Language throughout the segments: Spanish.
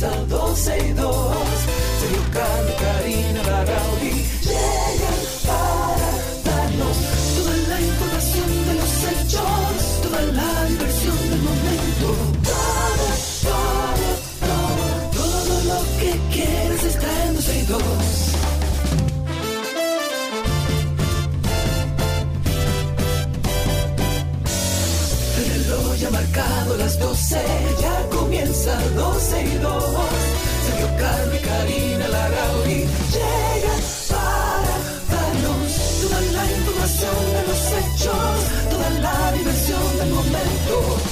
comienza 12 y 2. Sergio Carlos, Karina Larrauri llegan para darnos toda la información de los hechos, toda la diversión del momento. Todo, todo, todo, todo lo que quieres está en 12 y 2. El reloj ya ha marcado las 12, ya comienza 12 y 2. Sergio Carlos y Karina Larrauri llegan para darnos toda la información de los hechos, toda la diversión del momento.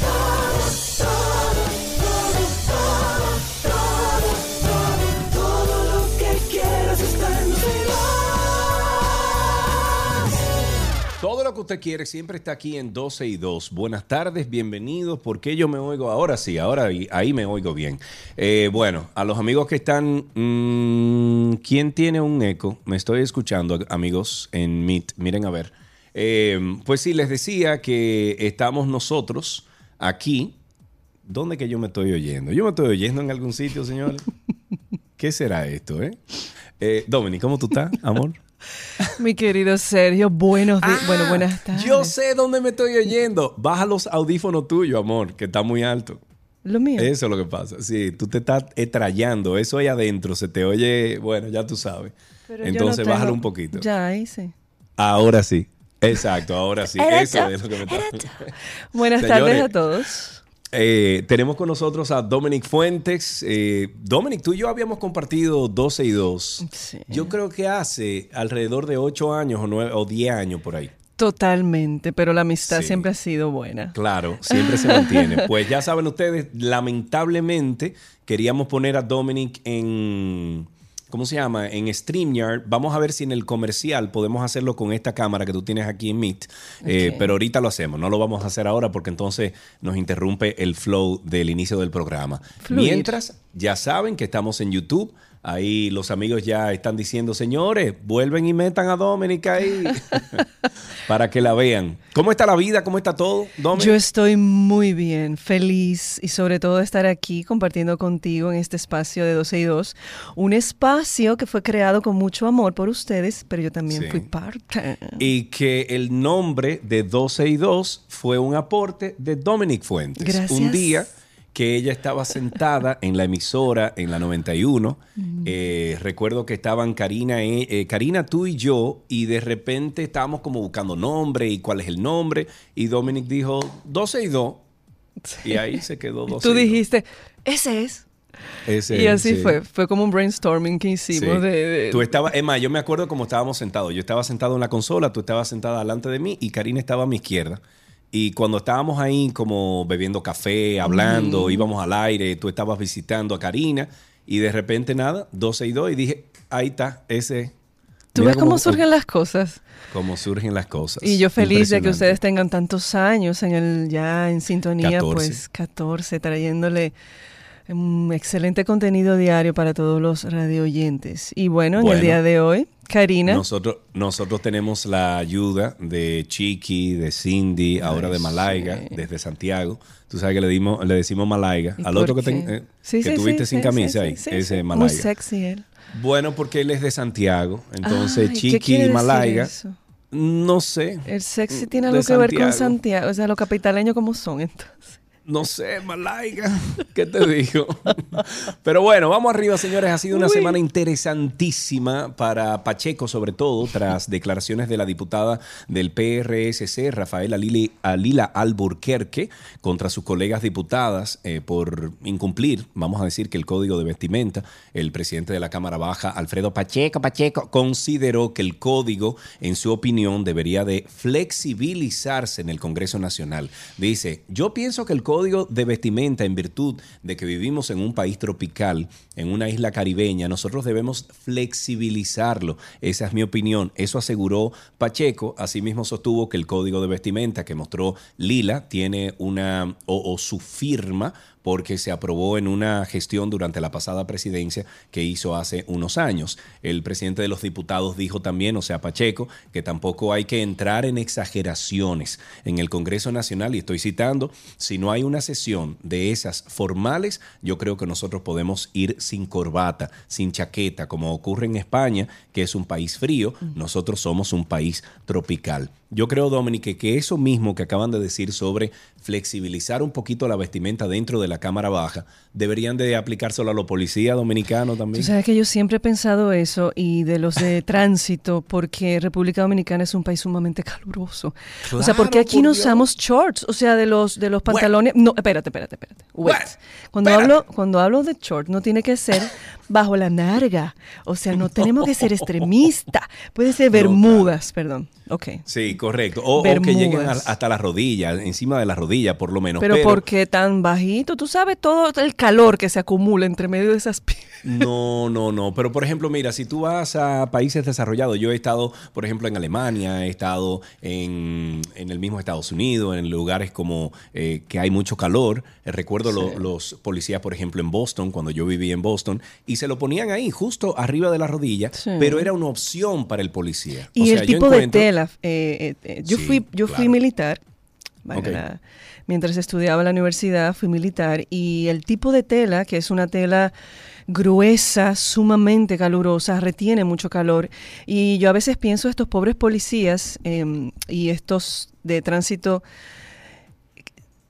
Usted quiere siempre está aquí en 12 y 2. Buenas tardes, bienvenidos. ¿Por qué yo me oigo ahora? Sí, ahora ahí, ahí me oigo bien. Eh, bueno, a los amigos que están... mm, ¿Quién tiene un eco? Me estoy escuchando, amigos, en Meet. Miren a ver. Eh, pues sí, les decía que estamos nosotros aquí. ¿Dónde que yo me estoy oyendo? ¿Yo me estoy oyendo en algún sitio, señores? ¿Qué será esto, eh? eh Dominic, ¿cómo tú estás, amor? Mi querido Sergio, buenos días. bueno, Ah, buenas tardes. Yo sé dónde me estoy oyendo. Baja los audífonos tuyos, amor, que está muy alto. Lo mío. Eso es lo que pasa. Sí, tú te estás estrayando. Eso ahí adentro se te oye, bueno, ya tú sabes. Pero yo no Entonces, bájalo un poquito. Ya hice. Ahora sí. Exacto, ahora sí. Eso es lo que me está. Buenas Señores, tardes a todos. Eh, tenemos con nosotros a Dominic Fuentes. Eh, Dominic, tú y yo habíamos compartido 12 y 2. Sí. Yo creo que hace alrededor de 8 años o, 9, o 10 años por ahí. Totalmente, pero la amistad Sí. siempre ha sido buena. Claro, siempre se mantiene. Pues ya saben ustedes, lamentablemente queríamos poner a Dominic en, ¿cómo se llama? En StreamYard. Vamos a ver si en el comercial podemos hacerlo con esta cámara que tú tienes aquí en Meet. Eh, pero ahorita lo hacemos, no lo vamos a hacer ahora porque entonces nos interrumpe el flow del inicio del programa. Mientras, ya saben que estamos en YouTube. Ahí los amigos ya están diciendo, señores, vuelven y metan a Dominic ahí para que la vean. ¿Cómo está la vida? ¿Cómo está todo, Dominic? Yo estoy muy bien, feliz y sobre todo de estar aquí compartiendo contigo en este espacio de 12 y 2. Un espacio que fue creado con mucho amor por ustedes, pero yo también Sí. fui parte. Y que el nombre de 12 y 2 fue un aporte de Dominic Fuentes. Gracias. Un día que ella estaba sentada en la emisora en la 91. eh, recuerdo que estaban Karina, eh, eh, Karina, tú y yo, y de repente estábamos como buscando nombre y cuál es el nombre. Y Dominic dijo 12 y 2. Y ahí se quedó 12 Tú y 2. dijiste, ese es. Ese, y así sí. fue, fue como un brainstorming que Sí. hicimos de, de- Tú estabas, es más, yo me acuerdo cómo estábamos sentados. Yo estaba sentado en la consola, tú estabas sentada delante de mí y Karina estaba a mi izquierda. Y cuando estábamos ahí como bebiendo café, hablando, íbamos al aire, tú estabas visitando a Karina y de repente nada, 12 y 2 y dije, ahí está, ese... Tú ves cómo surgen las cosas. cómo surgen las cosas. Y yo feliz de que ustedes tengan tantos años en el ya en sintonía, 14. pues 14, trayéndole un excelente contenido diario para todos los radio oyentes. Y bueno, en Bueno. el día de hoy, Karina, Nosotros, nosotros tenemos la ayuda de Chiqui, de Cindy, ahora de Malaiga, sí. desde Santiago. Tú sabes que le, dimos, le decimos Malaiga. ¿y Al otro que, eh, Sí, que sí, tuviste sin camisa ahí, ese. Malaiga. Muy sexy él. Bueno, porque él es de Santiago. Entonces, Ay, ¿qué Chiqui y Malaiga. eso? No sé. El sexy tiene algo que ver con Santiago. Santiago, o sea, los capitaleños como son entonces. No sé, Malaiga. ¿Qué te digo? Pero bueno, vamos arriba, señores. Ha sido una Uy. semana interesantísima para Pacheco, sobre todo, tras declaraciones de la diputada del PRSC, Rafaela Lili- Alila Alburquerque, contra sus colegas diputadas eh, por incumplir, vamos a decir que el código de vestimenta. El presidente de la Cámara Baja, Alfredo Pacheco, Pacheco, consideró que el código, en su opinión, debería de flexibilizarse en el Congreso Nacional. Dice, yo pienso que el código de vestimenta, en virtud de que vivimos en un país tropical, en una isla caribeña, nosotros debemos flexibilizarlo. Esa es mi opinión. Eso aseguró Pacheco. Asimismo sostuvo que el código de vestimenta que mostró Lila tiene una, o, o su firma, porque se aprobó en una gestión durante la pasada presidencia que hizo hace unos años. El presidente de los diputados dijo también, o sea, Pacheco, que tampoco hay que entrar en exageraciones en el Congreso Nacional, y estoy citando, si no hay una sesión de esas formales, yo creo que nosotros podemos ir sin corbata, sin chaqueta, como ocurre en España, que es un país frío, nosotros somos un país tropical. Yo creo, Dominique, que eso mismo que acaban de decir sobre flexibilizar un poquito la vestimenta dentro de la Cámara Baja, deberían de aplicárselo a los policías dominicanos también. Tú sabes que yo siempre he pensado eso y de los de tránsito, porque República Dominicana es un país sumamente caluroso. o sea, porque aquí por no Dios. usamos shorts, o sea, de los de los pantalones. No, espérate, espérate, espérate. Wait. Cuando Espérate. hablo cuando hablo de shorts, no tiene que ser bajo la narga. O sea, no tenemos que ser extremista. Puede ser bermudas, perdón. Ok. Sí, correcto. O, o que lleguen a- hasta las rodillas, encima de las rodillas por lo menos. Pero, ¿por qué tan bajito? Tú sabes todo el calor que se acumula entre medio de esas. No, no, no. Pero por ejemplo, mira, si tú vas a países desarrollados, yo he estado, por ejemplo, en Alemania, he estado en, en el mismo Estados Unidos, en lugares como eh, que hay mucho calor. Eh, recuerdo lo- los policías, por ejemplo, en Boston, cuando yo viví en Boston, y se lo ponían ahí, justo arriba de la rodilla, Sí. pero era una opción para el policía. Y O sea, el yo tipo de tela. eh, eh, eh, yo Sí, fui, yo fui militar. Mientras estudiaba en la universidad, fui militar. Y el tipo de tela, que es una tela gruesa, sumamente calurosa, retiene mucho calor. Y yo a veces pienso estos pobres policías em, y estos de tránsito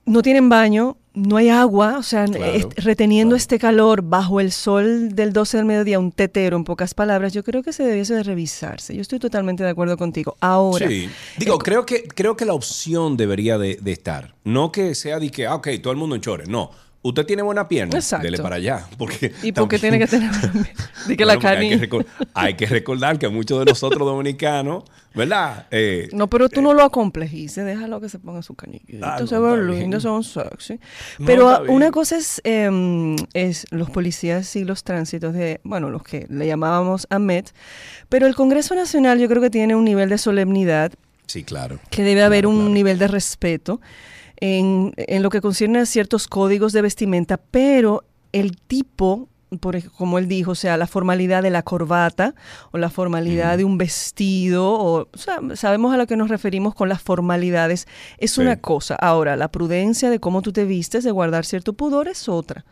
no tienen baño, no hay agua, o sea, Claro, est- reteniendo claro. este calor bajo el sol del 12 del mediodía, un tetero, en pocas palabras, yo creo que se debiese de revisarse. Yo estoy totalmente de acuerdo contigo. Ahora, Sí. Digo, creo que, creo que la opción debería de, de estar. No que sea de que, ah, ok, todo el mundo en chores. No. Usted tiene buena pierna, Exacto. dele para allá. Porque ¿y por qué tiene que tener... Di que Bueno, la porque hay, que hay que recordar que muchos de nosotros dominicanos, ¿verdad? Eh, No, pero tú no lo acomplejices, déjalo que se ponga su canillita, Ah, no, se ven lindos, son sexy. No, Pero una cosa es, em, es los policías y los tránsitos de, bueno, los que le llamábamos AMET, pero el Congreso Nacional yo creo que tiene un nivel de solemnidad sí, claro. que debe haber un claro. nivel de respeto en, en lo que concierne a ciertos códigos de vestimenta, pero el tipo, por, como él dijo, o sea, la formalidad de la corbata o la formalidad de un vestido, o, o sea, sabemos a lo que nos referimos con las formalidades, es Sí. una cosa. Ahora, la prudencia de cómo tú te vistes, de guardar cierto pudor, es otra.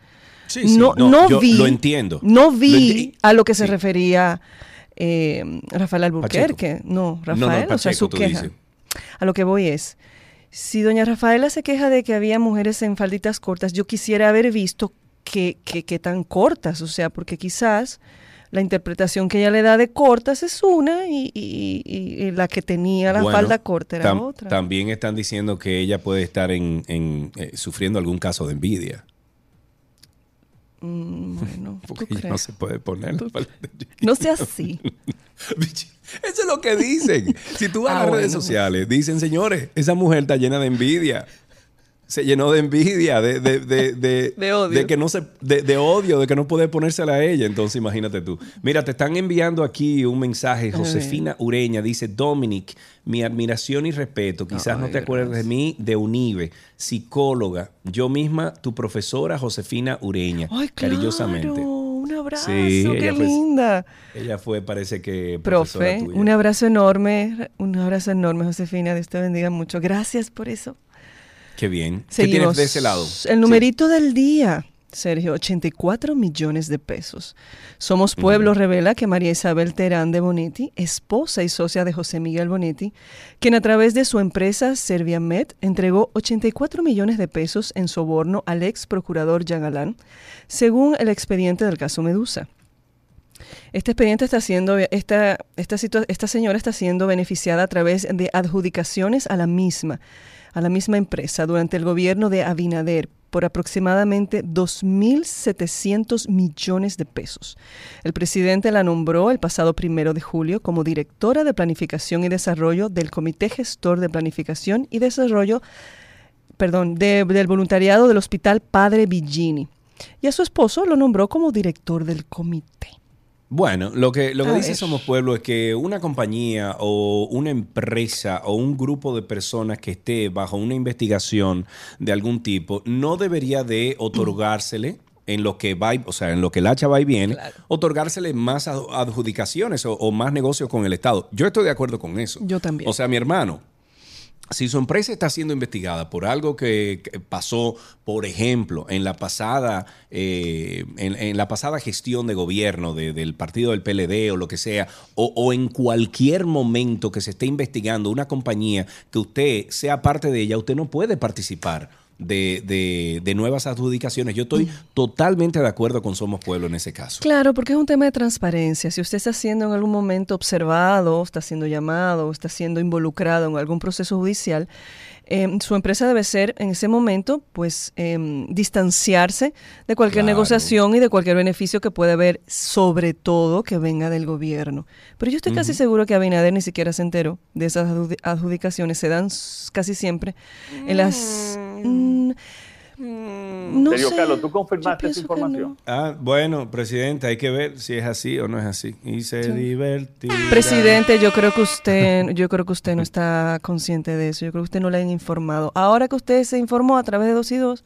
Sí, sí, no, no yo vi, lo entiendo. No Lo vi enti- a lo que se refería eh, Rafael Alburquerque. No, No, no, Rafael, o sea, Pacheco, su queja. dices. A lo que voy es, si doña Rafaela se queja de que había mujeres en falditas cortas, yo quisiera haber visto que, que, que tan cortas, o sea, porque quizás la interpretación que ella le da de cortas es una y, y- y- y la que tenía la Bueno, falda corta era tam- otra. También están diciendo que ella puede estar en, en, eh, sufriendo algún caso de envidia. Mm, bueno, no se puede poner la falda chiquita. No sea así. Eso es lo que dicen. Si tú vas a Ah, las redes sociales, dicen, señores, esa mujer está llena de envidia. Se llenó de envidia, de, de, de, de, De odio. de que no se, de, odio, de que no puede ponérsela a ella. Entonces, imagínate tú. Mira, te están enviando aquí un mensaje. Josefina Ureña dice: Dominic, mi admiración y respeto. Quizás no te acuerdes de mí, de Unive, psicóloga. Yo misma, tu profesora Josefina Ureña. Ay, claro, cariñosamente. Abrazo, Sí, qué ella fue- linda. Ella fue, parece que. Profe, tuya. un abrazo enorme, un abrazo enorme, Josefina, Dios te bendiga mucho. Gracias por eso. Qué bien. ¿Qué Seguimos. tienes de ese lado? El numerito del día, Sergio, 84 millones de pesos. Somos Pueblo revela que María Isabel Terán de Bonetti, esposa y socia de José Miguel Bonetti, quien a través de su empresa Serviamet entregó 84 millones de pesos en soborno al ex procurador Yagalán, según el expediente del caso Medusa. Este expediente está siendo, esta, esta señora está siendo beneficiada a través de adjudicaciones a la misma, a la misma empresa durante el gobierno de Abinader por aproximadamente 2.700 millones de pesos. El presidente la nombró el pasado primero de julio como directora de Planificación y Desarrollo del Comité Gestor de Planificación y Desarrollo perdón, de- del voluntariado del Hospital Padre Villini. Y a su esposo lo nombró como director del comité. Bueno, lo que, lo que dice. Somos Pueblo es que una compañía o una empresa o un grupo de personas que esté bajo una investigación de algún tipo no debería de otorgársele en lo que va, y- o sea, en lo que el hacha va y viene, Claro. otorgársele más ad- adjudicaciones o, o más negocios con el Estado. Yo estoy de acuerdo con eso. Yo también. O sea, mi hermano, si su empresa está siendo investigada por algo que, pasó, por ejemplo, en la pasada, eh, en, la pasada gestión de gobierno del partido del PLD o lo que sea, o, en cualquier momento que se esté investigando una compañía que usted sea parte de ella, usted no puede participar de, de, nuevas adjudicaciones. Yo estoy totalmente de acuerdo con Somos Pueblo en ese caso. Claro, porque es un tema de transparencia. Si usted está siendo en algún momento observado, está siendo llamado, está siendo involucrado en algún proceso judicial, Em, su empresa debe ser en ese momento, pues, em, distanciarse de cualquier negociación y de cualquier beneficio que pueda haber, sobre todo que venga del gobierno. Pero yo estoy casi seguro que Abinader ni siquiera se enteró de esas adjudicaciones. Se dan casi siempre en las... Mm. Mm, no Sergio Carlos, ¿tú confirmaste esa información? Ah, bueno, presidente, hay que ver si es así o no es así. Y se divertirá. Presidente, yo creo que usted, yo creo que usted no está consciente de eso. Yo creo que usted no le han informado. Ahora que usted se informó a través de dos y dos.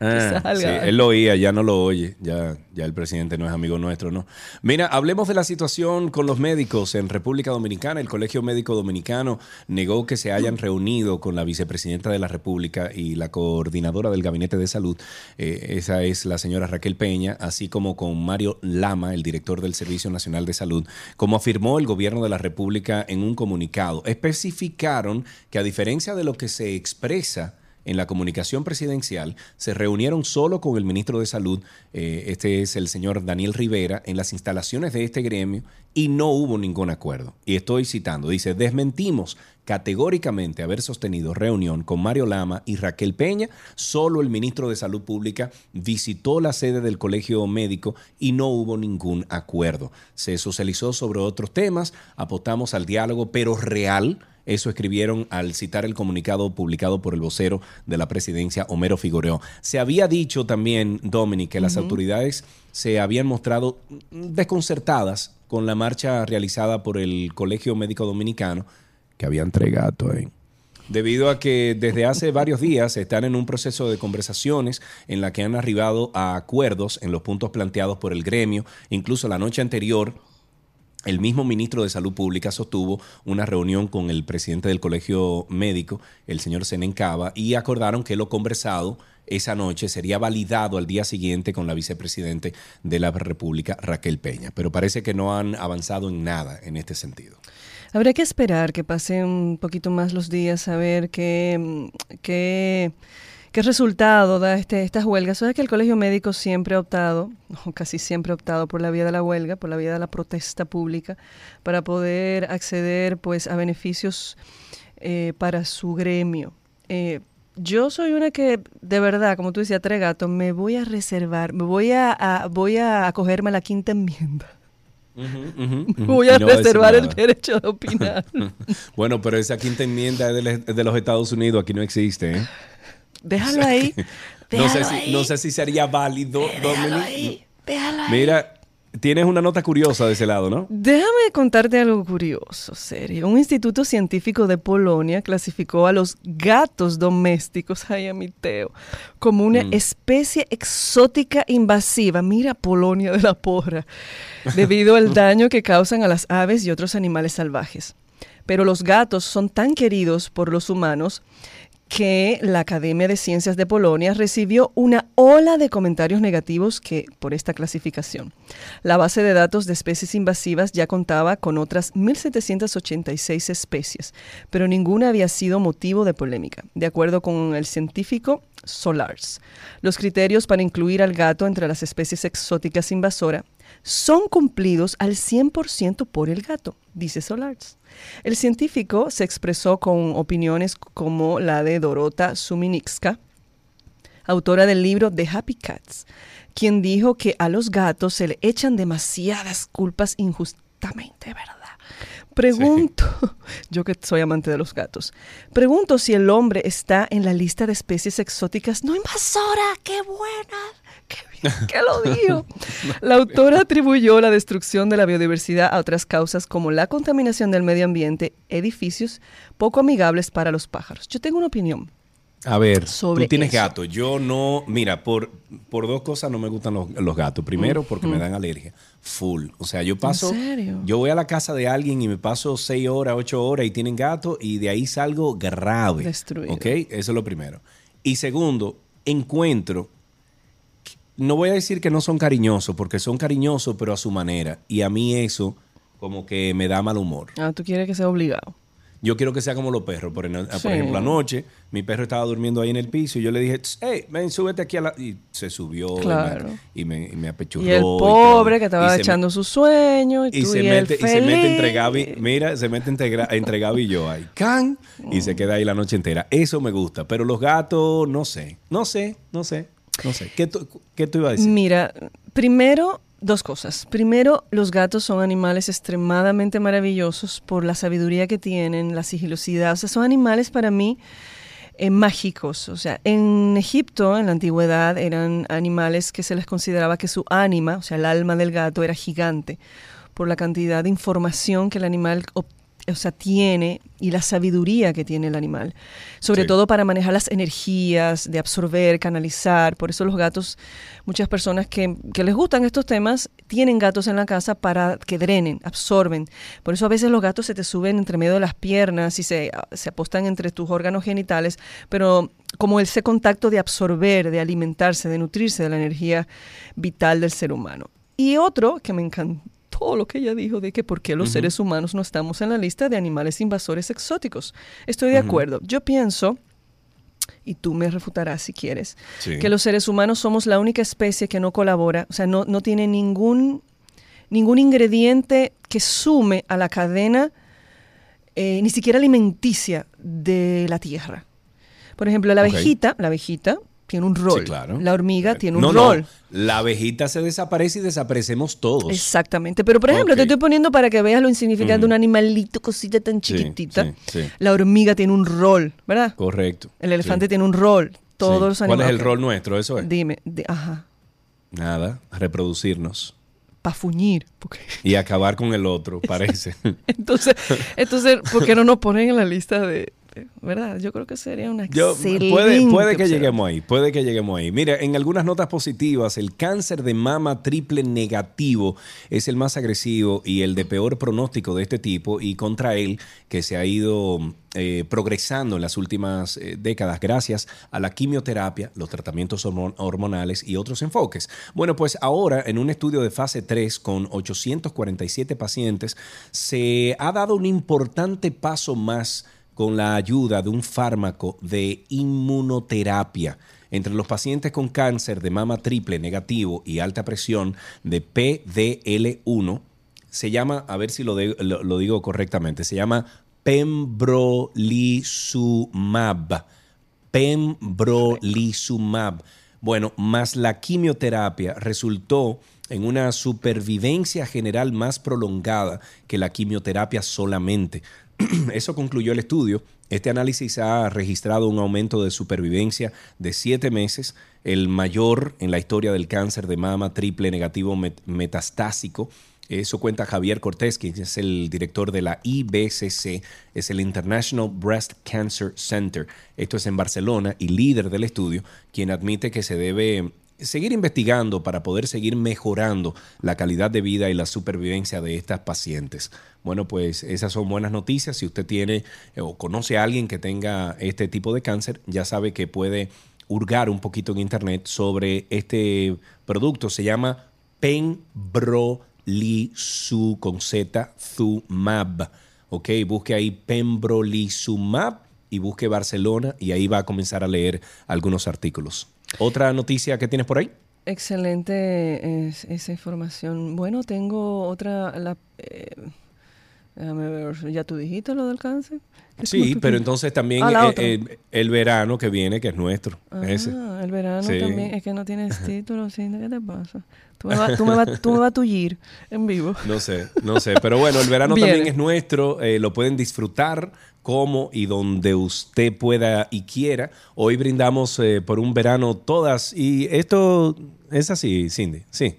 Ah, sí, él lo oía, ya no lo oye, ya, ya el presidente no es amigo nuestro, ¿no? Mira, hablemos de la situación con los médicos en República Dominicana. El Colegio Médico Dominicano negó que se hayan reunido con la vicepresidenta de la República y la coordinadora del Gabinete de Salud, eh, esa es la señora Raquel Peña, así como con Mario Lama, el director del Servicio Nacional de Salud, como afirmó el gobierno de la República en un comunicado. Especificaron que a diferencia de lo que se expresa, en la comunicación presidencial se reunieron solo con el ministro de Salud, eh, este es el señor Daniel Rivera, en las instalaciones de este gremio y no hubo ningún acuerdo. Y estoy citando, dice, desmentimos categóricamente haber sostenido reunión con Mario Lama y Raquel Peña, solo el ministro de Salud Pública visitó la sede del Colegio Médico y no hubo ningún acuerdo. Se socializó sobre otros temas, apostamos al diálogo, pero real eso escribieron al citar el comunicado publicado por el vocero de la presidencia, Homero Figueroa. Se había dicho también, Dominic, que las autoridades se habían mostrado desconcertadas con la marcha realizada por el Colegio Médico Dominicano, que habían entregado ahí debido a que desde hace varios días están en un proceso de conversaciones en la que han arribado a acuerdos en los puntos planteados por el gremio. Incluso la noche anterior el mismo ministro de Salud Pública sostuvo una reunión con el presidente del Colegio Médico, el señor Senen Cava, y acordaron que lo conversado esa noche sería validado al día siguiente con la vicepresidente de la República, Raquel Peña. Pero parece que no han avanzado en nada en este sentido. Habría que esperar que pasen un poquito más los días a ver qué, qué ¿Qué resultado da este, estas huelgas? Sabes que el Colegio Médico siempre ha optado, o casi siempre ha optado por la vía de la huelga, por la vía de la protesta pública, para poder acceder pues a beneficios eh, para su gremio. Eh, yo soy una que, de verdad, como tú decías, Tregato, me voy a reservar, me voy a, voy a acogerme a la quinta enmienda. Voy a reservar el derecho de opinar. bueno, pero esa quinta enmienda es de, los Estados Unidos, aquí no existe. ¿eh? Déjalo ahí. no, sé si, no sé si sería válido, déjalo Ahí, déjalo ahí. Mira, tienes una nota curiosa de ese lado, ¿no? Déjame contarte algo curioso, serio. Un instituto científico de Polonia clasificó a los gatos domésticos, ay, Teo, como una mm. especie exótica invasiva. Mira, Polonia de la porra. Debido al daño que causan a las aves y otros animales salvajes. Pero los gatos son tan queridos por los humanos que la Academia de Ciencias de Polonia recibió una ola de comentarios negativos que, por esta clasificación. La base de datos de especies invasivas ya contaba con otras 1.786 especies, pero ninguna había sido motivo de polémica, de acuerdo con el científico Solars. Los criterios para incluir al gato entre las especies exóticas invasoras son cumplidos al 100% por el gato, dice Solars. El científico se expresó con opiniones como la de Dorota Suminicka, autora del libro The Happy Cats, quien dijo que a los gatos se le echan demasiadas culpas injustamente, ¿verdad? Pregunto, yo que soy amante de los gatos, pregunto si el hombre está en la lista de especies exóticas no invasora, qué buena, qué bien que lo dijo. La autora atribuyó la destrucción de la biodiversidad a otras causas como la contaminación del medio ambiente, edificios poco amigables para los pájaros. Yo tengo una opinión. A ver, tú tienes gato. Yo no, mira, por, por dos cosas no me gustan los, gatos. Primero, porque me dan alergia. Full. O sea, yo paso. ¿En serio? Yo voy a la casa de alguien y me paso seis horas, ocho horas y tienen gato y de ahí salgo grave. Destruido. ¿Ok? Eso es lo primero. Y segundo, encuentro. No voy a decir que no son cariñosos, porque son cariñosos, pero a su manera. Y a mí eso, como que me da mal humor. Ah, tú quieres que sea obligado. Yo quiero que sea como los perros. Por, ejemplo, anoche mi perro estaba durmiendo ahí en el piso y yo le dije, hey, ven, súbete aquí a la... Y se subió y, me, y, me, apechurró. Y el pobre que estaba echando su sueño y, se mete, y se mete entre Gaby, mira, se mete entre, entre Gaby y yo ahí, can, y se queda ahí la noche entera. Eso me gusta, pero los gatos, no sé, no sé, no sé, no sé. ¿Qué tú, qué tú ibas a decir? Mira, primero Dos cosas. Primero, los gatos son animales extremadamente maravillosos por la sabiduría que tienen, la sigilosidad. O sea, son animales para mí eh, mágicos. O sea, en Egipto, en la antigüedad, eran animales que se les consideraba que su ánima, o sea, el alma del gato, era gigante por la cantidad de información que el animal o sea, tiene y la sabiduría que tiene el animal, sobre todo para manejar las energías, de absorber, canalizar. Por eso los gatos, muchas personas que, les gustan estos temas, tienen gatos en la casa para que drenen, absorben. Por eso a veces los gatos se te suben entre medio de las piernas y se, se apostan entre tus órganos genitales, pero como ese contacto de absorber, de alimentarse, de nutrirse de la energía vital del ser humano. Y otro que me encanta todo lo que ella dijo de que por qué los seres humanos no estamos en la lista de animales invasores exóticos. Estoy de acuerdo. Yo pienso, y tú me refutarás si quieres, que los seres humanos somos la única especie que no colabora, o sea, no, no tiene ningún, ningún ingrediente que sume a la cadena, eh, ni siquiera alimenticia de la Tierra. Por ejemplo, la abejita, la abejita tiene un rol. claro. La hormiga eh, tiene un rol. La abejita se desaparece y desaparecemos todos. Exactamente. Pero, por ejemplo, te estoy poniendo para que veas lo insignificante de un animalito, cosita tan chiquitita. la hormiga tiene un rol, ¿verdad? Correcto. El elefante tiene un rol. Todos los animales. ¿Cuál es el rol nuestro? Eso es. Dime. ajá. Nada. Reproducirnos. Pafuñir. Y acabar con el otro, parece. entonces, entonces, ¿por qué no nos ponen en la lista de, ¿verdad? Yo creo que sería una excelente puede, puede que lleguemos ahí, puede que lleguemos ahí. Mira, en algunas notas positivas, el cáncer de mama triple negativo es el más agresivo y el de peor pronóstico de este tipo y contra él que se ha ido eh, progresando en las últimas eh, décadas gracias a la quimioterapia, los tratamientos hormonales y otros enfoques. Bueno, pues ahora en un estudio de fase 3 con 847 pacientes se ha dado un importante paso más con la ayuda de un fármaco de inmunoterapia entre los pacientes con cáncer de mama triple negativo y alta presión de PDL1. Se llama, a ver si lo, digo correctamente, se llama pembrolizumab. Pembrolizumab. Bueno, más la quimioterapia resultó en una supervivencia general más prolongada que la quimioterapia solamente. Eso concluyó el estudio. Este análisis ha registrado un aumento de supervivencia de siete meses, el mayor en la historia del cáncer de mama triple negativo metastásico. Eso cuenta Javier Cortés, quien es el director de la IBCC, es el International Breast Cancer Center. Esto es en Barcelona y líder del estudio, quien admite que se debe seguir investigando para poder seguir mejorando la calidad de vida y la supervivencia de estas pacientes. Bueno, pues esas son buenas noticias. Si usted tiene eh, o conoce a alguien que tenga este tipo de cáncer, ya sabe que puede hurgar un poquito en internet sobre este producto. Se llama Pembrolizumab con Z, Ok, busque ahí Pembrolizumab y busque Barcelona y ahí va a comenzar a leer algunos artículos. ¿Otra noticia que tienes por ahí? Excelente esa información. Bueno, tengo otra... La, eh, déjame ver, ¿ya tú dijiste lo del cáncer? Sí, pero entonces también ah, eh, el, verano que viene, que es nuestro. Ah, el verano también. Es que no tienes título, ¿sí? ¿qué te pasa? Tú me, vas, tú, me vas, a tullir en vivo. No sé, no sé. Pero bueno, el verano también es nuestro. Eh, lo pueden disfrutar como y donde usted pueda y quiera. Hoy brindamos eh, por un verano todas. Y esto es así, Cindy. Sí.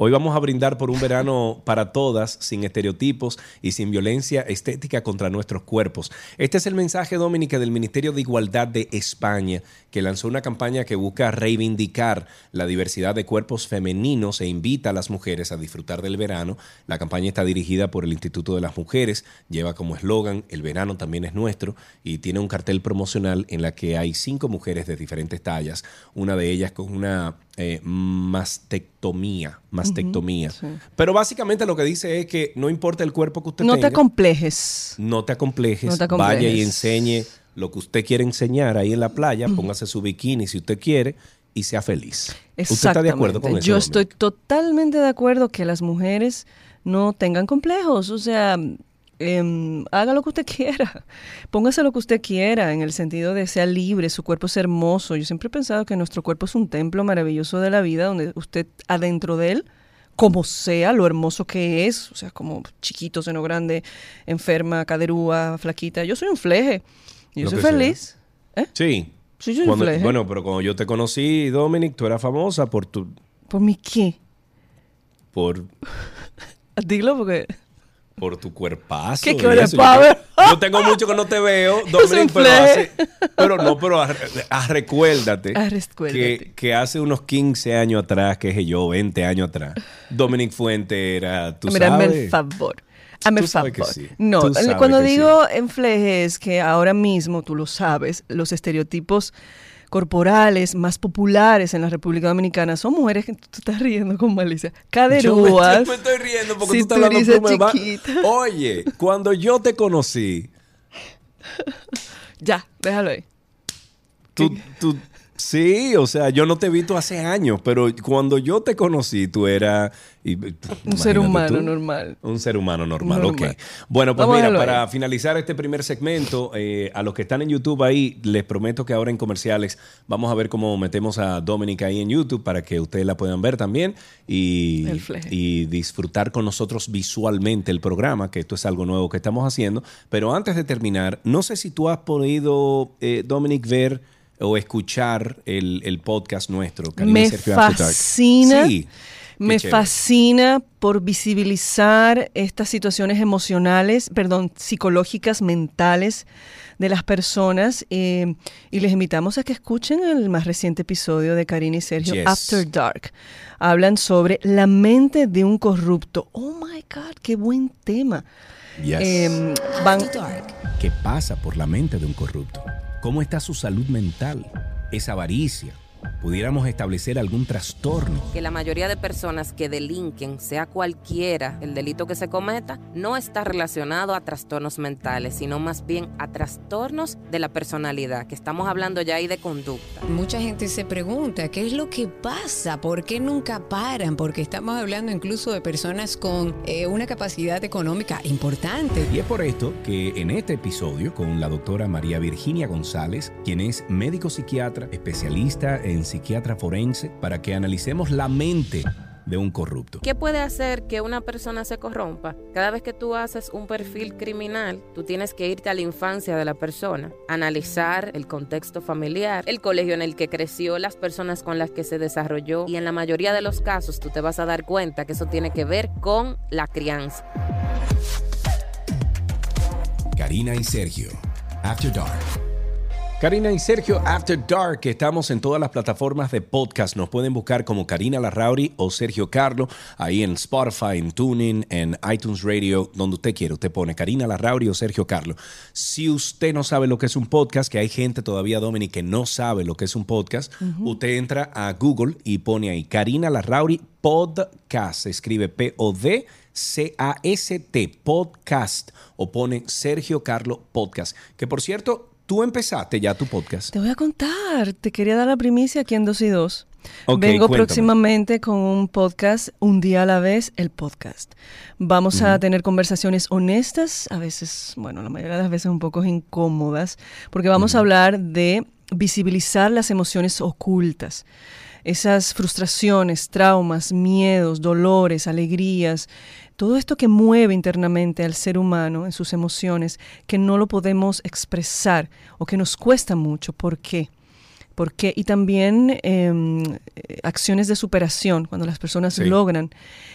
Hoy vamos a brindar por un verano para todas, sin estereotipos y sin violencia estética contra nuestros cuerpos. Este es el mensaje, Dominica, del Ministerio de Igualdad de España, que lanzó una campaña que busca reivindicar la diversidad de cuerpos femeninos e invita a las mujeres a disfrutar del verano. La campaña está dirigida por el Instituto de las Mujeres, lleva como eslogan El verano también es nuestro y tiene un cartel promocional en la que hay cinco mujeres de diferentes tallas, una de ellas con una eh, mastectomía. Mastectomía. Pero básicamente lo que dice es que no importa el cuerpo que usted no tenga. Te acomplejes. No te acomplejes. No te acomplejes. Vaya y enseñe lo que usted quiere enseñar ahí en la playa. Póngase su bikini si usted quiere y sea feliz. ¿Usted está de acuerdo con eso? Yo estoy totalmente de acuerdo que las mujeres no tengan complejos. O sea, eh, haga lo que usted quiera, póngase lo que usted quiera, en el sentido de sea libre, su cuerpo es hermoso. Yo siempre he pensado que nuestro cuerpo es un templo maravilloso de la vida, donde usted adentro de él, como sea, lo hermoso que es, o sea, como chiquito, seno grande, enferma, caderúa, flaquita. Yo soy un fleje, yo soy feliz. ¿Eh? Sí. Sí, soy un fleje. Bueno, pero cuando yo te conocí, Dominic, tú eras famosa por tu... ¿Por mi qué? Por... Dilo porque por tu cuerpazo. ¿Qué quieres, yo, tengo mucho que no te veo, Dominic, pero hace, pero no, pero recuérdate, que, que, hace unos 15 años atrás, que es yo, 20 años atrás, Dominic Fuente era, tú Mira, sabes. el favor. Hazme favor. No, cuando digo en es que ahora mismo, tú lo sabes, los estereotipos corporales más populares en la República Dominicana son mujeres que tú, estás riendo con malicia. Caderúas. Yo me, estoy riendo porque tú estás hablando chiquita. Oye, cuando yo te conocí. ya, déjalo ahí. Tú, tú, Sí, o sea, yo no te he visto hace años, pero cuando yo te conocí, tú eras... un ser humano normal. Un ser humano normal, ok. Bueno, pues mira, para finalizar este primer segmento, eh, a los que están en YouTube ahí, les prometo que ahora en comerciales vamos a ver cómo metemos a Dominica ahí en YouTube para que ustedes la puedan ver también y, y disfrutar con nosotros visualmente el programa, que esto es algo nuevo que estamos haciendo. Pero antes de terminar, no sé si tú has podido, eh, Dominic, ver o escuchar el, podcast nuestro. me fascina. me fascina por visibilizar estas situaciones emocionales, perdón, psicológicas, mentales de las personas. Eh, y les invitamos a que escuchen el más reciente episodio de Karina y Sergio, After Dark. Hablan sobre la mente de un corrupto. Oh my God, qué buen tema. Em, ¿Qué pasa por la mente de un corrupto? ¿Cómo está su salud mental? ¿Es avaricia? Pudiéramos establecer algún trastorno. Que la mayoría de personas que delinquen, sea cualquiera el delito que se cometa, no está relacionado a trastornos mentales, sino más bien a trastornos de la personalidad, que estamos hablando ya ahí de conducta. Mucha gente se pregunta, ¿qué es lo que pasa? ¿Por qué nunca paran? Porque estamos hablando incluso de personas con eh, una capacidad económica importante. Y es por esto que en este episodio, con la doctora María Virginia González, quien es médico psiquiatra, especialista en en psiquiatra forense para que analicemos la mente de un corrupto. ¿Qué puede hacer que una persona se corrompa? Cada vez que tú haces un perfil criminal, tú tienes que irte a la infancia de la persona, analizar el contexto familiar, el colegio en el que creció, las personas con las que se desarrolló y en la mayoría de los casos tú te vas a dar cuenta que eso tiene que ver con la crianza. Karina y Sergio, After Dark. Karina y Sergio After Dark, estamos en todas las plataformas de podcast. Nos pueden buscar como Karina Larrauri o Sergio Carlo, ahí en Spotify, en Tuning, en iTunes Radio, donde usted quiera. Usted pone Karina Larrauri o Sergio Carlo. Si usted no sabe lo que es un podcast, que hay gente todavía, Dominic, que no sabe lo que es un podcast, usted entra a Google y pone ahí Karina Larrauri Podcast. Se escribe P-O-D. C-A-S-T, podcast, o pone Sergio Carlo Podcast. Que por cierto, Tú empezaste ya tu podcast. Te voy a contar. Te quería dar la primicia aquí en Dos y Dos. Vengo próximamente con un podcast, un día a la vez, el podcast. Vamos a tener conversaciones honestas, a veces, bueno, la mayoría de las veces un poco incómodas, porque vamos a hablar de visibilizar las emociones ocultas esas frustraciones, traumas, miedos, dolores, alegrías, todo esto que mueve internamente al ser humano en sus emociones, que no lo podemos expresar o que nos cuesta mucho. ¿Por qué? ¿Por qué? Y también em, acciones de superación, cuando las personas logran.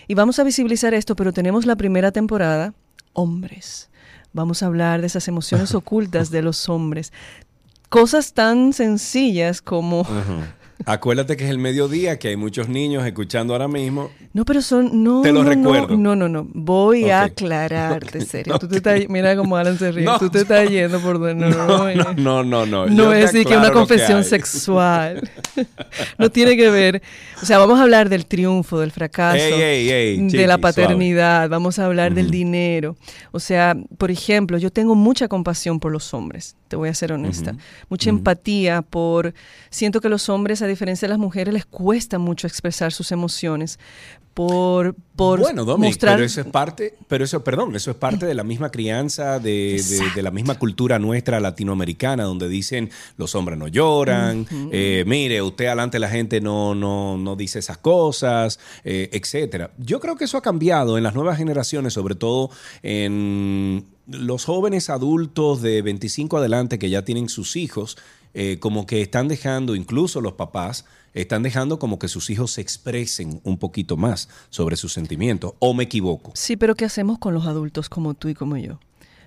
Y vamos a visibilizar esto, pero tenemos la primera temporada, hombres. Vamos a hablar de esas emociones ocultas de los hombres. Cosas tan sencillas como... Acuérdate que es el mediodía, que hay muchos niños escuchando ahora mismo. No, pero son. No, te lo recuerdo. No, no, no. Voy a aclararte, serio. tú te estás, mira cómo Alan se ríe. tú te estás yendo por donde no. No, no, no. No, es decir que una confesión sexual. no tiene que ver. O sea, vamos a hablar del triunfo, del fracaso, de la paternidad. Vamos a hablar del dinero. O sea, por ejemplo, yo tengo mucha compasión por los hombres. Te voy a ser honesta. Mucha empatía por. Siento que los hombres, a diferencia de las mujeres, les cuesta mucho expresar sus emociones por, por bueno, Dominic, pero eso es parte, pero eso, perdón, eso es parte de la misma crianza, de, de, la misma cultura nuestra latinoamericana, donde dicen los hombres no lloran, eh, mire, usted adelante la gente no, no, no dice esas cosas, eh, etcétera. Yo creo que eso ha cambiado en las nuevas generaciones, sobre todo en los jóvenes adultos de 25 adelante que ya tienen sus hijos, eh, como que están dejando, incluso los papás, están dejando como que sus hijos se expresen un poquito más sobre sus sentimientos. ¿O me equivoco? Sí, pero ¿qué hacemos con los adultos como tú y como yo?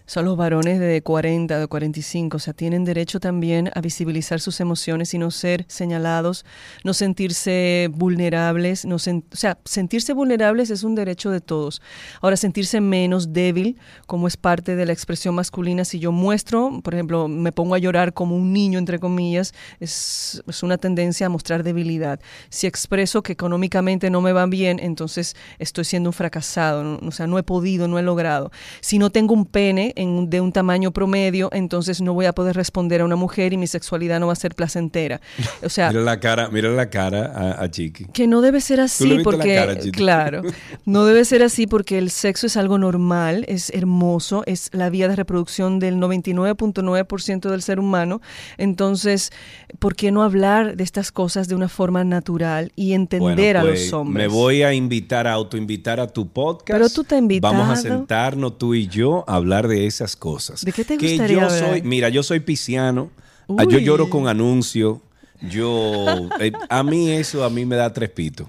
Son los varones de 40, de 45, o sea, tienen derecho también a visibilizar sus emociones y no ser señalados, no sentirse vulnerables, no o sea, sentirse vulnerables es un derecho de todos. Ahora, sentirse menos débil, como es parte de la expresión masculina, si yo muestro, por ejemplo, me pongo a llorar como un niño, entre comillas, es, es una tendencia a mostrar debilidad. Si expreso que económicamente no me va bien, entonces estoy siendo un fracasado, o sea, no he podido, no he logrado. Si no tengo un pene, de un tamaño promedio, entonces no voy a poder responder a una mujer y mi sexualidad no va a ser placentera. O sea, mira la cara, mira la cara a, Chiqui. Que no debe ser así porque claro, no debe ser así porque el sexo es algo normal, es hermoso, es la vía de reproducción del 99.9% del ser humano. Entonces, ¿por qué no hablar de estas cosas de una forma natural y entender a los pues, hombres? Me voy a invitar a autoinvitar a tu podcast. Pero tú te invitas. Vamos a sentarnos tú y yo a hablar de esas cosas. ¿De qué te gustaría yo soy, mira, yo soy pisciano, ah, yo lloro con anuncio, yo, eh, a mí eso a mí me da tres pitos.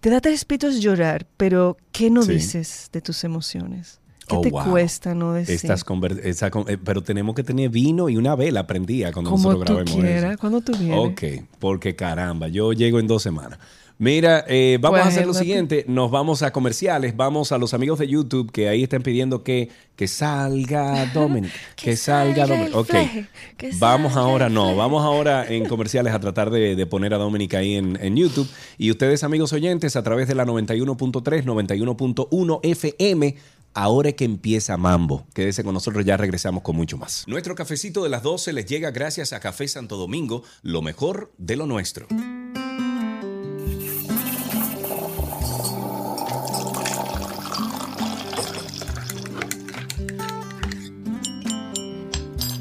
Te da tres pitos llorar, pero ¿qué no dices de tus emociones? ¿Qué oh, te cuesta no decir? Estas eh, pero tenemos que tener vino y una vela prendida cuando nosotros grabemos quieras, cuando tú. Ok, porque caramba, yo llego en dos semanas. Mira, eh, vamos a hacer lo siguiente, nos vamos a comerciales, vamos a los amigos de YouTube que ahí están pidiendo que, que salga Dominic, que, salga, Dominic. Ok, vamos ahora, no, vamos ahora en comerciales a tratar de, poner a Dominic ahí en, en, YouTube. Y ustedes amigos oyentes a través de la 91.3, 91.1 FM. Ahora que empieza Mambo, quédese con nosotros, ya regresamos con mucho más. Nuestro cafecito de las 12 les llega gracias a Café Santo Domingo, lo mejor de lo nuestro.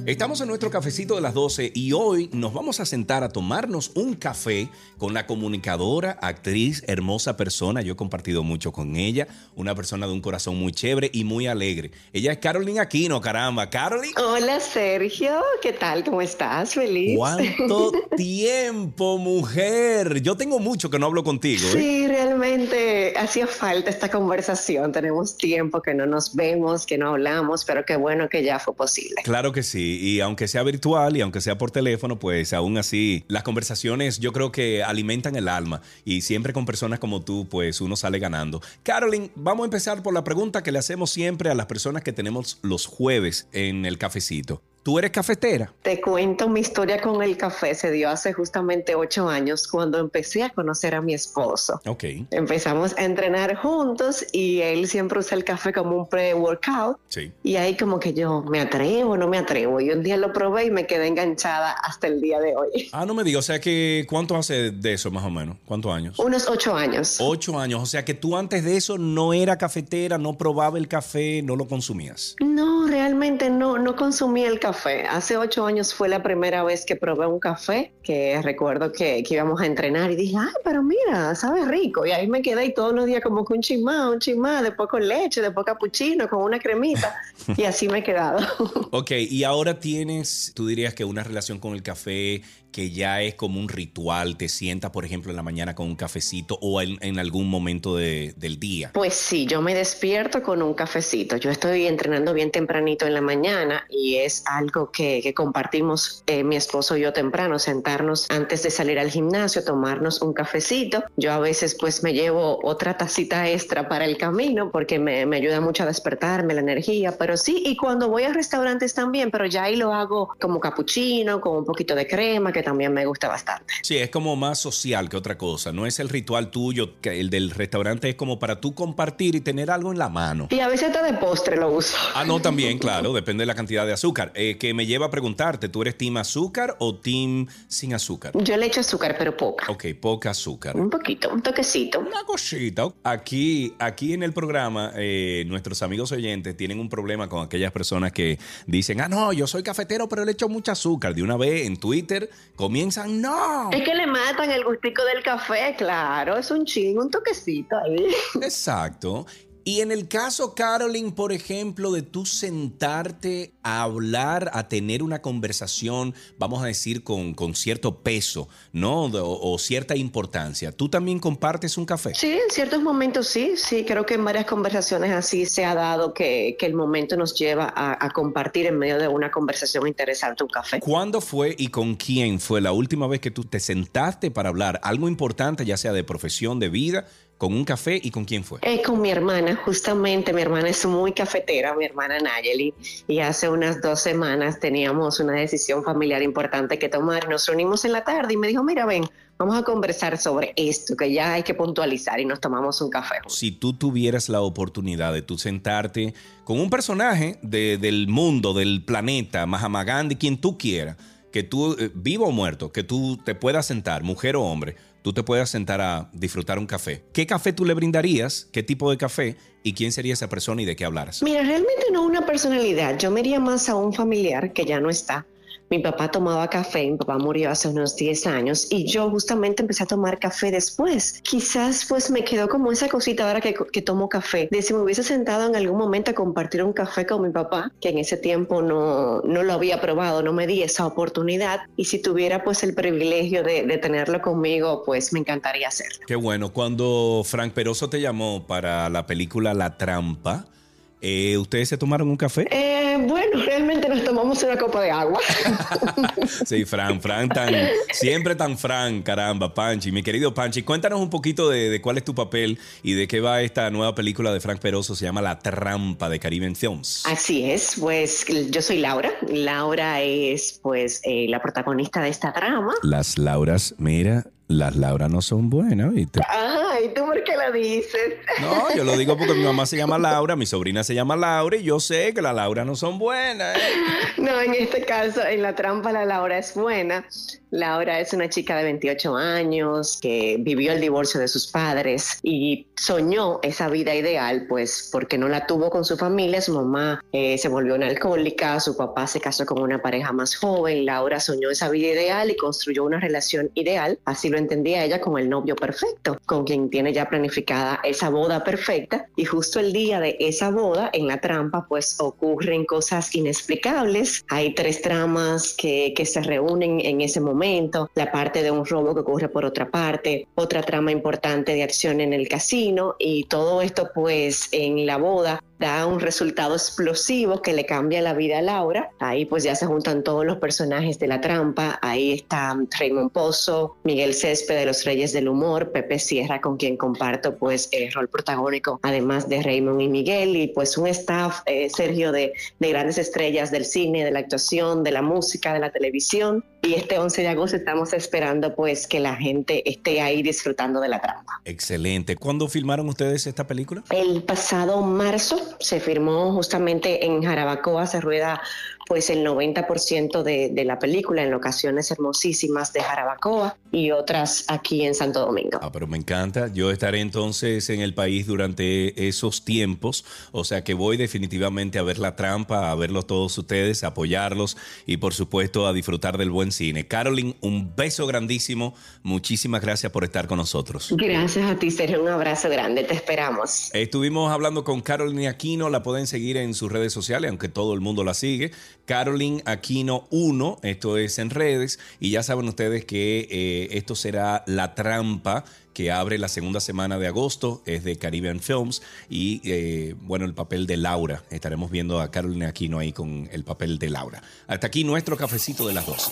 Estamos en nuestro cafecito de las 12 y hoy nos vamos a sentar a tomarnos un café con la comunicadora, actriz, hermosa persona. Yo he compartido mucho con ella, una persona de un corazón muy chévere y muy alegre. Ella es Carolina Aquino, caramba. Carolina. Hola Sergio, ¿qué tal? ¿Cómo estás? Feliz. ¿Cuánto tiempo, mujer? Yo tengo mucho que no hablo contigo. ¿eh? Sí, realmente hacía falta esta conversación. Tenemos tiempo que no nos vemos, que no hablamos, pero qué bueno que ya fue posible. Claro que sí y aunque sea virtual y aunque sea por teléfono, pues aún así las conversaciones yo creo que alimentan el alma y siempre con personas como tú, pues uno sale ganando. Carolyn, vamos a empezar por la pregunta que le hacemos siempre a las personas que tenemos los jueves en el cafecito. ¿Tú eres cafetera? Te cuento mi historia con el café. Se dio hace justamente ocho años cuando empecé a conocer a mi esposo. Ok. Empezamos a entrenar juntos y él siempre usa el café como un pre-workout. Sí. Y ahí como que yo me atrevo, no me atrevo. Y un día lo probé y me quedé enganchada hasta el día de hoy. Ah, no me digas. O sea que, ¿cuánto hace de eso más o menos? ¿Cuántos años? Unos ocho años. Ocho años. O sea que tú antes de eso no era cafetera, no probaba el café, no lo consumías. No, realmente no, no consumía el café café. Hace ocho años fue la primera vez que probé un café, que recuerdo que, que íbamos a entrenar y dije, ay, pero mira, sabe rico. Y ahí me quedé y todos los días como que un chismá, un chismá, después con leche, después capuchino, con una cremita. y así me he quedado. ok, y ahora tienes, tú dirías que una relación con el café que ya es como un ritual, te sientas, por ejemplo, en la mañana con un cafecito o en, algún momento del día? Pues sí, yo me despierto con un cafecito. Yo estoy entrenando bien tempranito en la mañana y es algo que, compartimos eh, mi esposo y yo temprano, sentarnos antes de salir al gimnasio, tomarnos un cafecito. Yo a veces pues me llevo otra tacita extra para el camino porque me, me ayuda mucho a despertarme la energía, pero sí, y cuando voy a restaurantes también, pero ya ahí lo hago como capuchino, con un poquito de crema, que también me gusta bastante. Sí, es como más social que otra cosa. No es el ritual tuyo, que el del restaurante es como para tú compartir y tener algo en la mano. Y a veces hasta de postre lo uso. Ah, no, también, claro, depende de la cantidad de azúcar. Eh, que me lleva a preguntarte, ¿tú eres team azúcar o team sin azúcar? Yo le echo azúcar, pero poca. Ok, poca azúcar. Un poquito, un toquecito. Una cosita. Aquí, aquí en el programa, eh, nuestros amigos oyentes tienen un problema con aquellas personas que dicen, ah, no, yo soy cafetero, pero le echo mucha azúcar. De una vez en Twitter comienzan, no. Es que le matan el gustico del café, claro, es un ching, un toquecito ahí. Exacto. Y en el caso, Carolyn, por ejemplo, de tú sentarte a hablar, a tener una conversación, vamos a decir, con, con cierto peso, ¿no? O, cierta importancia, ¿tú también compartes un café? Sí, en ciertos momentos sí, sí, creo que en varias conversaciones así se ha dado que, que el momento nos lleva a, a, compartir en medio de una conversación interesante un café. ¿Cuándo fue y con quién fue la última vez que tú te sentaste para hablar algo importante, ya sea de profesión, de vida? Con un café y con quién fue? Eh, con mi hermana, justamente. Mi hermana es muy cafetera, mi hermana Nayeli, y hace unas dos semanas teníamos una decisión familiar importante que tomar. Nos reunimos en la tarde y me dijo, mira, ven, vamos a conversar sobre esto, que ya hay que puntualizar y nos tomamos un café. Si tú tuvieras la oportunidad de tú sentarte con un personaje del mundo, del planeta, Mahatma Gandhi, quien tú quieras, que tú, eh, vivo o muerto, que tú te puedas sentar, mujer o hombre, tú te puedas sentar a disfrutar un café. ¿Qué café tú le brindarías? ¿Qué tipo de café? ¿Y quién sería esa persona y de qué hablaras? Mira, realmente no una personalidad. Yo me iría más a un familiar que ya no está mi papá tomaba café, mi papá murió hace unos 10 años y yo justamente empecé a tomar café después. Quizás pues me quedó como esa cosita ahora que, que tomo café, de si me hubiese sentado en algún momento a compartir un café con mi papá, que en ese tiempo no, no lo había probado, no me di esa oportunidad y si tuviera pues el privilegio de, de tenerlo conmigo, pues me encantaría hacerlo. Qué bueno, cuando Frank Peroso te llamó para la película La Trampa, eh, ¿Ustedes se tomaron un café? Eh, bueno, realmente nos tomamos una copa de agua. sí, Fran, Fran, tan, siempre tan Fran, caramba, Panchi. Mi querido Panchi, cuéntanos un poquito de, cuál es tu papel y de qué va esta nueva película de Frank Peroso, se llama La Trampa de Caribbean Films. Así es, pues yo soy Laura. Laura es pues eh, la protagonista de esta trama. Las Lauras, mira, las Laura no son buenas, ¿viste? Ay, ¿tú por qué lo dices? No, yo lo digo porque mi mamá se llama Laura, mi sobrina se llama Laura y yo sé que las Laura no son buenas. ¿eh? No, en este caso, en la trampa la Laura es buena. Laura es una chica de 28 años que vivió el divorcio de sus padres y soñó esa vida ideal, pues porque no la tuvo con su familia, su mamá eh, se volvió una alcohólica, su papá se casó con una pareja más joven, Laura soñó esa vida ideal y construyó una relación ideal, así lo entendía ella con el novio perfecto, con quien tiene ya planificada esa boda perfecta y justo el día de esa boda en la trampa pues ocurren cosas inexplicables, hay tres tramas que, que se reúnen en ese momento la parte de un robo que ocurre por otra parte, otra trama importante de acción en el casino y todo esto pues en la boda da un resultado explosivo que le cambia la vida a Laura. Ahí pues ya se juntan todos los personajes de la trampa. Ahí está Raymond Pozo, Miguel Césped de los Reyes del Humor, Pepe Sierra con quien comparto pues el rol protagónico, además de Raymond y Miguel y pues un staff, eh, Sergio, de, de grandes estrellas del cine, de la actuación, de la música, de la televisión y este 11 de agosto estamos esperando pues que la gente esté ahí disfrutando de la trampa. Excelente. ¿Cuándo filmaron ustedes esta película? El pasado marzo se firmó justamente en Jarabacoa, se rueda pues el 90% de, de, la película en locaciones hermosísimas de Jarabacoa y otras aquí en Santo Domingo. Ah, pero me encanta. Yo estaré entonces en el país durante esos tiempos, o sea que voy definitivamente a ver la trampa, a verlos todos ustedes, a apoyarlos y por supuesto a disfrutar del buen cine. Carolyn, un beso grandísimo. Muchísimas gracias por estar con nosotros. Gracias a ti, Sergio. Un abrazo grande. Te esperamos. Estuvimos hablando con Carolyn Aquino. La pueden seguir en sus redes sociales, aunque todo el mundo la sigue. Carolyn Aquino 1, esto es en redes, y ya saben ustedes que eh, esto será La Trampa que abre la segunda semana de agosto, es de Caribbean Films y eh, bueno, el papel de Laura. Estaremos viendo a Carolyn Aquino ahí con el papel de Laura. Hasta aquí nuestro cafecito de las dos.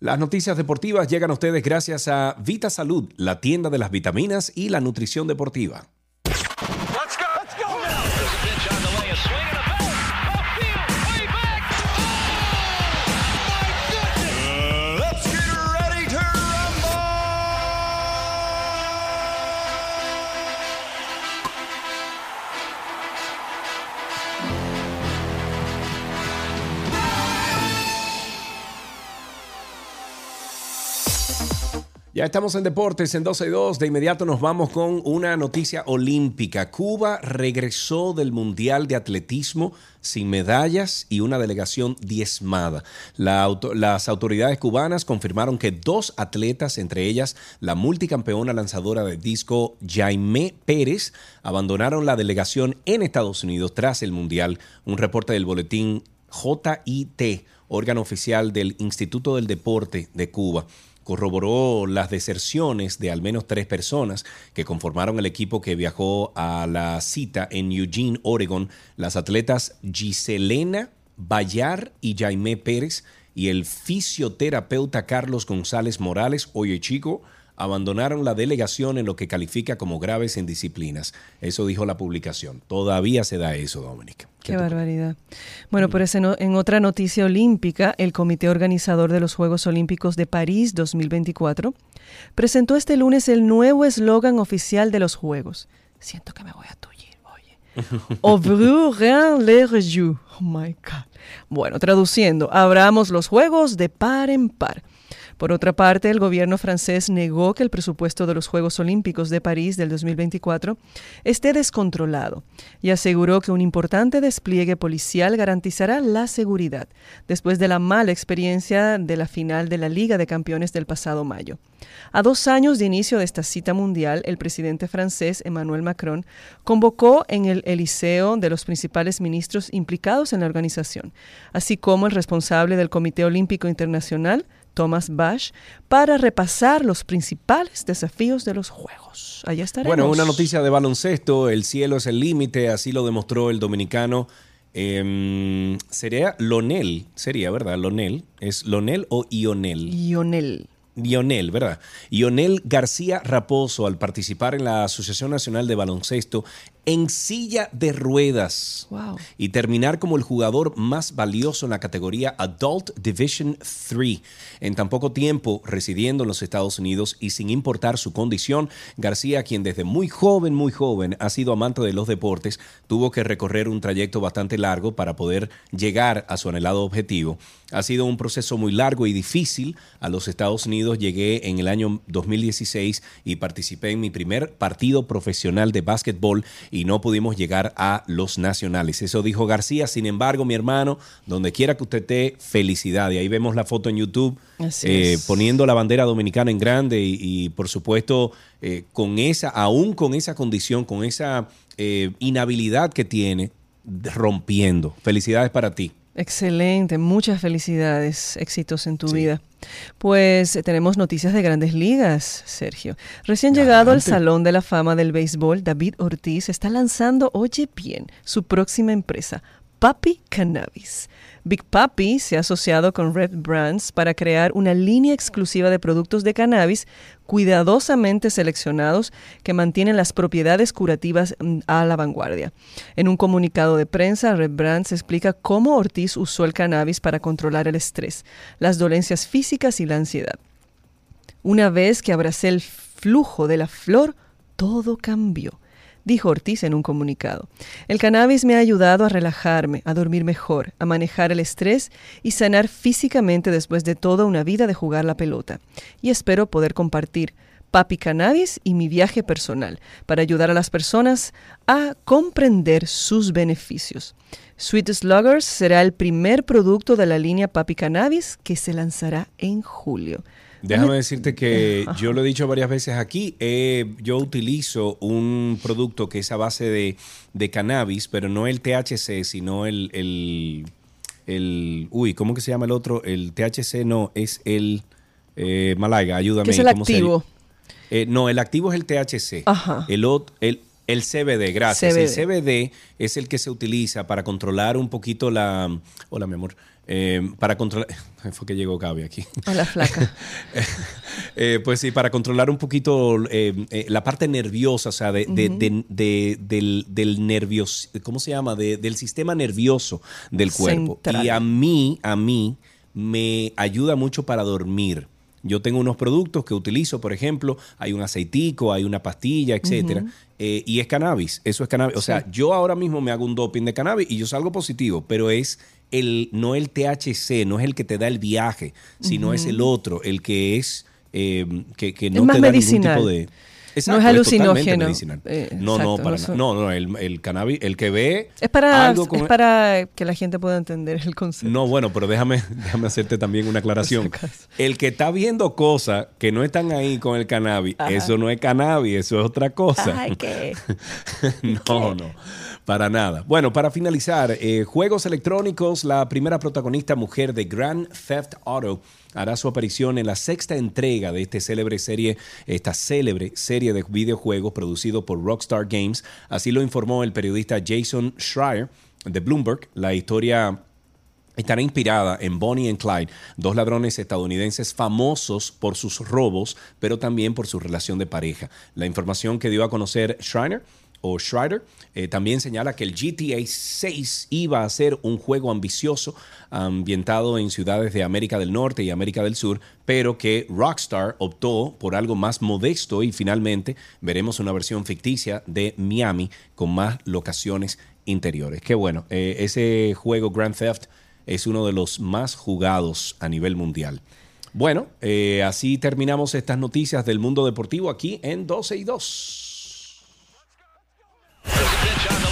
Las noticias deportivas llegan a ustedes gracias a Vita Salud, la tienda de las vitaminas y la nutrición deportiva. Ya estamos en deportes en 12 y 2. De inmediato nos vamos con una noticia olímpica. Cuba regresó del Mundial de Atletismo sin medallas y una delegación diezmada. las autoridades cubanas confirmaron que dos atletas, entre ellas la multicampeona lanzadora de disco Jaime Pérez, abandonaron la delegación en Estados Unidos tras el Mundial. Un reporte del boletín JIT, órgano oficial del Instituto del Deporte de Cuba corroboró las deserciones de al menos tres personas que conformaron el equipo que viajó a la cita en Eugene, Oregon, las atletas Giselena Bayar y Jaime Pérez y el fisioterapeuta Carlos González Morales, oye chico, abandonaron la delegación en lo que califica como graves indisciplinas. Eso dijo la publicación. Todavía se da eso, Dominic. Qué, barbaridad. Bueno, por eso en otra noticia olímpica, el comité organizador de los Juegos Olímpicos de París 2024 presentó este lunes el nuevo eslogan oficial de los Juegos. Siento que me voy a tullir, oye. Ouvrir les jeux. Oh my God. Bueno, traduciendo, abramos los Juegos de par en par. Por otra parte, el gobierno francés negó que el presupuesto de los Juegos Olímpicos de París del 2024 esté descontrolado y aseguró que un importante despliegue policial garantizará la seguridad después de la mala experiencia de la final de la Liga de Campeones del pasado mayo. A dos años de inicio de esta cita mundial, el presidente francés Emmanuel Macron convocó en el Eliseo de los principales ministros implicados en la organización, así como el responsable del Comité Olímpico Internacional, Thomas Bach para repasar los principales desafíos de los Juegos. Allá estaremos. Bueno, una noticia de baloncesto, el cielo es el límite, así lo demostró el dominicano. Em, sería Lonel, sería, ¿verdad? Lonel. ¿Es Lonel o Ionel? Ionel. Lionel, ¿verdad? Lionel García Raposo, al participar en la Asociación Nacional de Baloncesto, en silla de ruedas y terminar como el jugador más valioso en la categoría Adult Division 3. En tan poco tiempo residiendo en los Estados Unidos y sin importar su condición, García, quien desde muy joven, muy joven ha sido amante de los deportes, tuvo que recorrer un trayecto bastante largo para poder llegar a su anhelado objetivo. Ha sido un proceso muy largo y difícil. A los Estados Unidos llegué en el año 2016 y participé en mi primer partido profesional de básquetbol y no pudimos llegar a los nacionales. Eso dijo García. Sin embargo, mi hermano, donde quiera que usted esté, felicidad. Y ahí vemos la foto en YouTube eh, poniendo la bandera dominicana en grande y, por supuesto, eh, con esa, aún con esa condición, con esa eh, inhabilidad que tiene, rompiendo. Felicidades para ti. Excelente, muchas felicidades, éxitos en tu vida. Pues eh, tenemos noticias de grandes ligas, Sergio. Recién llegado al Salón de la Fama del Béisbol, David Ortiz está lanzando, oye bien, su próxima empresa, Papi Cannabis. Big Papi se ha asociado con Red Brands para crear una línea exclusiva de productos de cannabis cuidadosamente seleccionados que mantienen las propiedades curativas mm, a la vanguardia. En un comunicado de prensa, Red Brands explica cómo Ortiz usó el cannabis para controlar el estrés, las dolencias físicas y la ansiedad. Una vez que abracé el flujo de la flor, todo cambió dijo Ortiz en un comunicado. El cannabis me ha ayudado a relajarme, a dormir mejor, a manejar el estrés y sanar físicamente después de toda una vida de jugar la pelota. Y espero poder compartir Papi Cannabis y mi viaje personal para ayudar a las personas a comprender sus beneficios. Sweet Sluggers será el primer producto de la línea Papi Cannabis que se lanzará en julio. Déjame decirte que yo lo he dicho varias veces aquí, eh, yo utilizo un producto que es a base de, cannabis, pero no el THC, sino el, el, Uy, ¿cómo que se llama el otro? El THC no, es el... Eh, Malaiga, ayúdame. ¿Qué es el activo? Eh, no, el activo es el THC. Ajá. El, el, el CBD, gracias. El CBD es el que se utiliza para controlar un poquito la... Hola, mi amor. Eh, para controlar. Fue que llegó Gaby aquí. Hola, flaca. Eh, pues sí, para controlar un poquito eh, la parte nerviosa, o sea, de, del, del nervios. ¿Cómo se llama? del sistema nervioso del cuerpo. Y a mí, a mí, me ayuda mucho para dormir. Yo tengo unos productos que utilizo, por ejemplo, hay un aceitico, hay una pastilla, etcétera, y es cannabis. Eso es cannabis. O sea, yo ahora mismo me hago un doping de cannabis y yo salgo positivo, pero es el, no el THC, no es el que te da el viaje, sino es el otro, el que es eh, que, no te da ningún tipo de no es alucinógeno. Eh, no, no, para no, no, el, el, cannabis, el que ve. Es para, es para que la gente pueda entender el concepto. No, bueno, pero déjame, déjame hacerte también una aclaración. El que está viendo cosas que no están ahí con el cannabis, eso no es cannabis, eso es otra cosa. Ay, ¿qué? no, no. Para nada. Bueno, para finalizar, eh, juegos electrónicos, la primera protagonista mujer de Grand Theft Auto hará su aparición en la sexta entrega de esta célebre serie, esta célebre serie de videojuegos producido por Rockstar Games. Así lo informó el periodista Jason Schreier de Bloomberg. La historia estará inspirada en Bonnie and Clyde, dos ladrones estadounidenses famosos por sus robos, pero también por su relación de pareja. La información que dio a conocer Schreiner o Schreider, eh, también señala que el GTA 6 iba a ser un juego ambicioso ambientado en ciudades de América del Norte y América del Sur, pero que Rockstar optó por algo más modesto y finalmente veremos una versión ficticia de Miami con más locaciones interiores. Qué bueno, eh, ese juego Grand Theft es uno de los más jugados a nivel mundial. Bueno, eh, así terminamos estas noticias del mundo deportivo aquí en 12 y 2. There's a pitch on the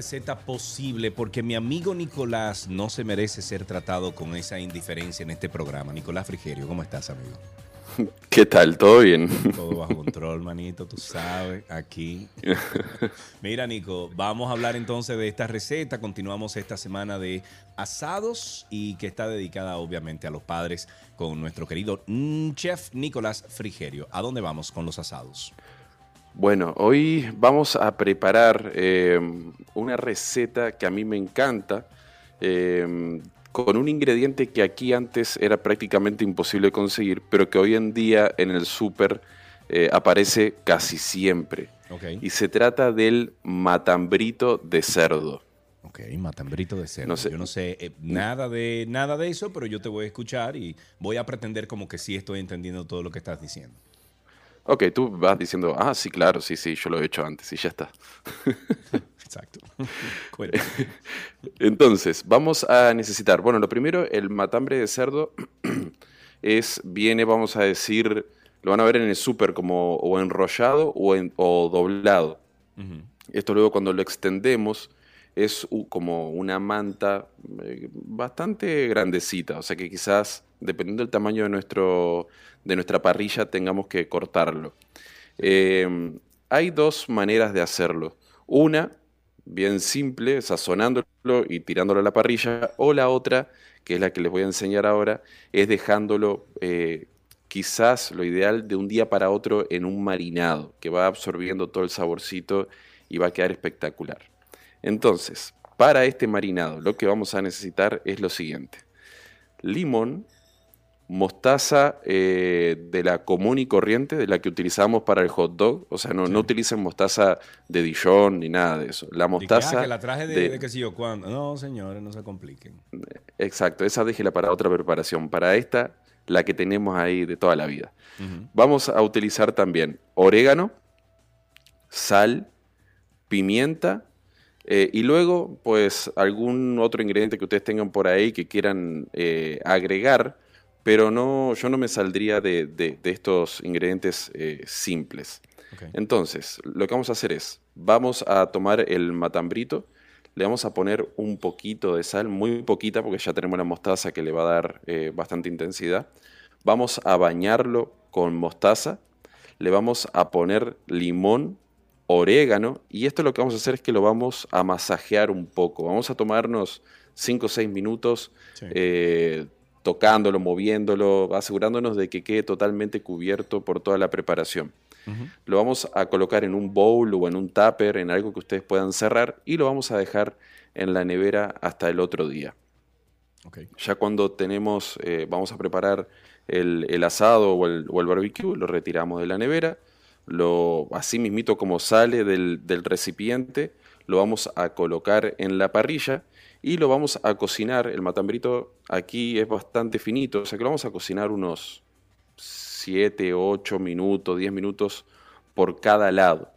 receta posible porque mi amigo Nicolás no se merece ser tratado con esa indiferencia en este programa. Nicolás Frigerio, ¿cómo estás, amigo? ¿Qué tal? ¿Todo bien? Todo bajo control, manito, tú sabes, aquí. Mira, Nico, vamos a hablar entonces de esta receta. Continuamos esta semana de asados y que está dedicada obviamente a los padres con nuestro querido chef Nicolás Frigerio. ¿A dónde vamos con los asados? Bueno, hoy vamos a preparar em, una receta que a mí me encanta, em, con un ingrediente que aquí antes era prácticamente imposible conseguir, pero que hoy en día en el súper eh, aparece casi siempre. Y se trata del matambrito de cerdo. Ok, matambrito de cerdo. Yo no sé eh, nada, de, nada de eso, pero yo te voy a escuchar y voy a pretender como que sí estoy entendiendo todo lo que estás diciendo. Ok, tú vas diciendo, ah, sí, claro, sí, sí, yo lo he hecho antes y ya está. Exacto. Entonces, vamos a necesitar, bueno, lo primero, el matambre de cerdo es, viene, vamos a decir, lo van a ver en el súper como o enrollado o, en, o doblado. Esto luego cuando lo extendemos es como una manta eh, bastante grandecita, o sea que quizás dependiendo del tamaño de, nuestro, de nuestra parrilla tengamos que cortarlo. Em, hay dos maneras de hacerlo. Una, bien simple, sazonándolo y tirándolo a la parrilla, o la otra, que es la que les voy a enseñar ahora, es dejándolo eh, quizás lo ideal de un día para otro en un marinado, que va absorbiendo todo el saborcito y va a quedar espectacular. Entonces, para este marinado lo que vamos a necesitar es lo siguiente. Limón, mostaza eh, de la común y corriente, de la que utilizamos para el hot dog. O sea, no, no utilicen mostaza de Dijon ni nada de eso. La mostaza. Ah, que la traje de, de, yo cuándo. No, señores, no se compliquen. Exacto, esa déjela para otra preparación. Para esta, la que tenemos ahí de toda la vida. Vamos a utilizar también orégano, sal, pimienta. Eh, y luego, pues, algún otro ingrediente que ustedes tengan por ahí que quieran eh, agregar pero no, yo no me saldría de, estos ingredientes eh, simples. Entonces, lo que vamos a hacer es, vamos a tomar el matambrito, le vamos a poner un poquito de sal, muy poquita, porque ya tenemos la mostaza que le va a dar eh, bastante intensidad. Vamos a bañarlo con mostaza, le vamos a poner limón, orégano, y esto lo que vamos a hacer es que lo vamos a masajear un poco. Vamos a tomarnos 5 o 6 minutos. Eh, tocándolo, moviéndolo, asegurándonos de que quede totalmente cubierto por toda la preparación. Lo vamos a colocar en un bowl o en un tupper, en algo que ustedes puedan cerrar, y lo vamos a dejar en la nevera hasta el otro día. Ya cuando tenemos, eh, vamos a preparar el, asado o el, barbecue, lo retiramos de la nevera, lo, así mismito como sale del, del recipiente, lo vamos a colocar en la parrilla y lo vamos a cocinar. El matambrito aquí es bastante finito, o sea que lo vamos a cocinar unos 7, 8 minutos, 10 minutos por cada lado.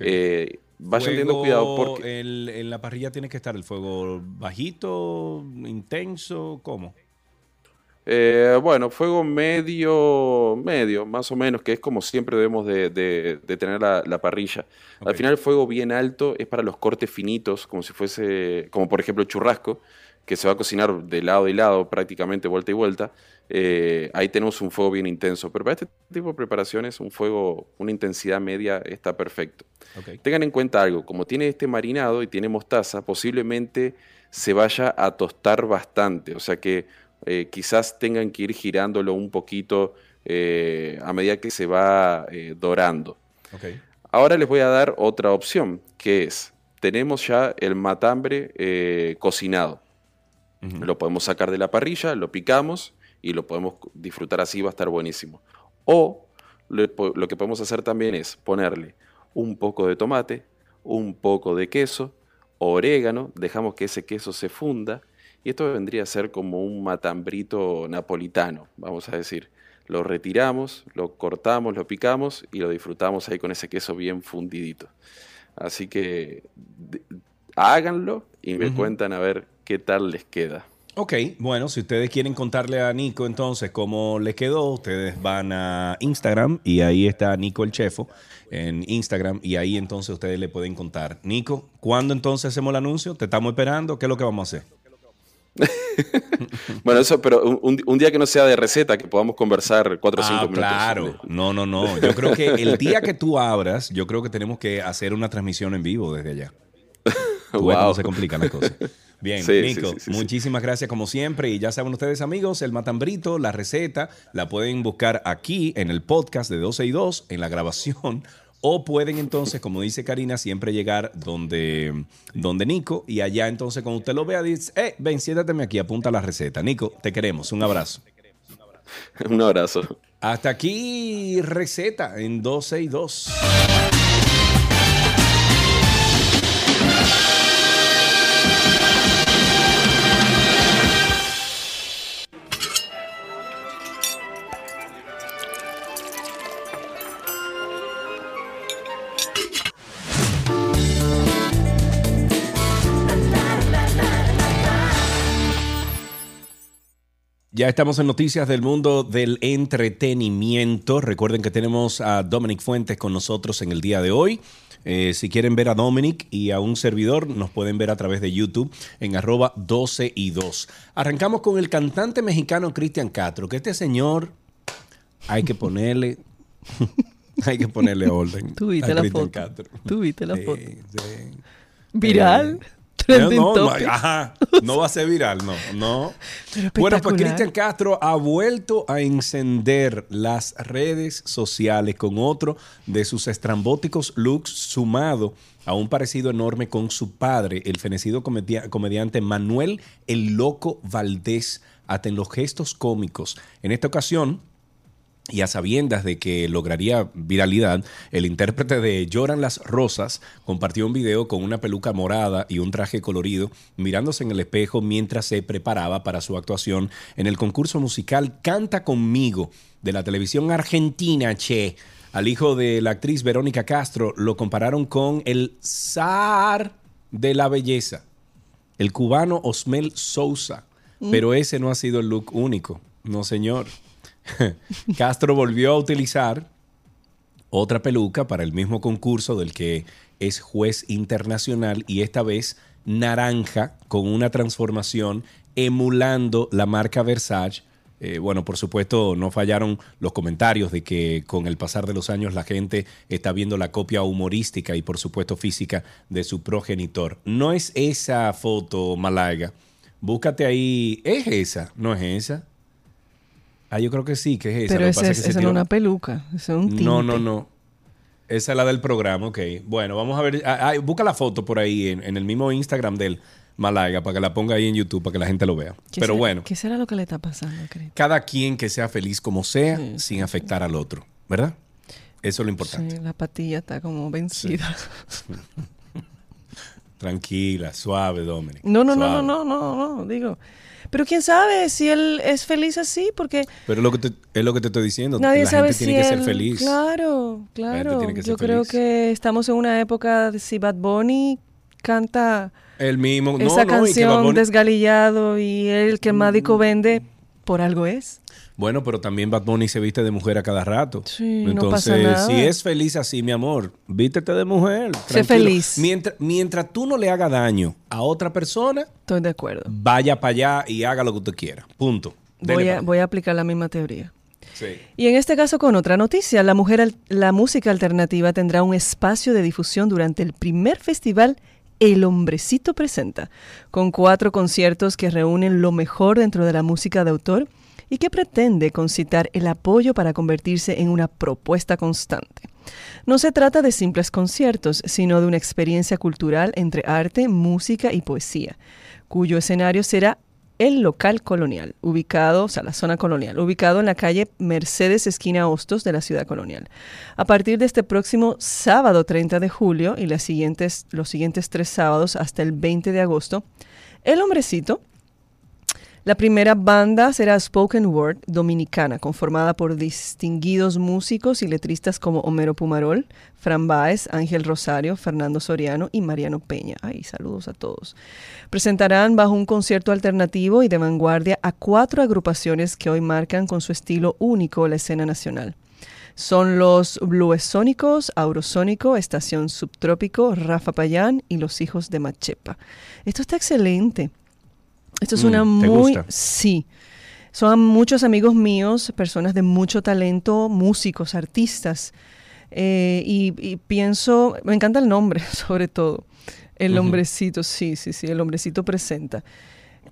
Eh, vayan teniendo cuidado porque... en la parrilla tiene que estar el fuego bajito, intenso, ¿cómo? Eh, bueno, fuego medio, medio, más o menos, que es como siempre debemos de, tener la, parrilla. Al final el fuego bien alto es para los cortes finitos, como si fuese, como por ejemplo el churrasco, que se va a cocinar de lado y lado, prácticamente vuelta y vuelta. Eh, ahí tenemos un fuego bien intenso. Pero para este tipo de preparaciones, un fuego, una intensidad media está perfecto. Tengan en cuenta algo, como tiene este marinado y tiene mostaza, posiblemente se vaya a tostar bastante. O sea que eh, quizás tengan que ir girándolo un poquito eh, a medida que se va eh, dorando. Ahora les voy a dar otra opción, que es, tenemos ya el matambre cocinado. Lo podemos sacar de la parrilla, lo picamos y lo podemos disfrutar así, va a estar buenísimo. O lo que podemos hacer también es ponerle un poco de tomate, un poco de queso, orégano, dejamos que ese queso se funda y esto vendría a ser como un matambrito napolitano, vamos a decir. Lo retiramos, lo cortamos, lo picamos y lo disfrutamos ahí con ese queso bien fundidito. Así que háganlo y me cuentan a ver qué tal les queda. Ok, bueno, si ustedes quieren contarle a Nico entonces cómo le quedó, ustedes van a Instagram y ahí está Nico el Chefo en Instagram y ahí entonces ustedes le pueden contar. Nico, ¿cuándo entonces hacemos el anuncio? Te estamos esperando, ¿qué es lo que vamos a hacer? bueno, eso, pero un, día que no sea de receta, que podamos conversar cuatro o cinco ah, minutos. Claro, no, no, no. Yo creo que el día que tú abras, yo creo que tenemos que hacer una transmisión en vivo desde allá. Tú se complican las cosas. Bien, Nico, muchísimas gracias como siempre. Y ya saben ustedes, amigos, el matambrito, la receta, la pueden buscar aquí en el podcast de 12 y 2, en la grabación o pueden entonces, como dice Karina, siempre llegar donde, donde Nico y allá entonces cuando usted lo vea dice, eh, ven, siéntateme aquí, apunta la receta. Nico, te queremos. Un abrazo. Un abrazo. Hasta aquí receta en 12 y 2. Ya estamos en noticias del mundo del entretenimiento. Recuerden que tenemos a Dominic Fuentes con nosotros en el día de hoy. Eh, si quieren ver a Dominic y a un servidor, nos pueden ver a través de YouTube en arroba 12 y 2. Arrancamos con el cantante mexicano Cristian Castro, que este señor hay que ponerle... hay que ponerle orden. Tú viste a la foto. Castro. Tú viste la Sí, foto. sí. Viral. Eh, Trending no, no, ajá, no va a ser viral, no, no. Bueno, pues. Cristian Castro ha vuelto a encender las redes sociales con otro de sus estrambóticos looks sumado a un parecido enorme con su padre, el fenecido comedia- comediante Manuel el Loco Valdés, hasta en los gestos cómicos. En esta ocasión, y a sabiendas de que lograría viralidad, el intérprete de Lloran las Rosas compartió un video con una peluca morada y un traje colorido mirándose en el espejo mientras se preparaba para su actuación en el concurso musical Canta conmigo de la televisión argentina, che. Al hijo de la actriz Verónica Castro lo compararon con el zar de la belleza, el cubano Osmel Sousa. Pero ese no ha sido el look único, no señor. Castro volvió a utilizar otra peluca para el mismo concurso del que es juez internacional y esta vez naranja con una transformación emulando la marca Versace. Eh, bueno, por supuesto, no fallaron los comentarios de que con el pasar de los años la gente está viendo la copia humorística y por supuesto física de su progenitor. No es esa foto, Malaga. Búscate ahí. ¿Es esa? ¿No es esa? Ah, yo creo que sí, que es esa. Pero pasa es, que esa no es tiró- una peluca, es un tinte. no, no, no. Esa es la del programa, ok. Bueno, vamos a ver. ah, ah, busca la foto por ahí en, en el mismo Instagram del Malaga para que la ponga ahí en YouTube para que la gente lo vea. ¿Qué Pero será- bueno, ¿Qué será lo que le está pasando, Cris? cada quien que sea feliz como sea, sin afectar al otro, ¿verdad? Eso es lo importante. Sí, la patilla está como vencida. Tranquila, suave, Dominic. No, no, no, no, no, no, no, digo. Pero quién sabe si él es feliz así, porque Pero es lo que te, es lo que te estoy diciendo. nadie la sabe gente si tiene que ser feliz. Claro, claro. tiene que ser Yo creo feliz. que estamos en una época de si Bad Bunny canta El mismo. no, esa no, y Bad canción Bunny- desgalillado y él que más disco vende, por algo es. Bueno, pero también Bad Bunny se viste de mujer a cada rato. Sí, no Entonces, pasa nada. si es feliz así, mi amor, vístete de mujer. Sé feliz. Mientras, mientras tú no le hagas daño a otra persona, Estoy de acuerdo. vaya para allá y haga lo que usted quiera. Punto. Voy a, voy a aplicar la misma teoría. Sí. Y en este caso con otra noticia, la mujer la música alternativa tendrá un espacio de difusión durante el primer festival El Hombrecito Presenta, con cuatro conciertos que reúnen lo mejor dentro de la música de autor y que pretende concitar el apoyo para convertirse en una propuesta constante. No se trata de simples conciertos, sino de una experiencia cultural entre arte, música y poesía, cuyo escenario será el local colonial, ubicado, o sea, la zona colonial, ubicado en la calle Mercedes, esquina Hostos de la ciudad colonial. A partir de este próximo sábado 30 de julio y los siguientes tres sábados hasta el 20 de agosto, El Hombrecito, la primera banda será Spoken Word Dominicana, conformada por distinguidos músicos y letristas como Homero Pumarol, Fran Baez, Ángel Rosario, Fernando Soriano y Mariano Peña. Ay, saludos a todos. Presentarán bajo un concierto alternativo y de vanguardia a cuatro agrupaciones que hoy marcan con su estilo único la escena nacional. Son los Bluesónicos, Aurosónico, Estación Subtrópico, Rafa Payán y Los Hijos de Machepa. Esto está excelente. Esto es Mm, una ¿te muy... gusta? Sí. Son muchos amigos míos, personas de mucho talento, músicos, artistas. Eh, y, y pienso, me encanta el nombre, sobre todo. El hombrecito, sí, sí, sí, el hombrecito presenta.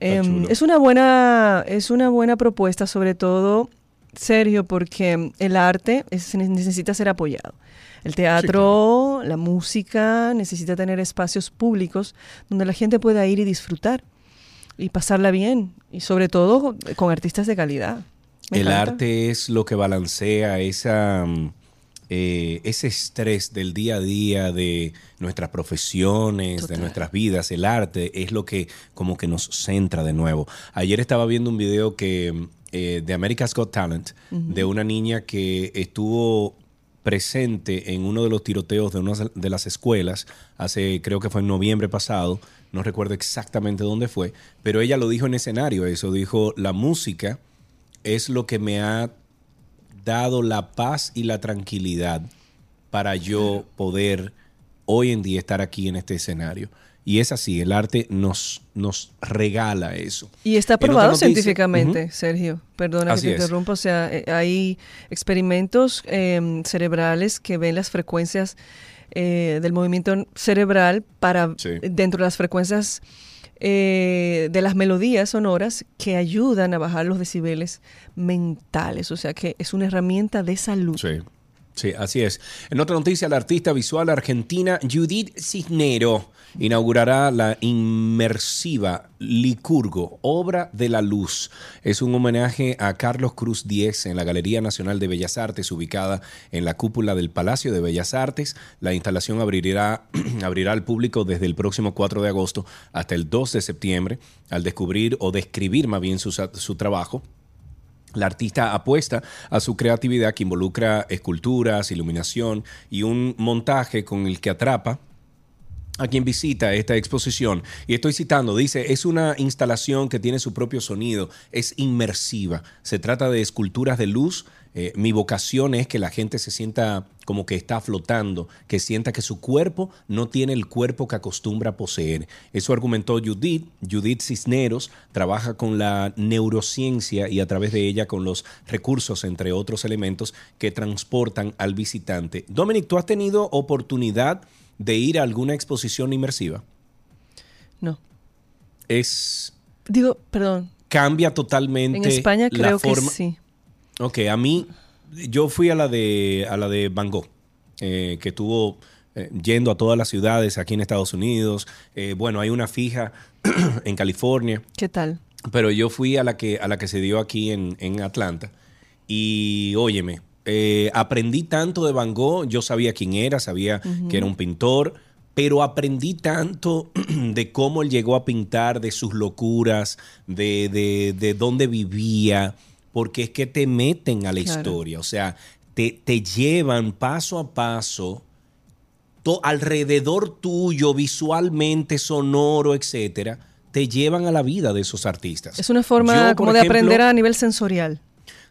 Em, es una buena, es una buena propuesta, sobre todo, Sergio, porque el arte es- necesita ser apoyado. El teatro, la música, necesita tener espacios públicos donde la gente pueda ir y disfrutar y pasarla bien. Y sobre todo con artistas de calidad. Me el encanta. arte es lo que balancea esa, mm, eh, ese estrés del día a día de nuestras profesiones, Total. de nuestras vidas. El arte es lo que como que nos centra de nuevo. Ayer estaba viendo un video que mm, eh, de America's Got Talent de una niña que estuvo presente en uno de los tiroteos de una de las escuelas hace creo que fue en noviembre pasado no recuerdo exactamente dónde fue pero ella lo dijo en escenario eso dijo la música es lo que me ha dado la paz y la tranquilidad para yo poder hoy en día estar aquí en este escenario. Y es así, el arte nos, nos regala eso. Y está probado científicamente, Sergio. Perdona que te interrumpa. O sea, eh, hay experimentos em, cerebrales que ven las frecuencias eh, del movimiento cerebral para dentro de las frecuencias eh, de las melodías sonoras que ayudan a bajar los decibeles mentales. O sea que es una herramienta de salud. Sí. Sí, así es. En otra noticia, la artista visual argentina Judith Cisnero inaugurará la inmersiva Licurgo, obra de la luz. Es un homenaje a Carlos Cruz Diez en la Galería Nacional de Bellas Artes, ubicada en la cúpula del Palacio de Bellas Artes. La instalación abrirá, abrirá al público desde el próximo 4 de agosto hasta el 2 de septiembre, al descubrir o describir más bien su, su trabajo la artista apuesta a su creatividad que involucra esculturas, iluminación y un montaje con el que atrapa a quien visita esta exposición. Y estoy citando, dice, es una instalación que tiene su propio sonido, es inmersiva. Se trata de esculturas de luz eh, mi vocación es que la gente se sienta como que está flotando, que sienta que su cuerpo no tiene el cuerpo que acostumbra poseer. Eso argumentó Judith. Judith Cisneros trabaja con la neurociencia y a través de ella con los recursos, entre otros elementos, que transportan al visitante. Dominic, ¿tú has tenido oportunidad de ir a alguna exposición inmersiva? No. Es... Digo, perdón. Cambia totalmente. En España creo que sí. Ok, a mí, yo fui a la de, a la de Van Gogh, eh, que estuvo eh, yendo a todas las ciudades aquí en Estados Unidos. Eh, bueno, hay una fija en California. ¿Qué tal? Pero yo fui a la que, a la que se dio aquí en, Atlanta. Y óyeme, aprendí tanto de Van Gogh, yo sabía quién era, sabía que era un pintor, pero aprendí tanto de cómo él llegó a pintar, de sus locuras, de, de, de dónde vivía porque es que te meten a la historia, o sea, te, te, llevan paso a paso alrededor tuyo, visualmente, sonoro, etcétera, te llevan a la vida de esos artistas. Es una forma como de aprender a nivel sensorial.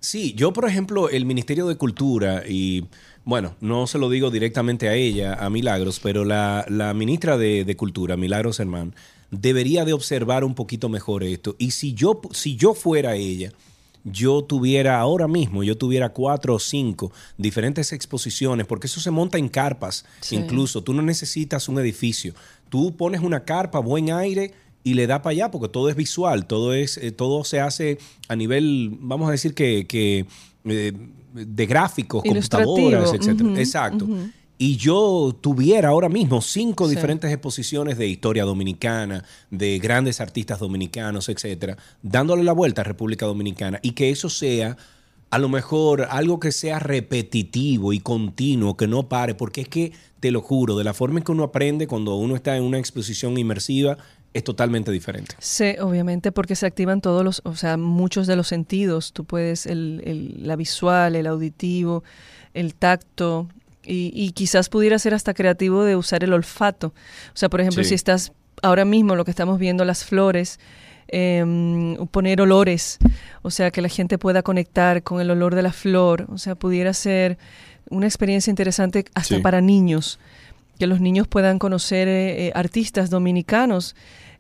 Sí, yo por ejemplo, el Ministerio de Cultura y bueno, no se lo digo directamente a ella, a Milagros, pero la, la ministra de, de, Cultura, Milagros Hermán, debería de observar un poquito mejor esto. Y si yo, si yo fuera ella, yo tuviera ahora mismo, yo tuviera cuatro o cinco diferentes exposiciones, porque eso se monta en carpas, incluso. Tú no necesitas un edificio, tú pones una carpa, buen aire y le da para allá, porque todo es visual, todo es, eh, todo se hace a nivel, vamos a decir que, eh, de gráficos, computadoras, etcétera. Exacto. Y yo tuviera ahora mismo cinco diferentes exposiciones de historia dominicana, de grandes artistas dominicanos, etcétera, dándole la vuelta a República Dominicana y que eso sea a lo mejor algo que sea repetitivo y continuo, que no pare, porque es que te lo juro, de la forma en que uno aprende cuando uno está en una exposición inmersiva es totalmente diferente. Sí, obviamente, porque se activan todos los, o sea, muchos de los sentidos. Tú puedes, el, el, la visual, el auditivo, el tacto, y, quizás pudiera ser hasta creativo de usar el olfato. O sea, por ejemplo, si estás ahora mismo lo que estamos viendo, las flores, em, poner olores, o sea, que la gente pueda conectar con el olor de la flor, o sea, pudiera ser una experiencia interesante hasta para niños, que los niños puedan conocer eh, eh, artistas dominicanos.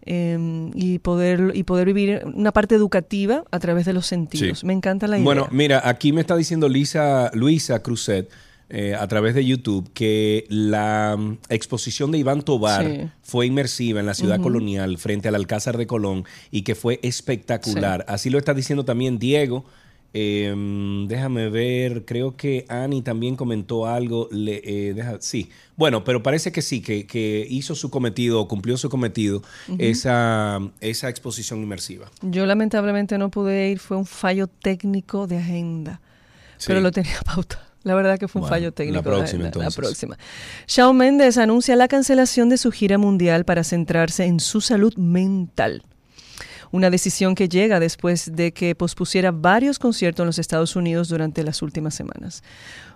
Em, y poder y poder vivir una parte educativa a través de los sentidos. Me encanta la idea. Bueno, mira, aquí me está diciendo Lisa, Luisa Cruzet eh, a través de YouTube que la mm, exposición de Iván Tobar fue inmersiva en la ciudad colonial frente al Alcázar de Colón y que fue espectacular. Así lo está diciendo también Diego. Em, déjame ver, creo que Ani también comentó algo. Le, eh, sí, bueno, pero parece que sí, que, hizo su cometido, cumplió su cometido esa, esa exposición inmersiva. Yo lamentablemente no pude ir, fue un fallo técnico de agenda, pero lo tenía pautado. La verdad que fue un fallo técnico. La próxima, entonces. La próxima. Shawn Mendes anuncia la cancelación de su gira mundial para centrarse en su salud mental. Una decisión que llega después de que pospusiera varios conciertos en los Estados Unidos durante las últimas semanas.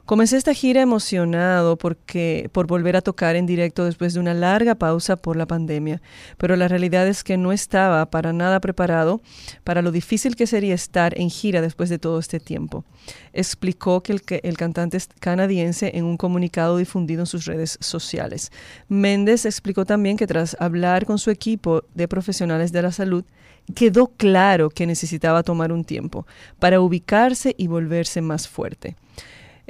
Comencé esta gira emocionado porque, por volver a tocar en directo después de una larga pausa por la pandemia, pero la realidad es que no estaba para nada preparado para lo difícil que sería estar en gira después de todo este tiempo. Explicó que el, cantante canadiense en un comunicado difundido en sus redes sociales. Méndez explicó también que tras hablar con su equipo de profesionales de la salud, quedó claro que necesitaba tomar un tiempo para ubicarse y volverse más fuerte.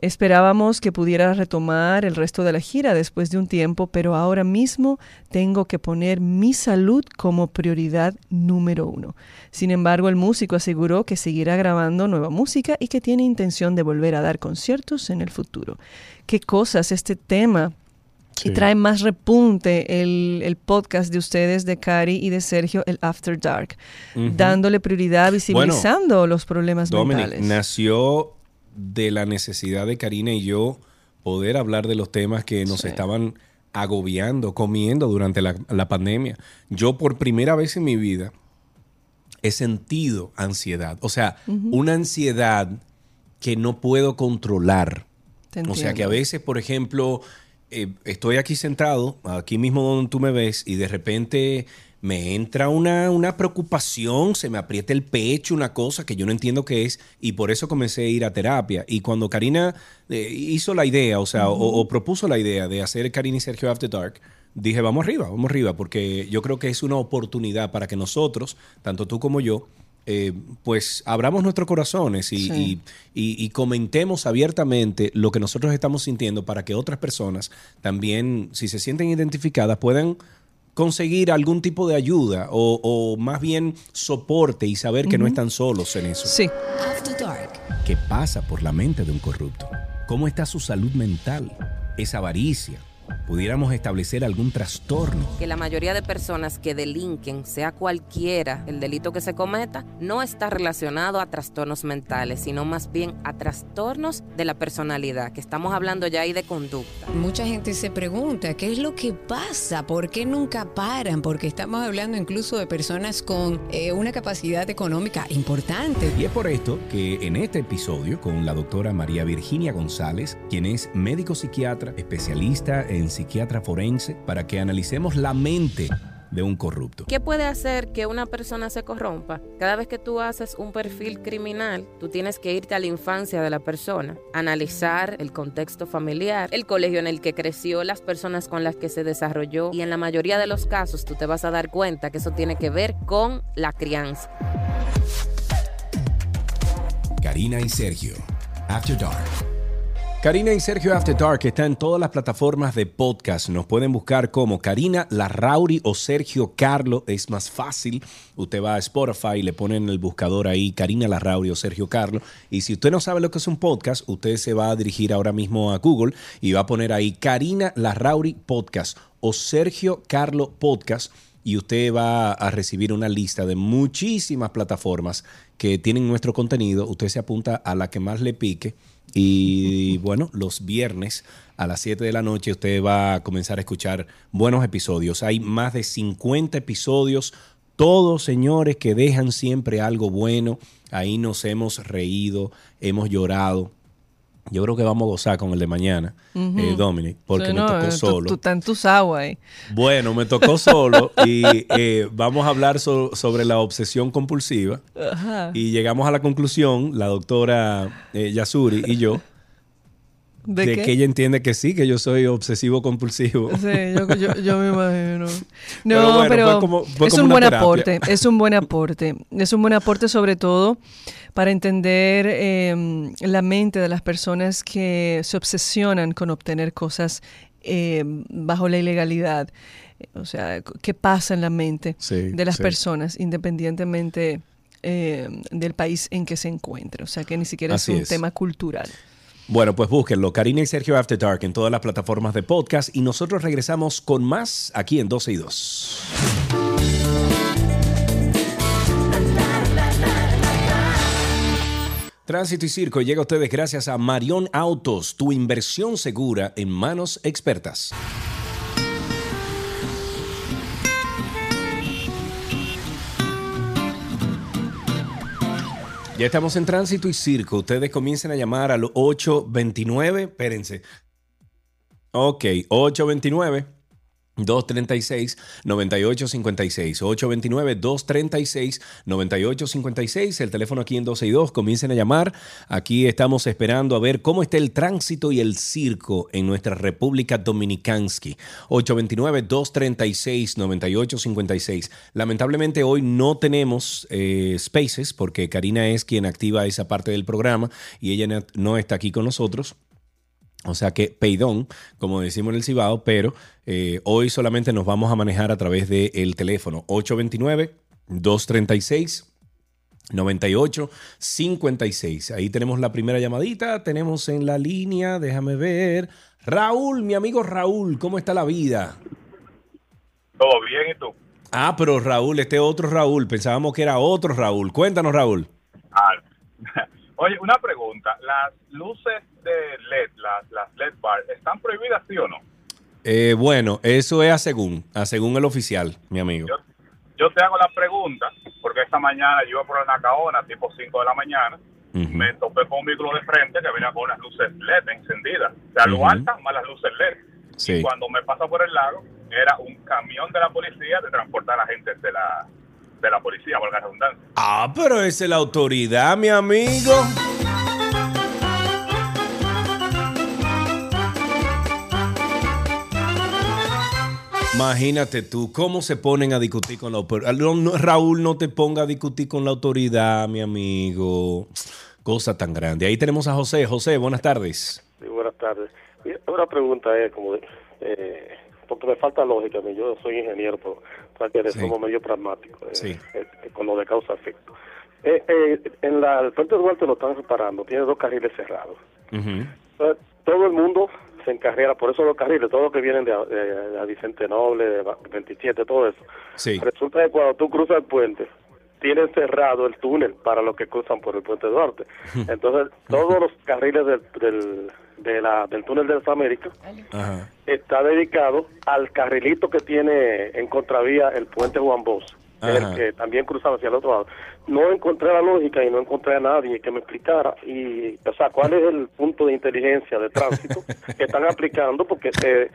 Esperábamos que pudiera retomar el resto de la gira después de un tiempo, pero ahora mismo tengo que poner mi salud como prioridad número uno. Sin embargo, el músico aseguró que seguirá grabando nueva música y que tiene intención de volver a dar conciertos en el futuro. ¿Qué cosas este tema y trae más repunte el, podcast de ustedes, de Cari y de Sergio, el After Dark, dándole prioridad, visibilizando los problemas mentales. Nació de la necesidad de Karina y yo poder hablar de los temas que nos estaban agobiando, comiendo durante la, pandemia. Yo por primera vez en mi vida he sentido ansiedad, o sea, una ansiedad que no puedo controlar. O sea, que a veces, por ejemplo, eh, estoy aquí sentado, aquí mismo donde tú me ves, y de repente me entra una, una, preocupación, se me aprieta el pecho, una cosa que yo no entiendo qué es, y por eso comencé a ir a terapia. Y cuando Karina eh, hizo la idea, o sea, o, propuso la idea de hacer Karina y Sergio After Dark, dije, vamos arriba, vamos arriba, porque yo creo que es una oportunidad para que nosotros, tanto tú como yo, eh, pues abramos nuestros corazones y, y, comentemos abiertamente lo que nosotros estamos sintiendo para que otras personas también, si se sienten identificadas, puedan conseguir algún tipo de ayuda o, más bien soporte y saber que no están solos en eso. Sí. ¿Qué pasa por la mente de un corrupto? ¿Cómo está su salud mental? ¿Es avaricia? Pudiéramos establecer algún trastorno. Que la mayoría de personas que delinquen, sea cualquiera el delito que se cometa, no está relacionado a trastornos mentales, sino más bien a trastornos de la personalidad, que estamos hablando ya ahí de conducta. Mucha gente se pregunta, ¿qué es lo que pasa? ¿Por qué nunca paran? Porque estamos hablando incluso de personas con eh, una capacidad económica importante. Y es por esto que en este episodio, con la doctora María Virginia González, quien es médico psiquiatra, especialista en en psiquiatra forense para que analicemos la mente de un corrupto. ¿Qué puede hacer que una persona se corrompa? Cada vez que tú haces un perfil criminal, tú tienes que irte a la infancia de la persona, analizar el contexto familiar, el colegio en el que creció, las personas con las que se desarrolló y en la mayoría de los casos tú te vas a dar cuenta que eso tiene que ver con la crianza. Karina y Sergio, After Dark. Karina y Sergio After Dark está en todas las plataformas de podcast. Nos pueden buscar como Karina Larrauri o Sergio Carlo. Es más fácil. Usted va a Spotify y le ponen en el buscador ahí Karina Larrauri o Sergio Carlo. Y si usted no sabe lo que es un podcast, usted se va a dirigir ahora mismo a Google y va a poner ahí Karina Larrauri Podcast o Sergio Carlo Podcast y usted va a recibir una lista de muchísimas plataformas que tienen nuestro contenido. Usted se apunta a la que más le pique y bueno, los viernes a las 7 de la noche usted va a comenzar a escuchar buenos episodios. Hay más de 50 episodios, todos señores que dejan siempre algo bueno. Ahí nos hemos reído, hemos llorado. Yo creo que vamos a gozar con el de mañana, eh, Dominic, porque me tocó solo. Tú, estás en tus aguas ahí. Bueno, me tocó solo y eh, vamos a hablar sobre la obsesión compulsiva. Y llegamos a la conclusión, la doctora eh, Yasuri y yo, ¿De, que ella entiende que sí, que yo soy obsesivo compulsivo. Sí, yo, me imagino. No, pero, es un buen aporte, es un buen aporte. Es un buen aporte sobre todo para entender em, la mente de las personas que se obsesionan con obtener cosas em, bajo la ilegalidad. O sea, qué pasa en la mente de las personas, independientemente em, del país en que se encuentre. O sea, que ni siquiera es un tema cultural. Bueno, pues búsquenlo, Karina y Sergio After Dark en todas las plataformas de podcast y nosotros regresamos con más aquí en 12 y 2. Tránsito y Circo llega a ustedes gracias a Marión Autos, tu inversión segura en manos expertas. Ya estamos en tránsito y circo. Ustedes comiencen a llamar al 829. Espérense. Ok, 829. 236-9856. 829-236-9856. El teléfono aquí en 12 y 2. Comiencen a llamar. Aquí estamos esperando a ver cómo está el tránsito y el circo en nuestra República Dominicansky. 829-236-9856. Lamentablemente hoy no tenemos eh, spaces porque Karina es quien activa esa parte del programa y ella no está aquí con nosotros. O sea que peidón, como decimos en el Cibao, pero eh, hoy solamente nos vamos a manejar a través del teléfono 829-236. Ahí tenemos la primera llamadita. Tenemos en la línea, déjame ver. Raúl, mi amigo Raúl, ¿cómo está la vida? Todo bien, ¿y tú? Ah, pero Raúl, este otro Raúl. Pensábamos que era otro Raúl. Cuéntanos, Raúl. Ah, Oye, una pregunta. ¿Las luces de LED, las, las LED bar, están prohibidas, sí o no? Eh, bueno, eso es a según, a según el oficial, mi amigo. Yo, te hago la pregunta, porque esta mañana yo iba por la Nacaona, tipo 5 de la mañana, me topé con un vehículo de frente que venía con unas luces LED encendidas. O sea, lo altas más las luces LED. Y cuando me pasa por el lago, era un camión de la policía de transportar a la gente de la, de la policía, por la redundancia. Ah, pero esa es la autoridad, mi amigo. Imagínate tú, ¿cómo se ponen a discutir con la autoridad? Raúl, no te ponga a discutir con la autoridad, mi amigo. Cosa tan grande. Ahí tenemos a José. José, buenas tardes. Sí, buenas tardes. Una pregunta es como, eh, porque me falta lógica, yo soy ingeniero, pero que somos medio pragmáticos eh, eh, con lo de causa-efecto. en la, el puente Duarte lo están separando, tiene dos carriles cerrados. todo el mundo se encarrera, por eso los carriles, todos los que vienen de, de, Vicente Noble, de 27, todo eso. Resulta que cuando tú cruzas el puente, tienen cerrado el túnel para los que cruzan por el puente Duarte. Entonces, todos los carriles del, del, de la, del túnel de las Américas está dedicado al carrilito que tiene en contravía el puente Juan Bosch el que también cruzaba hacia el otro lado. No encontré la lógica y no encontré a nadie que me explicara, y, o sea, cuál es el punto de inteligencia de tránsito que están aplicando, porque eh,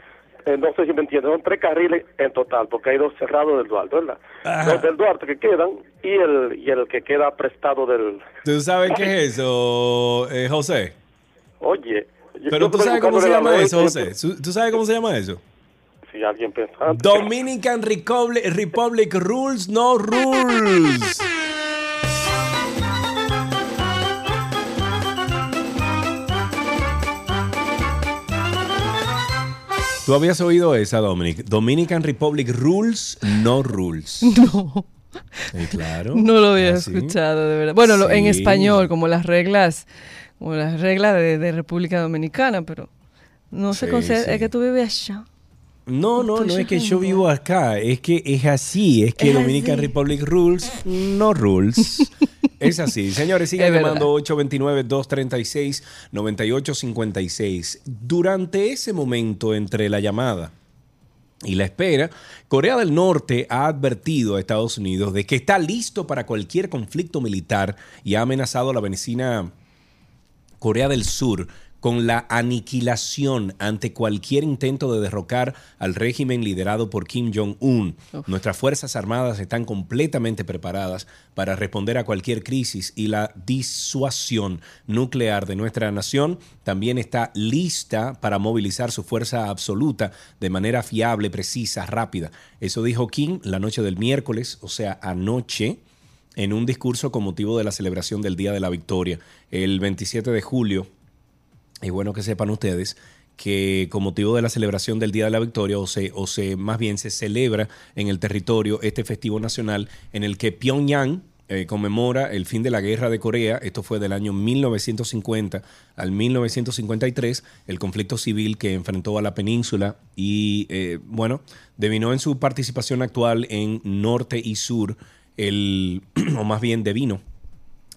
eh, no sé si me entienden, son tres carriles en total, porque hay dos cerrados del Duarte, ¿verdad? Los del Duarte que quedan y el, y el que queda prestado del... ¿Tú sabes qué es eso, eh, José? Oye... Pero tú sabes cómo se llama eso, José. ¿Tú sabes cómo se llama eso? alguien Dominican Republic, Republic Rules, no rules. ¿Tú habías oído esa, Dominic? Dominican Republic Rules, no rules. No. claro. No lo había escuchado, de verdad. Bueno, en español, como las reglas, como las reglas de, República Dominicana, pero no se concede, es que tú vives allá. No, no, no es que yo vivo acá, es que es así, es que Dominican Republic rules, no rules. es así. Señores, sigan llamando 829-236-9856. Durante ese momento entre la llamada y la espera, Corea del Norte ha advertido a Estados Unidos de que está listo para cualquier conflicto militar y ha amenazado a la vecina Corea del Sur con la aniquilación ante cualquier intento de derrocar al régimen liderado por Kim Jong-un. Nuestras Fuerzas Armadas están completamente preparadas para responder a cualquier crisis y la disuasión nuclear de nuestra nación también está lista para movilizar su fuerza absoluta de manera fiable, precisa, rápida. Eso dijo Kim la noche del miércoles, o sea, anoche en un discurso con motivo de la celebración del Día de la Victoria. El 27 de julio es bueno que sepan ustedes que con motivo de la celebración del Día de la Victoria, o se, o se más bien se celebra en el territorio este festivo nacional en el que Pyongyang eh, conmemora el fin de la guerra de Corea, esto fue del año 1950 al 1953, el conflicto civil que enfrentó a la península y, eh, bueno, devinó en su participación actual en norte y sur, el, o más bien devino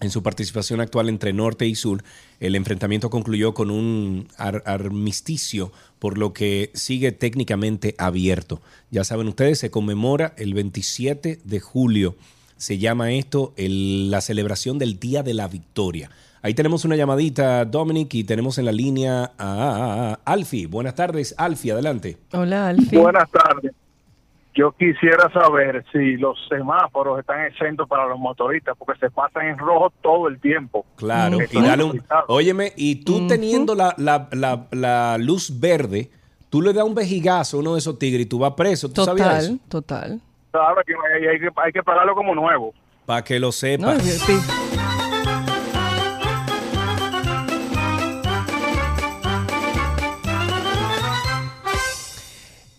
en su participación actual entre norte y sur, el enfrentamiento concluyó con un armisticio, por lo que sigue técnicamente abierto. Ya saben ustedes, se conmemora el 27 de julio se llama esto la celebración del Día de la Victoria. Ahí tenemos una llamadita, Dominic, y tenemos en la línea a Alfi. Buenas tardes, Alfi, adelante. Hola, Alfi. Buenas tardes. Yo quisiera saber si los semáforos están exentos para los motoristas, porque se pasan en rojo todo el tiempo. Claro, y dale un... Óyeme, y tú teniendo la, la, luz verde, tú le das un vejigazo a uno de esos tigres y tú vas preso. ¿Tú total, sabías eso? Total, Claro, que hay, que, hay que pagarlo como nuevo. Para que lo sepas.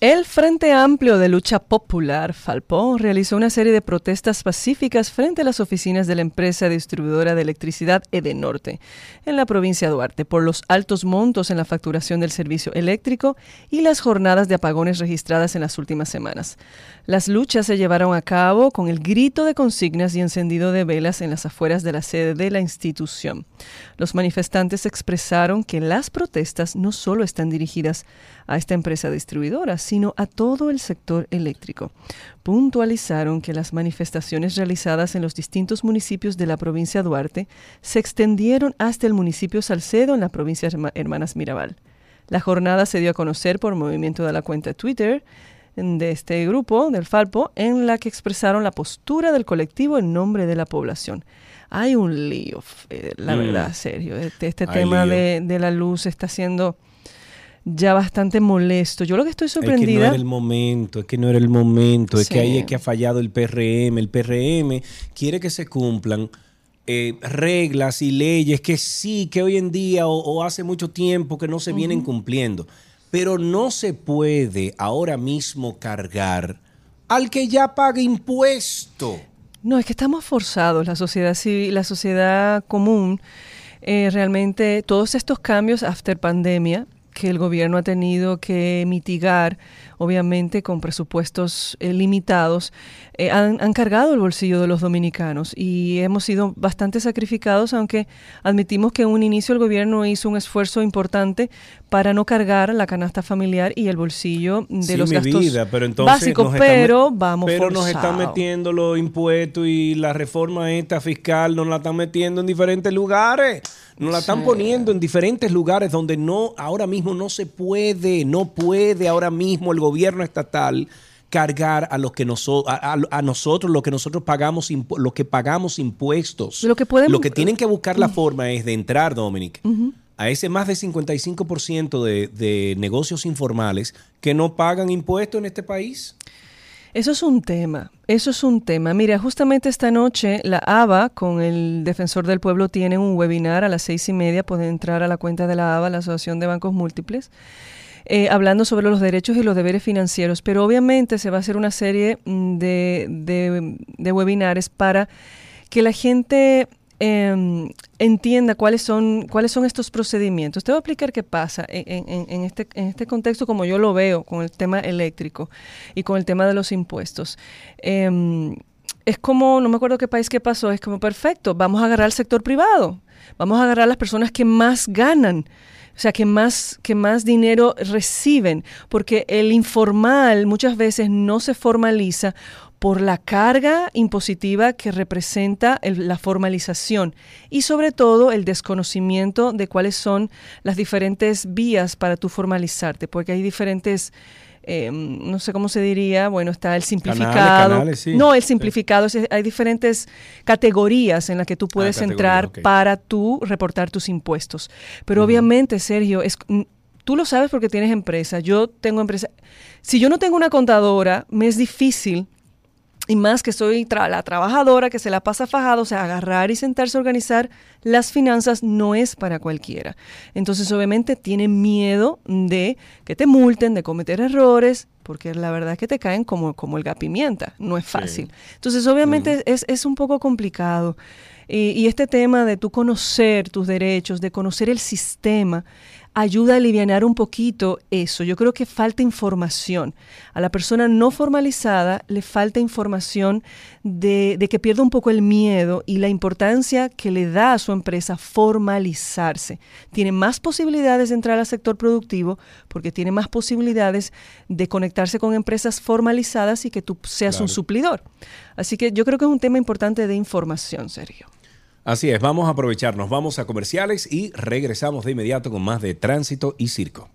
El Frente Amplio de Lucha Popular, Falpo, realizó una serie de protestas pacíficas frente a las oficinas de la empresa distribuidora de electricidad Edenorte en la provincia de Duarte por los altos montos en la facturación del servicio eléctrico y las jornadas de apagones registradas en las últimas semanas. Las luchas se llevaron a cabo con el grito de consignas y encendido de velas en las afueras de la sede de la institución. Los manifestantes expresaron que las protestas no solo están dirigidas a esta empresa distribuidora, sino a todo el sector eléctrico. Puntualizaron que las manifestaciones realizadas en los distintos municipios de la provincia de Duarte se extendieron hasta el municipio Salcedo en la provincia Hermanas Mirabal. La jornada se dio a conocer por movimiento de la cuenta Twitter de este grupo, del Falpo, en la que expresaron la postura del colectivo en nombre de la población. Hay un lío, eh, la mm. verdad, Sergio. Este, este tema de, de, la luz está siendo ya bastante molesto. Yo lo que estoy sorprendida... Es que no era el momento, es que no era el momento, es que ahí es que ha fallado el PRM. El PRM quiere que se cumplan eh, reglas y leyes que sí, que hoy en día o, hace mucho tiempo que no se vienen cumpliendo. Pero no se puede ahora mismo cargar al que ya paga impuesto. No, es que estamos forzados, la sociedad civil, la sociedad común, eh, realmente todos estos cambios after pandemia que el gobierno ha tenido que mitigar, obviamente con presupuestos eh, limitados, eh, han, cargado el bolsillo de los dominicanos y hemos sido bastante sacrificados, aunque admitimos que en un inicio el gobierno hizo un esfuerzo importante para no cargar la canasta familiar y el bolsillo de los gastos pero básicos, pero vamos Pero nos están metiendo los impuestos y la reforma esta fiscal nos la están metiendo en diferentes lugares. Nos la están poniendo en diferentes lugares donde no, ahora mismo no se puede, no puede ahora mismo el gobierno estatal cargar a los que a, nosotros lo que nosotros pagamos lo que pagamos impuestos. Lo que, podemos, lo que tienen que buscar la forma es de entrar, Dominic, a ese más de 55% de, de negocios informales que no pagan impuestos en este país. Eso es un tema, eso es un tema. Mira, justamente esta noche la ABA con el Defensor del Pueblo tiene un webinar a las seis y media. Pueden entrar a la cuenta de la ABA, la Asociación de Bancos Múltiples, eh, hablando sobre los derechos y los deberes financieros. Pero obviamente se va a hacer una serie mm, de, de, de webinares para que la gente Em, entienda cuáles son, cuáles son estos procedimientos. Te voy a explicar qué pasa en, este, en este contexto como yo lo veo con el tema eléctrico y con el tema de los impuestos. Em, es como, no me acuerdo qué país que pasó, es como perfecto, vamos a agarrar al sector privado, vamos a agarrar a las personas que más ganan. O sea, que más, que más dinero reciben, porque el informal muchas veces no se formaliza por la carga impositiva que representa la formalización y sobre todo el desconocimiento de cuáles son las diferentes vías para tú formalizarte, porque hay diferentes... Em, no sé cómo se diría, bueno, está el simplificado. No, el simplificado, hay diferentes categorías en las que tú puedes ah, entrar para tú reportar tus impuestos. Pero obviamente, Sergio, es, tú lo sabes porque tienes empresa, yo tengo empresa. Si yo no tengo una contadora, me es difícil y más que soy la trabajadora que se la pasa fajado, o sea, agarrar y sentarse a organizar las finanzas no es para cualquiera. Entonces, obviamente, tiene miedo de que te multen, de cometer errores, porque la verdad es que te caen como, como el gapimienta, no es fácil. Entonces, obviamente, es, es un poco complicado. Y, y, este tema de tú conocer tus derechos, de conocer el sistema, ayuda a aliviar un poquito eso. Yo creo que falta información. A la persona no formalizada le falta información de, de que pierda un poco el miedo y la importancia que le da a su empresa formalizarse. Tiene más posibilidades de entrar al sector productivo porque tiene más posibilidades de conectarse con empresas formalizadas y que tú seas un suplidor. Así que yo creo que es un tema importante de información, Sergio. Así es, vamos a aprovecharnos, vamos a comerciales y regresamos de inmediato con más de tránsito y circo.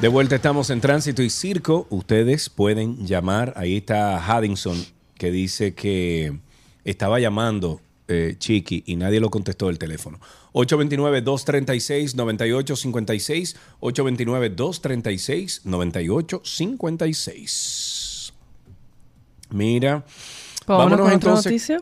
De vuelta estamos en tránsito y circo. Ustedes pueden llamar. Ahí está Haddington que dice que estaba llamando eh, Chiqui y nadie lo contestó el teléfono. 829-236-9856. 829-236-9856. Mira. Vámonos entonces. Noticia?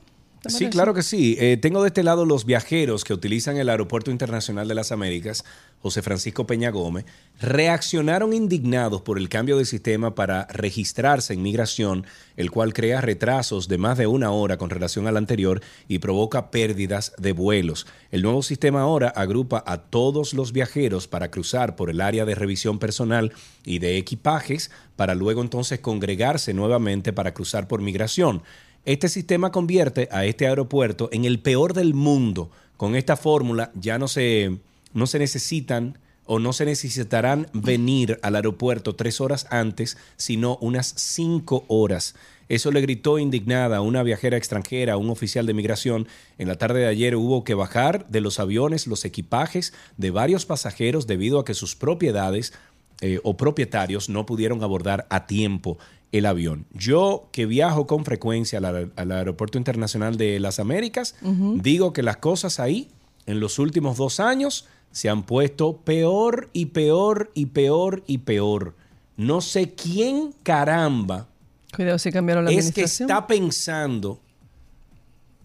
Sí, claro que sí. Eh, tengo de este lado los viajeros que utilizan el Aeropuerto Internacional de las Américas, José Francisco Peña Gómez, reaccionaron indignados por el cambio de sistema para registrarse en migración, el cual crea retrasos de más de una hora con relación al anterior y provoca pérdidas de vuelos. El nuevo sistema ahora agrupa a todos los viajeros para cruzar por el área de revisión personal y de equipajes para luego entonces congregarse nuevamente para cruzar por migración. Este sistema convierte a este aeropuerto en el peor del mundo. Con esta fórmula ya no se, no se necesitan o no se necesitarán venir al aeropuerto tres horas antes, sino unas cinco horas. Eso le gritó indignada a una viajera extranjera, a un oficial de migración. En la tarde de ayer hubo que bajar de los aviones los equipajes de varios pasajeros debido a que sus propiedades eh, o propietarios no pudieron abordar a tiempo el avión. Yo que viajo con frecuencia al, Aeropuerto Internacional de las Américas, digo que las cosas ahí en los últimos dos años se han puesto peor y peor y peor y peor. No sé quién caramba Cuidado si cambiaron la es que está pensando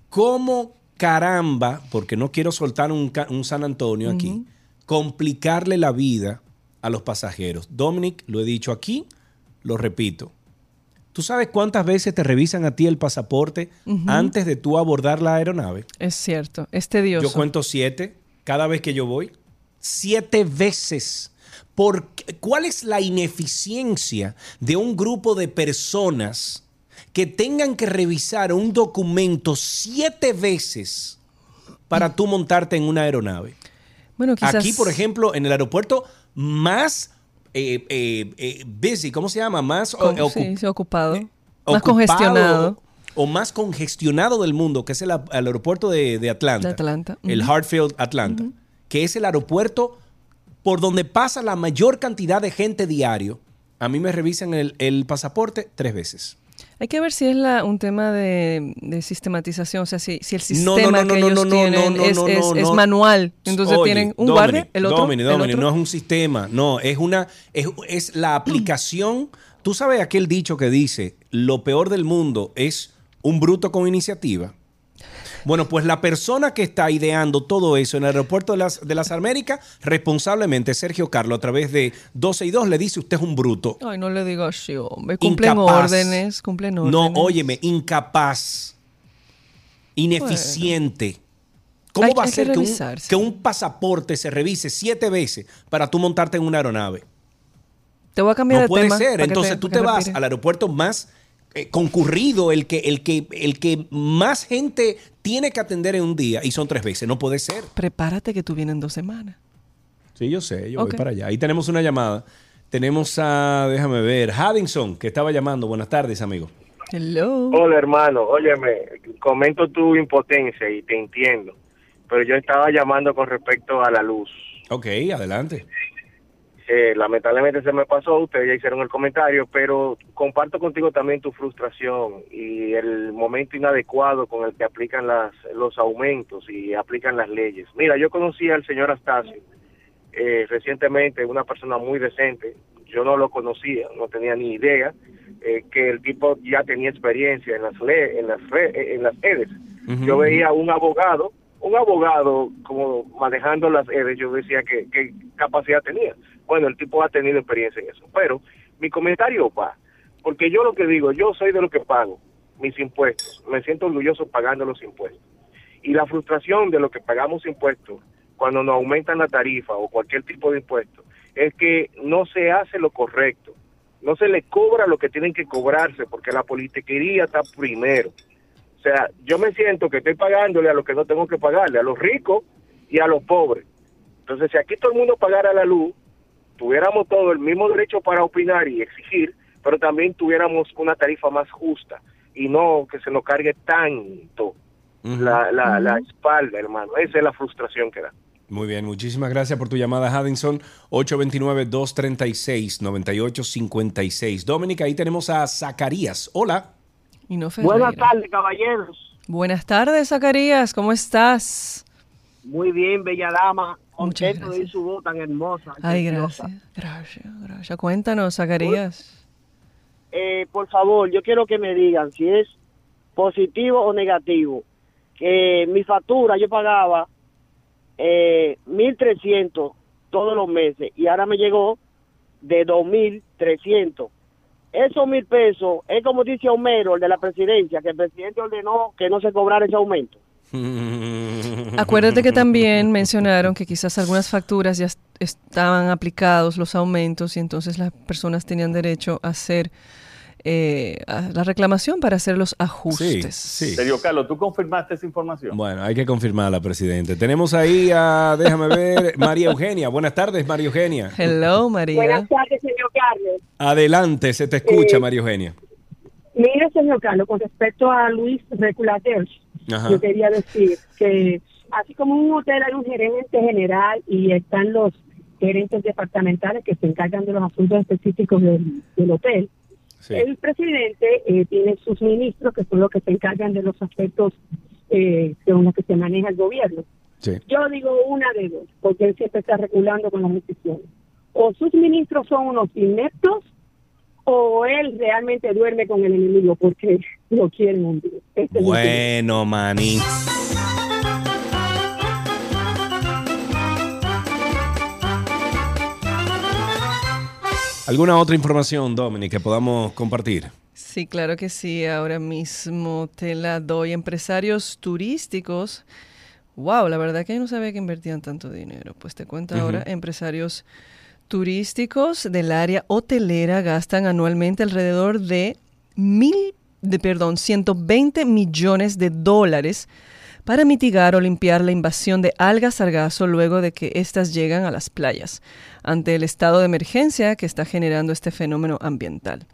cómo caramba, porque no quiero soltar un, San Antonio aquí, complicarle la vida a los pasajeros. Dominic, lo he dicho aquí, lo repito. ¿Tú sabes cuántas veces te revisan a ti el pasaporte antes de tú abordar la aeronave? Es cierto, es tedioso. Yo cuento siete cada vez que yo voy. Siete veces. ¿Por ¿Cuál es la ineficiencia de un grupo de personas que tengan que revisar un documento siete veces para tú montarte en una aeronave? Bueno, quizás... Aquí, por ejemplo, en el aeropuerto más eh, eh, eh, busy, ¿cómo se llama? Más ocupado. más congestionado. O más congestionado del mundo, que es el, aeropuerto de, Atlanta. Atlanta. El Hartfield, Atlanta. Que es el aeropuerto por donde pasa la mayor cantidad de gente diario. A mí me revisan el pasaporte tres veces. Hay que ver si es la, un tema de, sistematización, o sea, si, si el sistema que ellos tienen es, manual. Entonces tienen un guardia, el otro, Domini, Domini, no es un sistema, no, es una, es, es la aplicación. Tú sabes aquel dicho que dice, lo peor del mundo es un bruto con iniciativa. Bueno, pues la persona que está ideando todo eso en el aeropuerto de las, de las Américas, responsablemente Sergio Carlos, a través de 12 y 2, le dice usted es un bruto. Ay, no le digo así, hombre. Cumplen órdenes, cumplen órdenes. No, óyeme, incapaz, ineficiente. ¿Cómo va a ser que, un, pasaporte se revise siete veces para tú montarte en una aeronave? Te voy a cambiar no de puede ser. Entonces tú te vas al aeropuerto más concurrido, el que, el, que, el que más gente tiene que atender en un día y son tres veces. No puede ser. Prepárate que tú vienes en dos semanas. Sí, yo sé, yo voy para allá. Ahí tenemos una llamada. Tenemos a, déjame ver, Haddington, que estaba llamando. Buenas tardes, amigo. Hello. Hola, hermano. Óyeme, comento tu impotencia y te entiendo. Pero yo estaba llamando con respecto a la luz. Ok, adelante. Eh, lamentablemente se me pasó, ustedes ya hicieron el comentario, pero comparto contigo también tu frustración y el momento inadecuado con el que aplican las, los aumentos y aplican las leyes. Mira, yo conocí al señor Astacio eh, recientemente, una persona muy decente, yo no lo conocía, no tenía ni idea eh, que el tipo ya tenía experiencia en las, en las, en las redes. Yo veía un abogado un abogado como manejando las redes, yo decía que, qué capacidad tenía. Bueno, el tipo ha tenido experiencia en eso. Pero mi comentario va, porque yo lo que digo, yo soy de lo que pago mis impuestos, me siento orgulloso pagando los impuestos. Y la frustración de lo que pagamos impuestos cuando nos aumentan la tarifa o cualquier tipo de impuesto es que no se hace lo correcto, no se le cobra lo que tienen que cobrarse porque la politiquería está primero. O sea, yo me siento que estoy pagándole a los que no tengo que pagarle, a los ricos y a los pobres. Entonces, si aquí todo el mundo pagara la luz, tuviéramos todo el mismo derecho para opinar y exigir, pero también tuviéramos una tarifa más justa y no que se nos cargue tanto la, la, la espalda, hermano. Esa es la frustración que da. Muy bien, muchísimas gracias por tu llamada, Haddington. 829-236-9856. Dominica, ahí tenemos a Zacarías. Hola. Y no Buenas tardes, caballeros. Buenas tardes, Zacarías. ¿Cómo estás? Muy bien, bella dama. Contento de su voz tan hermosa. Ay, gracias. Gracias, gracias. Cuéntanos, Zacarías. Eh, por favor, yo quiero que me digan si es positivo o negativo. Que mi factura yo pagaba eh, 1.300 todos los meses y ahora me llegó de 2.300. Esos mil pesos es como dice Homero, el de la presidencia, que el presidente ordenó que no se cobrara ese aumento. Acuérdate que también mencionaron que quizás algunas facturas ya estaban aplicados los aumentos y entonces las personas tenían derecho a hacer eh, la reclamación para hacer los ajustes. Sí, sí. Serio, Carlos, ¿tú confirmaste esa información? Bueno, hay que confirmarla, presidente. Tenemos ahí a, déjame ver, María Eugenia. Buenas tardes, María Eugenia. Hello, María. Buenas tardes, señor Carlos. Adelante, se te escucha, María Eugenia. Mire, señor Carlos, con respecto a Luis Reculater, yo quería decir que así como en un hotel hay un gerente general y están los gerentes departamentales que se encargan de los asuntos específicos del, hotel, el presidente eh, tiene sus ministros que son los que se encargan de los aspectos eh, según los que se maneja el gobierno. Yo digo una de dos, porque él siempre está regulando con las decisiones. O sus ministros son unos ineptos o él realmente duerme con el enemigo porque lo quieren hundir. Este bueno, maní. ¿Alguna otra información, Dominic, que podamos compartir? Sí, claro que sí. Ahora mismo te la doy. Empresarios turísticos. Wow, la verdad que yo no sabía que invertían tanto dinero. Pues te cuento ahora, empresarios turísticos del área hotelera gastan anualmente alrededor de mil, de perdón, 120 millones de dólares para mitigar o limpiar la invasión de algas sargazo luego de que éstas llegan a las playas, ante el estado de emergencia que está generando este fenómeno ambiental.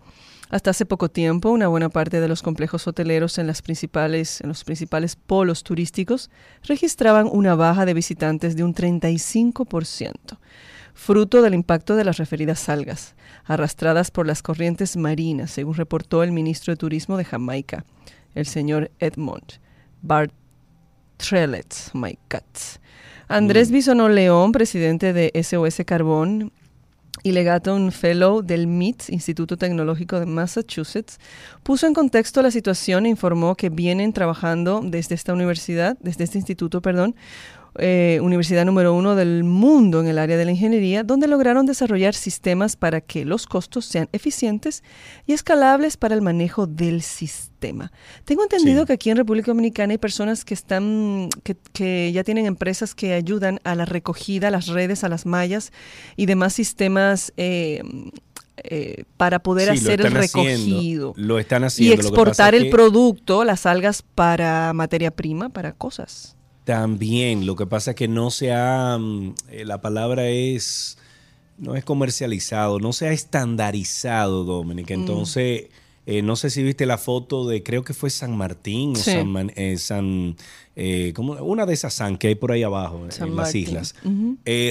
Hasta hace poco tiempo, una buena parte de los complejos hoteleros en, las principales, en los principales polos turísticos registraban una baja de visitantes de un 35% fruto del impacto de las referidas algas, arrastradas por las corrientes marinas, según reportó el ministro de Turismo de Jamaica, el señor Edmond Bartrelet. My Andrés mm. Bisonó León, presidente de SOS Carbón y legato fellow del MIT, Instituto Tecnológico de Massachusetts, puso en contexto la situación e informó que vienen trabajando desde esta universidad, desde este instituto, perdón, eh, universidad número uno del mundo en el área de la ingeniería, donde lograron desarrollar sistemas para que los costos sean eficientes y escalables para el manejo del sistema. Tengo entendido que aquí en República Dominicana hay personas que están, que, ya tienen empresas que ayudan a la recogida, a las redes, a las mallas y demás sistemas. Eh, eh, para poder hacer el recogido. lo están haciendo. Y exportar el producto, las algas, para materia prima, para cosas. También, lo que pasa es que no se ha, mm, eh, la palabra es, no es comercializado, no se ha estandarizado, Dominica. Mm. Entonces, eh, no sé si viste la foto de, creo que fue San Martín o San, eh, San como una de esas San que hay por ahí abajo en las islas,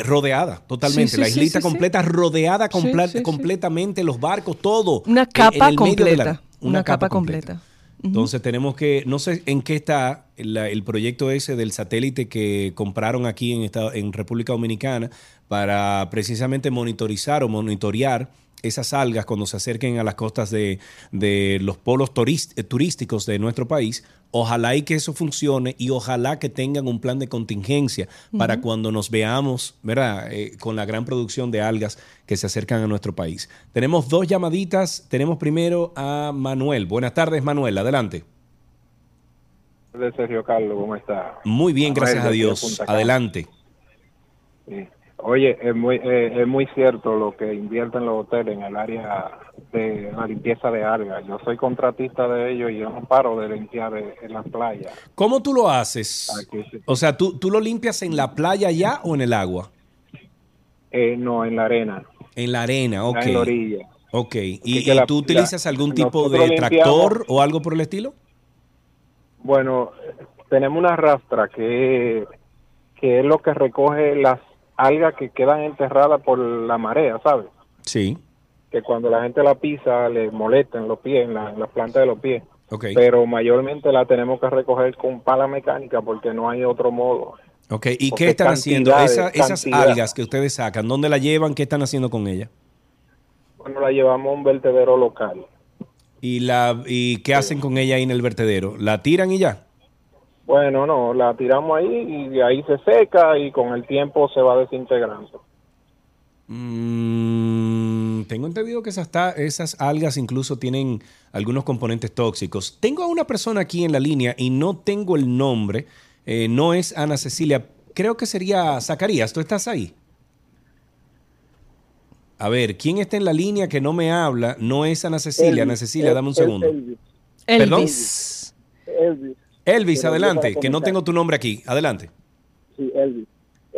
rodeada totalmente, la islita completa, rodeada completamente, los barcos, todo. Una capa completa. una, capa, completa. Entonces tenemos que, no sé en qué está el proyecto ese del satélite que compraron aquí en, en República Dominicana para precisamente monitorizar o monitorear esas algas cuando se acerquen a las costas de, los polos turísticos de nuestro país. Ojalá y que eso funcione y ojalá que tengan un plan de contingencia para cuando nos veamos, ¿verdad? Eh, con la gran producción de algas que se acercan a nuestro país. Tenemos dos llamaditas. Tenemos primero a Manuel. Buenas tardes, Manuel. Adelante. De Sergio Carlos, ¿cómo está? Muy bien, gracias a Dios. Adelante. Sí. Oye, es muy, eh, es muy cierto lo que invierten los hoteles en el área de la limpieza de algas. Yo soy contratista de ellos y yo no paro de limpiar en las playas. ¿Cómo tú lo haces? O sea, ¿tú, ¿tú lo limpias en la playa ya o en el agua? Eh, no, en la arena. En la arena, ok. En la orilla. Ok, ¿y, tú utilizas algún tipo de tractor o algo por el estilo? Bueno, tenemos una rastra que, que es lo que recoge las algas que quedan enterradas por la marea, ¿sabes? Sí. Que cuando la gente la pisa le molestan los pies, en la, las plantas de los pies. Okay. Pero mayormente la tenemos que recoger con pala mecánica porque no hay otro modo. Ok, ¿y qué están haciendo? esas algas que ustedes sacan, ¿dónde la llevan? ¿Qué están haciendo con ellas? Bueno, la llevamos a un vertedero local. ¿Y, la, y qué hacen con ella ahí en el vertedero? ¿La tiran y ya? Bueno, no, la tiramos ahí y ahí se seca y con el tiempo se va desintegrando. Mm, tengo entendido que esas, esas algas incluso tienen algunos componentes tóxicos. Tengo a una persona aquí en la línea y no tengo el nombre. Eh, no es Ana Cecilia. Creo que sería Zacarías. ¿Tú estás ahí? A ver, ¿quién está en la línea que no me habla? No es Ana Cecilia. Ana Cecilia, dame un segundo. Elvis. ¿Perdón? Elvis. Elvis, adelante, que no tengo tu nombre aquí. Adelante. Sí, Elvis.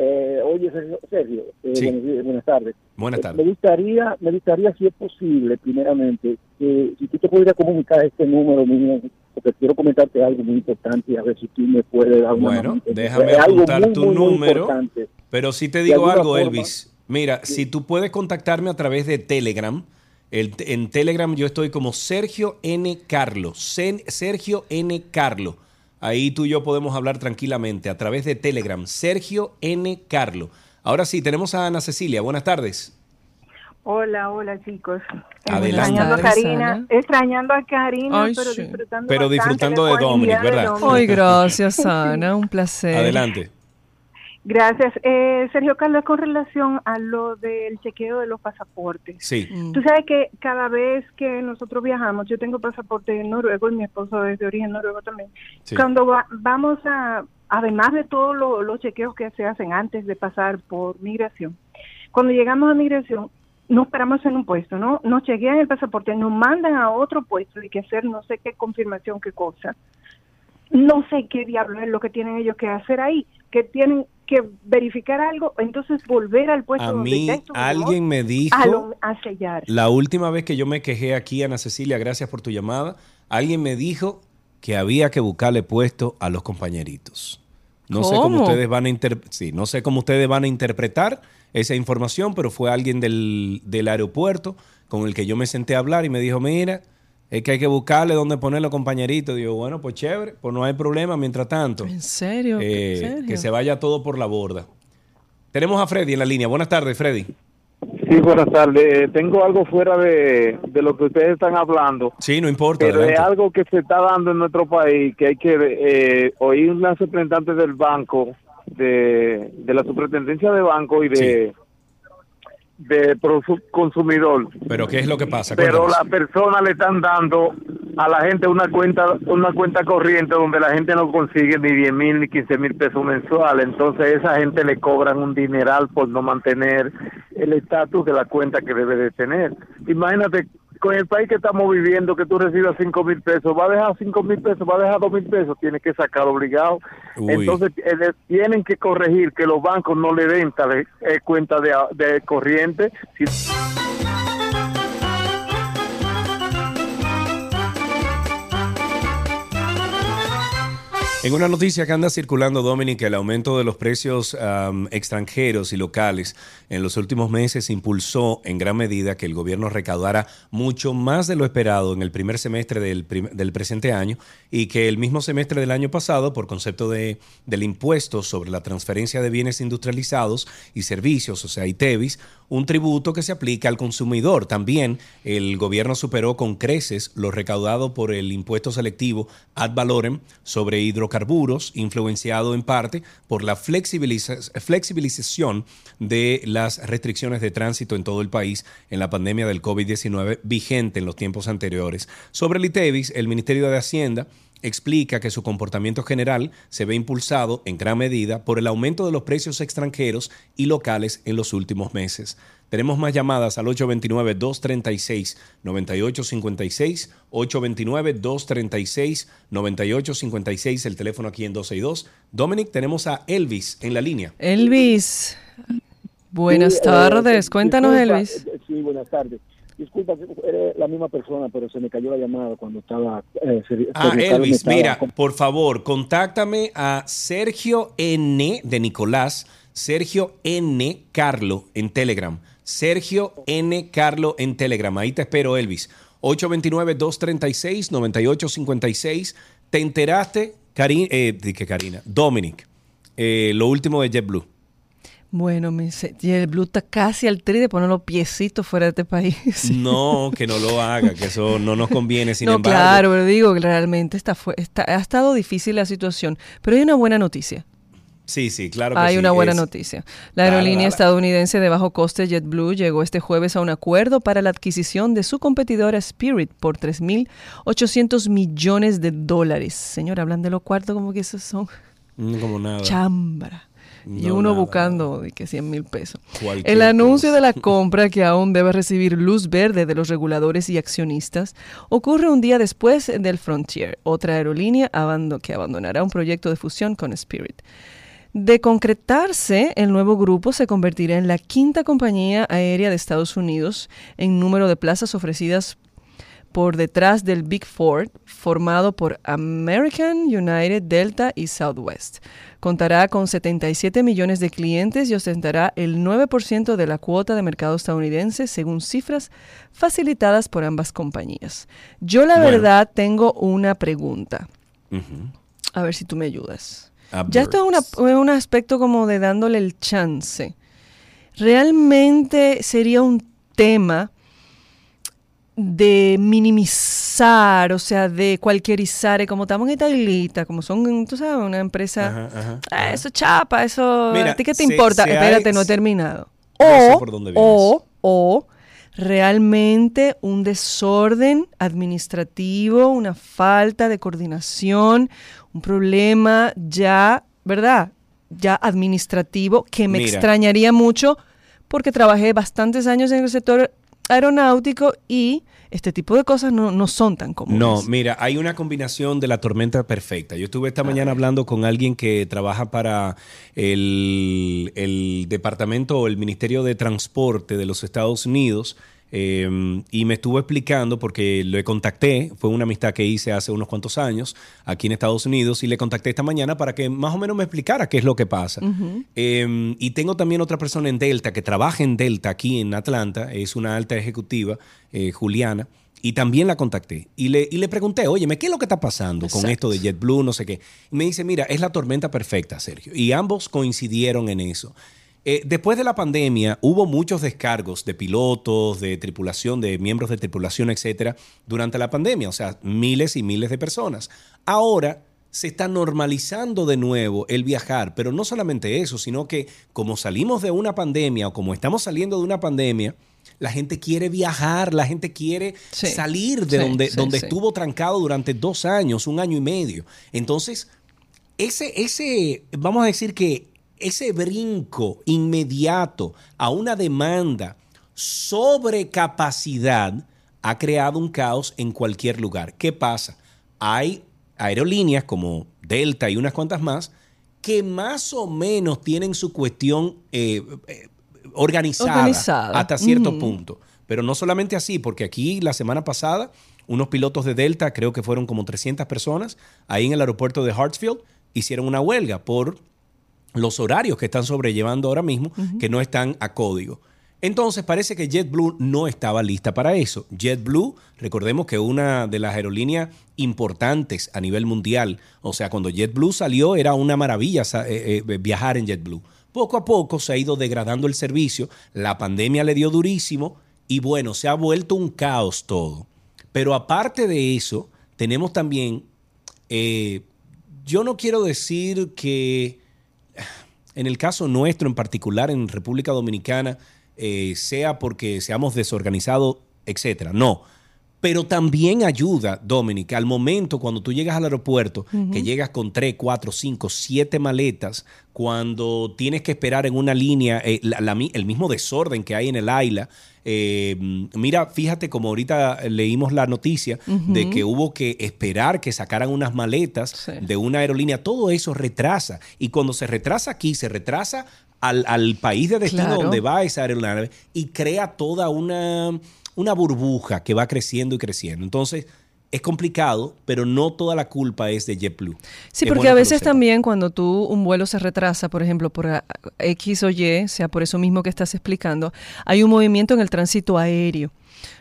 Eh, oye, Sergio, eh, buenas, tardes. Buenas tardes. me gustaría, me gustaría, si es posible, primeramente, que si tú te pudieras comunicar este número mío, porque quiero comentarte algo muy importante y a ver si tú me puedes dar una Bueno, déjame apuntar tu número. pero si te digo algo, Elvis. Mira, si tú puedes contactarme a través de Telegram, en Telegram yo estoy como Sergio N. Carlos. Sergio N. Carlos. Ahí tú y yo podemos hablar tranquilamente a través de Telegram. Sergio N. Carlo. Ahora sí, tenemos a Ana Cecilia. Buenas tardes. Hola, hola chicos. Adelante. Extrañando a Karina, extrañando a Karina, pero disfrutando, pero disfrutando de Dominic, ¿verdad? Ay, gracias, Ana, un placer. Adelante. Gracias. Eh, Sergio Carlos, con relación a lo del chequeo de los pasaportes. Sí. Mm. Tú sabes que cada vez que nosotros viajamos, yo tengo pasaporte noruego y mi esposo es de origen noruego también. Cuando vamos a, además de todos los chequeos que se hacen antes de pasar por migración, cuando llegamos a migración, nos paramos en un puesto, ¿no? Nos chequean el pasaporte, nos mandan a otro puesto y que hacer no sé qué confirmación, qué cosa. No sé qué diablo es lo que tienen ellos que hacer ahí, que tienen que verificar algo, entonces volver al puesto a mí alguien me dijo a, sellar. La última vez que yo me quejé aquí, Ana Cecilia, gracias por tu llamada, alguien me dijo que había que buscarle puesto a los compañeritos. No sé cómo ustedes van a sí, no sé cómo ustedes van a interpretar esa información, pero fue alguien del, del aeropuerto con el que yo me senté a hablar y me dijo, mira, es que hay que buscarle dónde poner los compañeritos. Digo, bueno, pues chévere, pues no hay problema mientras tanto. ¿En serio? Eh, que se vaya todo por la borda. Tenemos a Freddy en la línea. Buenas tardes, Freddy. Sí, buenas tardes. Eh, tengo algo fuera de, lo que ustedes están hablando. Sí, no importa. Pero es algo que se está dando en nuestro país, que hay que eh, oír una representante del banco, de, de la superintendencia de banco y de de consumidor. Pero ¿qué es lo que pasa? Pero la persona le están dando a la gente una cuenta una cuenta corriente donde la gente no consigue ni 10 mil ni 15 mil pesos mensuales. Entonces esa gente le cobran un dineral por no mantener el estatus de la cuenta que debe de tener. Imagínate con el país que estamos viviendo, que tú recibas 5 mil pesos, va a dejar 5 mil pesos, va a dejar 2 mil pesos, tiene que sacar obligado. Entonces, eh, tienen que corregir que los bancos no le den tal eh, cuenta de, de corriente. En una noticia que anda circulando, Dominic, el aumento de los precios extranjeros y locales en los últimos meses impulsó en gran medida que el gobierno recaudara mucho más de lo esperado en el primer semestre del, del presente año y que el mismo semestre del año pasado, por concepto de, del impuesto sobre la transferencia de bienes industrializados y servicios, o sea, ITEVIS, un tributo que se aplica al consumidor. También el gobierno superó con creces lo recaudado por el impuesto selectivo ad valorem sobre hidrocarburos carburos, influenciado en parte por la flexibilización de las restricciones de tránsito en todo el país en la pandemia del COVID-19 vigente en los tiempos anteriores. Sobre el ITEVIS, el Ministerio de Hacienda explica que su comportamiento general se ve impulsado en gran medida por el aumento de los precios extranjeros y locales en los últimos meses. Tenemos más llamadas al 829-236-9856, 829-236-9856, el teléfono aquí en 262. Dominic, tenemos a Elvis en la línea. Elvis, buenas eh, tardes. Cuéntanos, Elvis. Sí, buenas tardes. Disculpa, eres la misma persona, pero se me cayó la llamada cuando estaba... Eh, ah, Elvis, mira, por favor, contáctame a Sergio N. de Nicolás, Sergio N. Carlo en Telegram. Sergio N. Carlo en Telegram. Ahí te espero, Elvis. 829-236-9856. ¿Te enteraste, Karina, eh, que Karina, Dominic, eh, lo último de JetBlue? Bueno, me JetBlue está casi al tri de poner los piecitos fuera de este país. No, que no lo haga, que eso no nos conviene, sin no, Claro, pero digo que realmente está, está, ha estado difícil la situación. Pero hay una buena noticia. Sí, sí, claro que Hay una buena noticia. La aerolínea estadounidense de bajo coste JetBlue llegó este jueves a un acuerdo para la adquisición de su competidora Spirit por 3.800 millones de dólares. Señor, hablan de los cuartos como que esos son... Mm, como nada. Chambra. Y uno buscando de que 100 mil pesos. El anuncio de la compra, que aún debe recibir luz verde de los reguladores y accionistas, ocurre un día después del Frontier, otra aerolínea que abandonará un proyecto de fusión con Spirit. De concretarse, el nuevo grupo se convertirá en la quinta compañía aérea de Estados Unidos en número de plazas ofrecidas por detrás del Big Four, formado por American, United, Delta y Southwest. Contará con 77 millones de clientes y ostentará el 9% de la cuota de mercado estadounidense, según cifras facilitadas por ambas compañías. Yo la verdad tengo una pregunta. A ver si tú me ayudas. Ya esto es un aspecto como de dándole el chance. Realmente sería un tema de minimizar, o sea, de cualquierizar, como estamos en Itaglita, como son, tú sabes, una empresa, ah, eso chapa, eso, ¿a ti qué te importa? Espérate, no he terminado. O, o, o, realmente un desorden administrativo, una falta de coordinación, un problema ya, ¿verdad? Ya administrativo que me extrañaría mucho porque trabajé bastantes años en el sector aeronáutico y este tipo de cosas no, son tan comunes. No, mira, hay una combinación de la tormenta perfecta. Yo estuve esta mañana hablando con alguien que trabaja para el, el Departamento o el Ministerio de Transporte de los Estados Unidos Em, y me estuvo explicando, porque le contacté, fue una amistad que hice hace unos cuantos años aquí en Estados Unidos, y le contacté esta mañana para que más o menos me explicara qué es lo que pasa. Em, y tengo también otra persona en Delta que trabaja en Delta aquí en Atlanta, es una alta ejecutiva, eh, Juliana. Y también la contacté y le, y le pregunté, oye, ¿qué es lo que está pasando con esto de JetBlue, no sé qué? Y me dice, mira, es la tormenta perfecta, Sergio. Y ambos coincidieron en eso. Eh, después de la pandemia hubo muchos descargos de pilotos, de tripulación, de miembros de tripulación, etcétera, durante la pandemia, o sea, miles y miles de personas. Ahora se está normalizando de nuevo el viajar, pero no solamente eso, sino que como salimos de una pandemia o como estamos saliendo de una pandemia, la gente quiere viajar, la gente quiere salir de donde, donde estuvo trancado durante dos años, un año y medio. Entonces, ese, ese, vamos a decir que ese brinco inmediato a una demanda sobre capacidad ha creado un caos en cualquier lugar. ¿Qué pasa? Hay aerolíneas como Delta y unas cuantas más que más o menos tienen su cuestión eh, eh, organizada, hasta cierto punto. Pero no solamente así, porque aquí la semana pasada unos pilotos de Delta, creo que fueron como 300 personas, ahí en el aeropuerto de Hartsfield, hicieron una huelga por los horarios que están sobrellevando ahora mismo, que no están a código. Entonces parece que JetBlue no estaba lista para eso. JetBlue, recordemos que una de las aerolíneas importantes a nivel mundial, o sea, cuando JetBlue salió era una maravilla eh, eh, viajar en JetBlue. Poco a poco se ha ido degradando el servicio, la pandemia le dio durísimo y bueno, se ha vuelto un caos todo. Pero aparte de eso, tenemos también, eh, yo no quiero decir que en el caso nuestro en particular, en República Dominicana, eh, sea porque seamos desorganizados, etcétera. No. Pero también ayuda, Dominic, al momento cuando tú llegas al aeropuerto, que llegas con tres, cuatro, cinco, siete maletas, cuando tienes que esperar en una línea, eh, el mismo desorden que hay en el AILA. Eh, mira, fíjate como ahorita leímos la noticia de que hubo que esperar que sacaran unas maletas de una aerolínea. Todo eso retrasa. Y cuando se retrasa aquí, se retrasa al, país de destino donde va esa aeronave y crea toda una, una burbuja que va creciendo y creciendo. Entonces, es complicado, pero no toda la culpa es de JetBlue. Sí, porque a veces también cuando tú un vuelo se retrasa, por ejemplo, por X o Y, sea por eso mismo que estás explicando, hay un movimiento en el tránsito aéreo.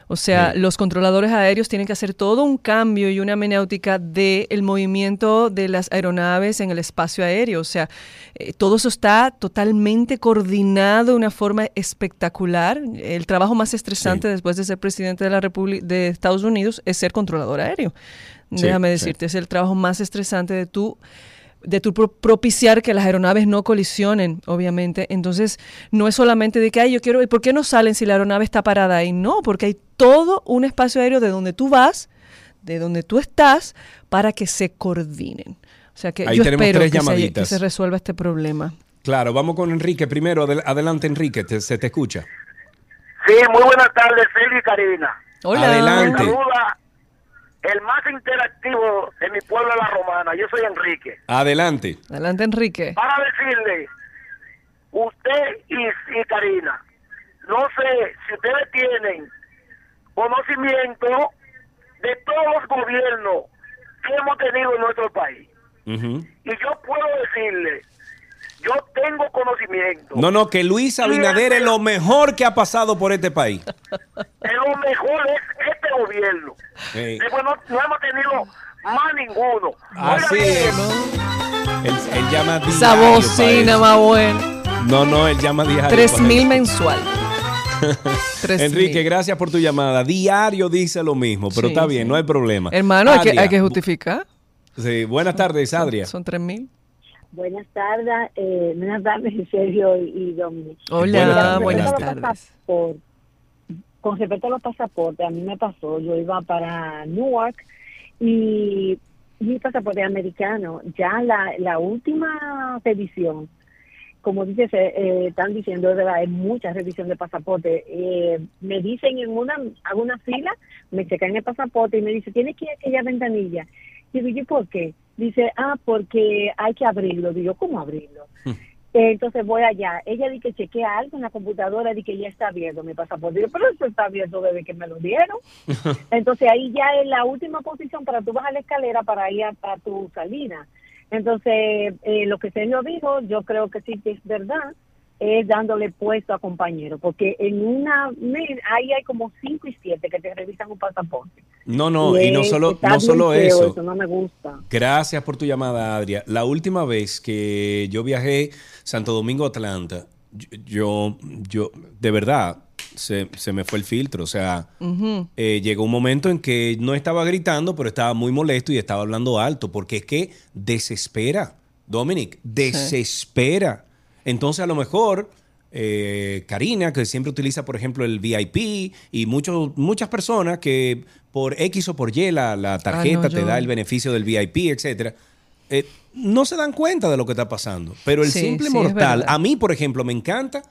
O sea, los controladores aéreos tienen que hacer todo un cambio y una menéutica del movimiento de las aeronaves en el espacio aéreo. O sea, eh, todo eso está totalmente coordinado de una forma espectacular. El trabajo más estresante después de ser presidente de la República de Estados Unidos es ser controlador aéreo. Déjame decirte, es el trabajo más estresante de tu de tu propiciar que las aeronaves no colisionen, obviamente. Entonces, no es solamente de que, ay, yo quiero, ¿y por qué no salen si la aeronave está parada ahí? No, porque hay todo un espacio aéreo de donde tú vas, de donde tú estás, para que se coordinen. O sea que yo espero que se, que se, resuelva este problema. Claro, vamos con Enrique primero. adelante, Enrique, se te escucha. Sí, muy buenas tardes, Feli y Karina. Hola. Adelante el más interactivo de mi pueblo de la Romana. Yo soy Enrique. Adelante. Adelante, Enrique. Para decirle, usted y, Karina, no sé si ustedes tienen conocimiento de todos los gobiernos que hemos tenido en nuestro país. Y yo puedo decirle, yo tengo conocimiento. No, no, que Luis Abinader es lo mejor que ha pasado por este país. lo mejor es este gobierno. Después no, hemos tenido más ninguno. Así es. Él, llama diario. Esa bocina más buena. No, no, él llama diario. Tres mil mensual. Enrique, gracias por tu llamada. Diario dice lo mismo, pero está bien, no hay problema. Hermano, hay que, hay que justificar. Sí, buenas tardes, Adria. Son tres mil. Buenas tardes, eh, buenas tardes, Sergio y Dominic. Hola, buenas, tardes. con respecto a los pasaportes, a mí me pasó, yo iba para Newark y mi pasaporte americano, ya la, la última revisión, como dices, eh, están diciendo, de verdad, hay mucha revisión de pasaporte. Eh, me dicen en una, hago una fila, me checan el pasaporte y me dice, tiene que ir a aquella ventanilla. Y digo, ¿por qué? Dice, ah, porque hay que abrirlo. Digo, ¿cómo abrirlo? Hmm. Entonces voy allá. Ella dice que chequea algo en la computadora, y que ya está abierto mi pasaporte. Digo, pero eso está abierto desde que me lo dieron. Entonces ahí ya es la última posición para tú bajar la escalera para ir a, tu salida. Entonces, eh, lo que Sergio dijo, yo creo que sí que es verdad es dándole puesto a compañero, porque en una ahí hay como cinco y siete que te revisan un pasaporte. No, no, y, no solo, no solo eso. No me gusta. Gracias por tu llamada, Adria. La última vez que yo viajé Santo Domingo Atlanta, yo, yo, de verdad, se, me fue el filtro. O sea, eh, llegó un momento en que no estaba gritando, pero estaba muy molesto y estaba hablando alto, porque es que desespera, Dominic, desespera. Entonces, a lo mejor, eh, Karina, que siempre utiliza, por ejemplo, el VIP, y muchos, muchas personas que por X o por Y la, tarjeta te da el beneficio del VIP, etcétera. Eh, no se dan cuenta de lo que está pasando. Pero el simple mortal, a mí, por ejemplo, me encanta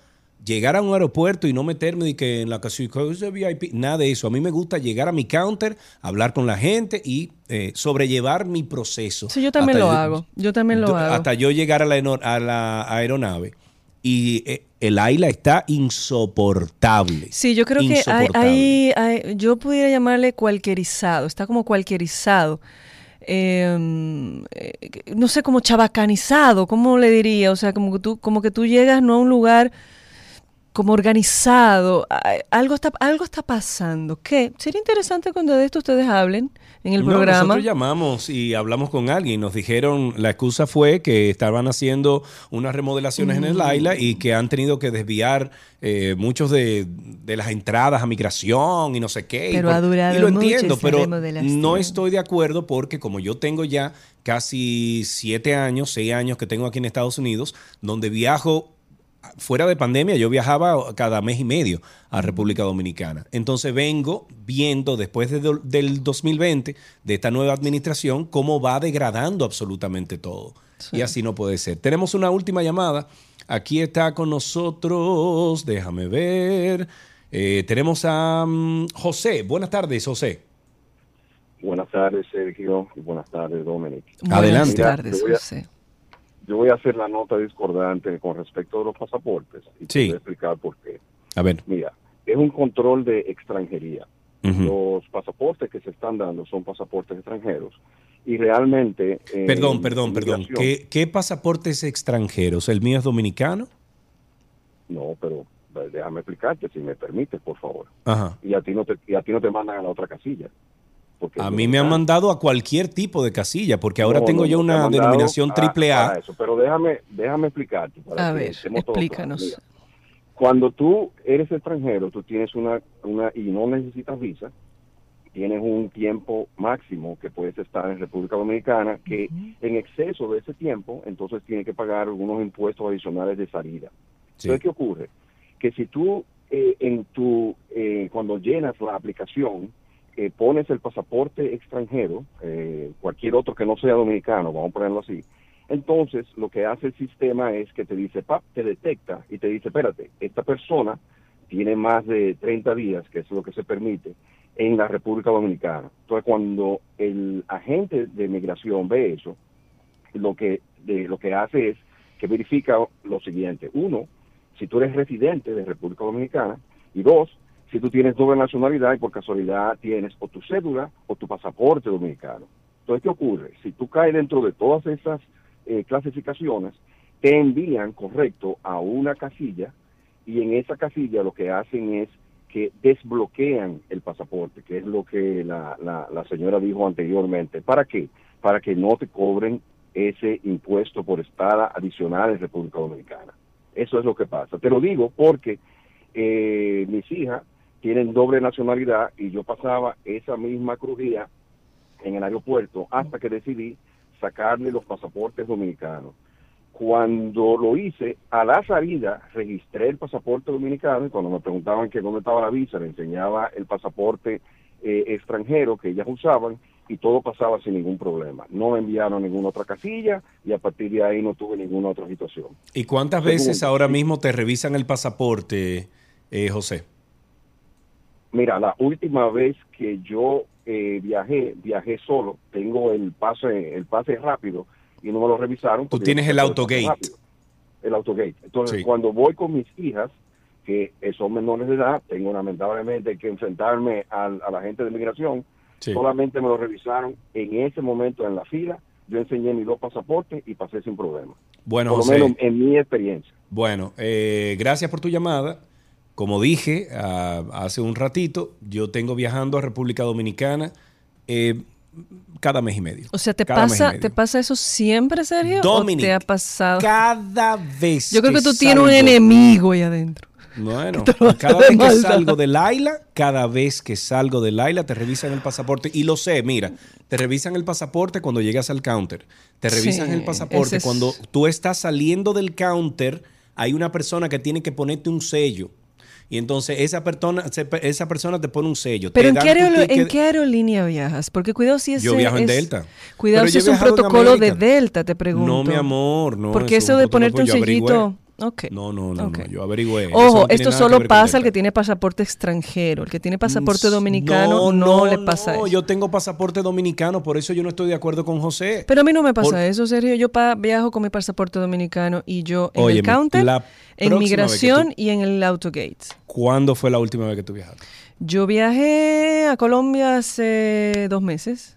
llegar a un aeropuerto y no meterme y que en la casita de VIP, nada de eso. A mí me gusta llegar a mi counter, hablar con la gente y eh, sobrellevar mi proceso. Sí, yo también lo hago. Yo también lo hago. Hasta yo llegar a la, a la aeronave. Y eh, el Aila está insoportable. Sí, yo creo que hay, yo pudiera llamarle cualquierizado, está como cualquierizado. Em, eh, no sé, como chabacanizado, ¿cómo le diría? O sea, como que tú, como que tú llegas no a un lugar como organizado, algo está, algo está pasando. ¿Qué? Sería interesante cuando de esto ustedes hablen en el programa. Nosotros llamamos y hablamos con alguien. Nos dijeron, la excusa fue que estaban haciendo unas remodelaciones en el AILA y que han tenido que desviar eh, muchos de, las entradas a migración y no sé qué. Pero ha durado y lo entiendo, pero no estoy de acuerdo porque como yo tengo ya casi siete años, seis años que tengo aquí en Estados Unidos, donde viajo fuera de pandemia yo viajaba cada mes y medio a República Dominicana. Entonces vengo viendo después del 2020, de esta nueva administración, cómo va degradando absolutamente todo. Y así no puede ser. Tenemos una última llamada. Aquí está con nosotros, déjame ver. Eh, tenemos a mm, José. Buenas tardes, José. Buenas tardes, Sergio. Y buenas tardes, Dominic. Adelante. Buenas tardes, José yo voy a hacer la nota discordante con respecto a los pasaportes y te voy a explicar por qué. A ver. Mira, es un control de extranjería. Los pasaportes que se están dando son pasaportes extranjeros y realmente... perdón, perdón, perdón. ¿Qué, ¿Qué, pasaportes extranjeros? ¿El mío es dominicano? No, pero eh, déjame explicarte, si me permites, por favor. Ajá. Y a ti no te, y a ti no te mandan a la otra casilla a mí me han mandado a cualquier tipo de casilla, porque ahora tengo yo una denominación triple A. pero déjame, déjame explicarte. a ver, explícanos. Cuando tú eres extranjero, tú tienes una, una y no necesitas visa, tienes un tiempo máximo que puedes estar en República Dominicana, que en exceso de ese tiempo, entonces tienes que pagar algunos impuestos adicionales de salida. Entonces, ¿qué ocurre? Que si tú eh, en tu, eh, cuando llenas la aplicación, eh, pones el pasaporte extranjero, eh, cualquier otro que no sea dominicano, vamos a ponerlo así, entonces lo que hace el sistema es que te dice, pap, te detecta y te dice, espérate, esta persona tiene más de 30 días, que es lo que se permite, en la República Dominicana. Entonces cuando el agente de migración ve eso, lo que, lo que hace es que verifica lo siguiente. Uno, si tú eres residente de República Dominicana, y dos, si tú tienes doble nacionalidad y por casualidad tienes o tu cédula o tu pasaporte dominicano. Entonces, ¿qué ocurre? Si tú caes dentro de todas esas eh, clasificaciones, te envían, correcto, a una casilla y en esa casilla lo que hacen es que desbloquean el pasaporte, que es lo que la, la señora dijo anteriormente. ¿Para qué? Para que no te cobren ese impuesto por estada adicional en República Dominicana. Eso es lo que pasa. Te lo digo porque eh, mis hijas tienen doble nacionalidad y yo pasaba esa misma crujía en el aeropuerto hasta que decidí sacarle los pasaportes dominicanos. Cuando lo hice, a la salida registré el pasaporte dominicano y cuando me preguntaban que dónde estaba la visa, le enseñaba el pasaporte eh, extranjero que ellas usaban y todo pasaba sin ningún problema. No me enviaron ninguna otra casilla y a partir de ahí no tuve ninguna otra situación. ¿Y cuántas veces ahora mismo te revisan el pasaporte, eh, José? Mira, la última vez que yo eh, viajé, viajé solo, tengo el pase, el pase rápido y no me lo revisaron. Tú tienes el autogate. El autogate. Entonces, cuando voy con mis hijas, que son menores de edad, tengo lamentablemente que enfrentarme a, la gente de migración, solamente me lo revisaron en ese momento en la fila, yo enseñé mis dos pasaportes y pasé sin problema. Bueno, por lo menos en mi experiencia. Bueno, eh, gracias por tu llamada. Como dije ah, hace un ratito, yo tengo viajando a República Dominicana eh, cada mes y medio. O sea, ¿te pasa, ¿te pasa eso siempre, Sergio? Dominic, ¿O te ha pasado? Cada vez. Yo creo que, tú tienes un enemigo ahí adentro. Bueno, cada vez que salgo de Laila, cada vez que salgo de Laila, te revisan el pasaporte. Y lo sé, mira, te revisan el pasaporte cuando llegas al counter. Te revisan el pasaporte cuando tú estás saliendo del counter. Hay una persona que tiene que ponerte un sello y entonces esa persona, esa persona te pone un sello. Pero ¿en qué, aerolínea viajas? Porque cuidado si es... Yo viajo en Delta. Cuidado si es un protocolo de Delta, te pregunto. No, mi amor, no. Porque eso de ponerte un sellito... No, no, no, no, yo averigüé. Ojo, esto solo pasa al que tiene pasaporte extranjero. El que tiene pasaporte dominicano no, le pasa eso. yo tengo pasaporte dominicano, por eso yo no estoy de acuerdo con José. Pero a mí no me pasa eso, Sergio. Yo viajo con mi pasaporte dominicano y yo en el counter, en migración y en el autogate. ¿Cuándo fue la última vez que tú viajaste? Yo viajé a Colombia hace dos meses.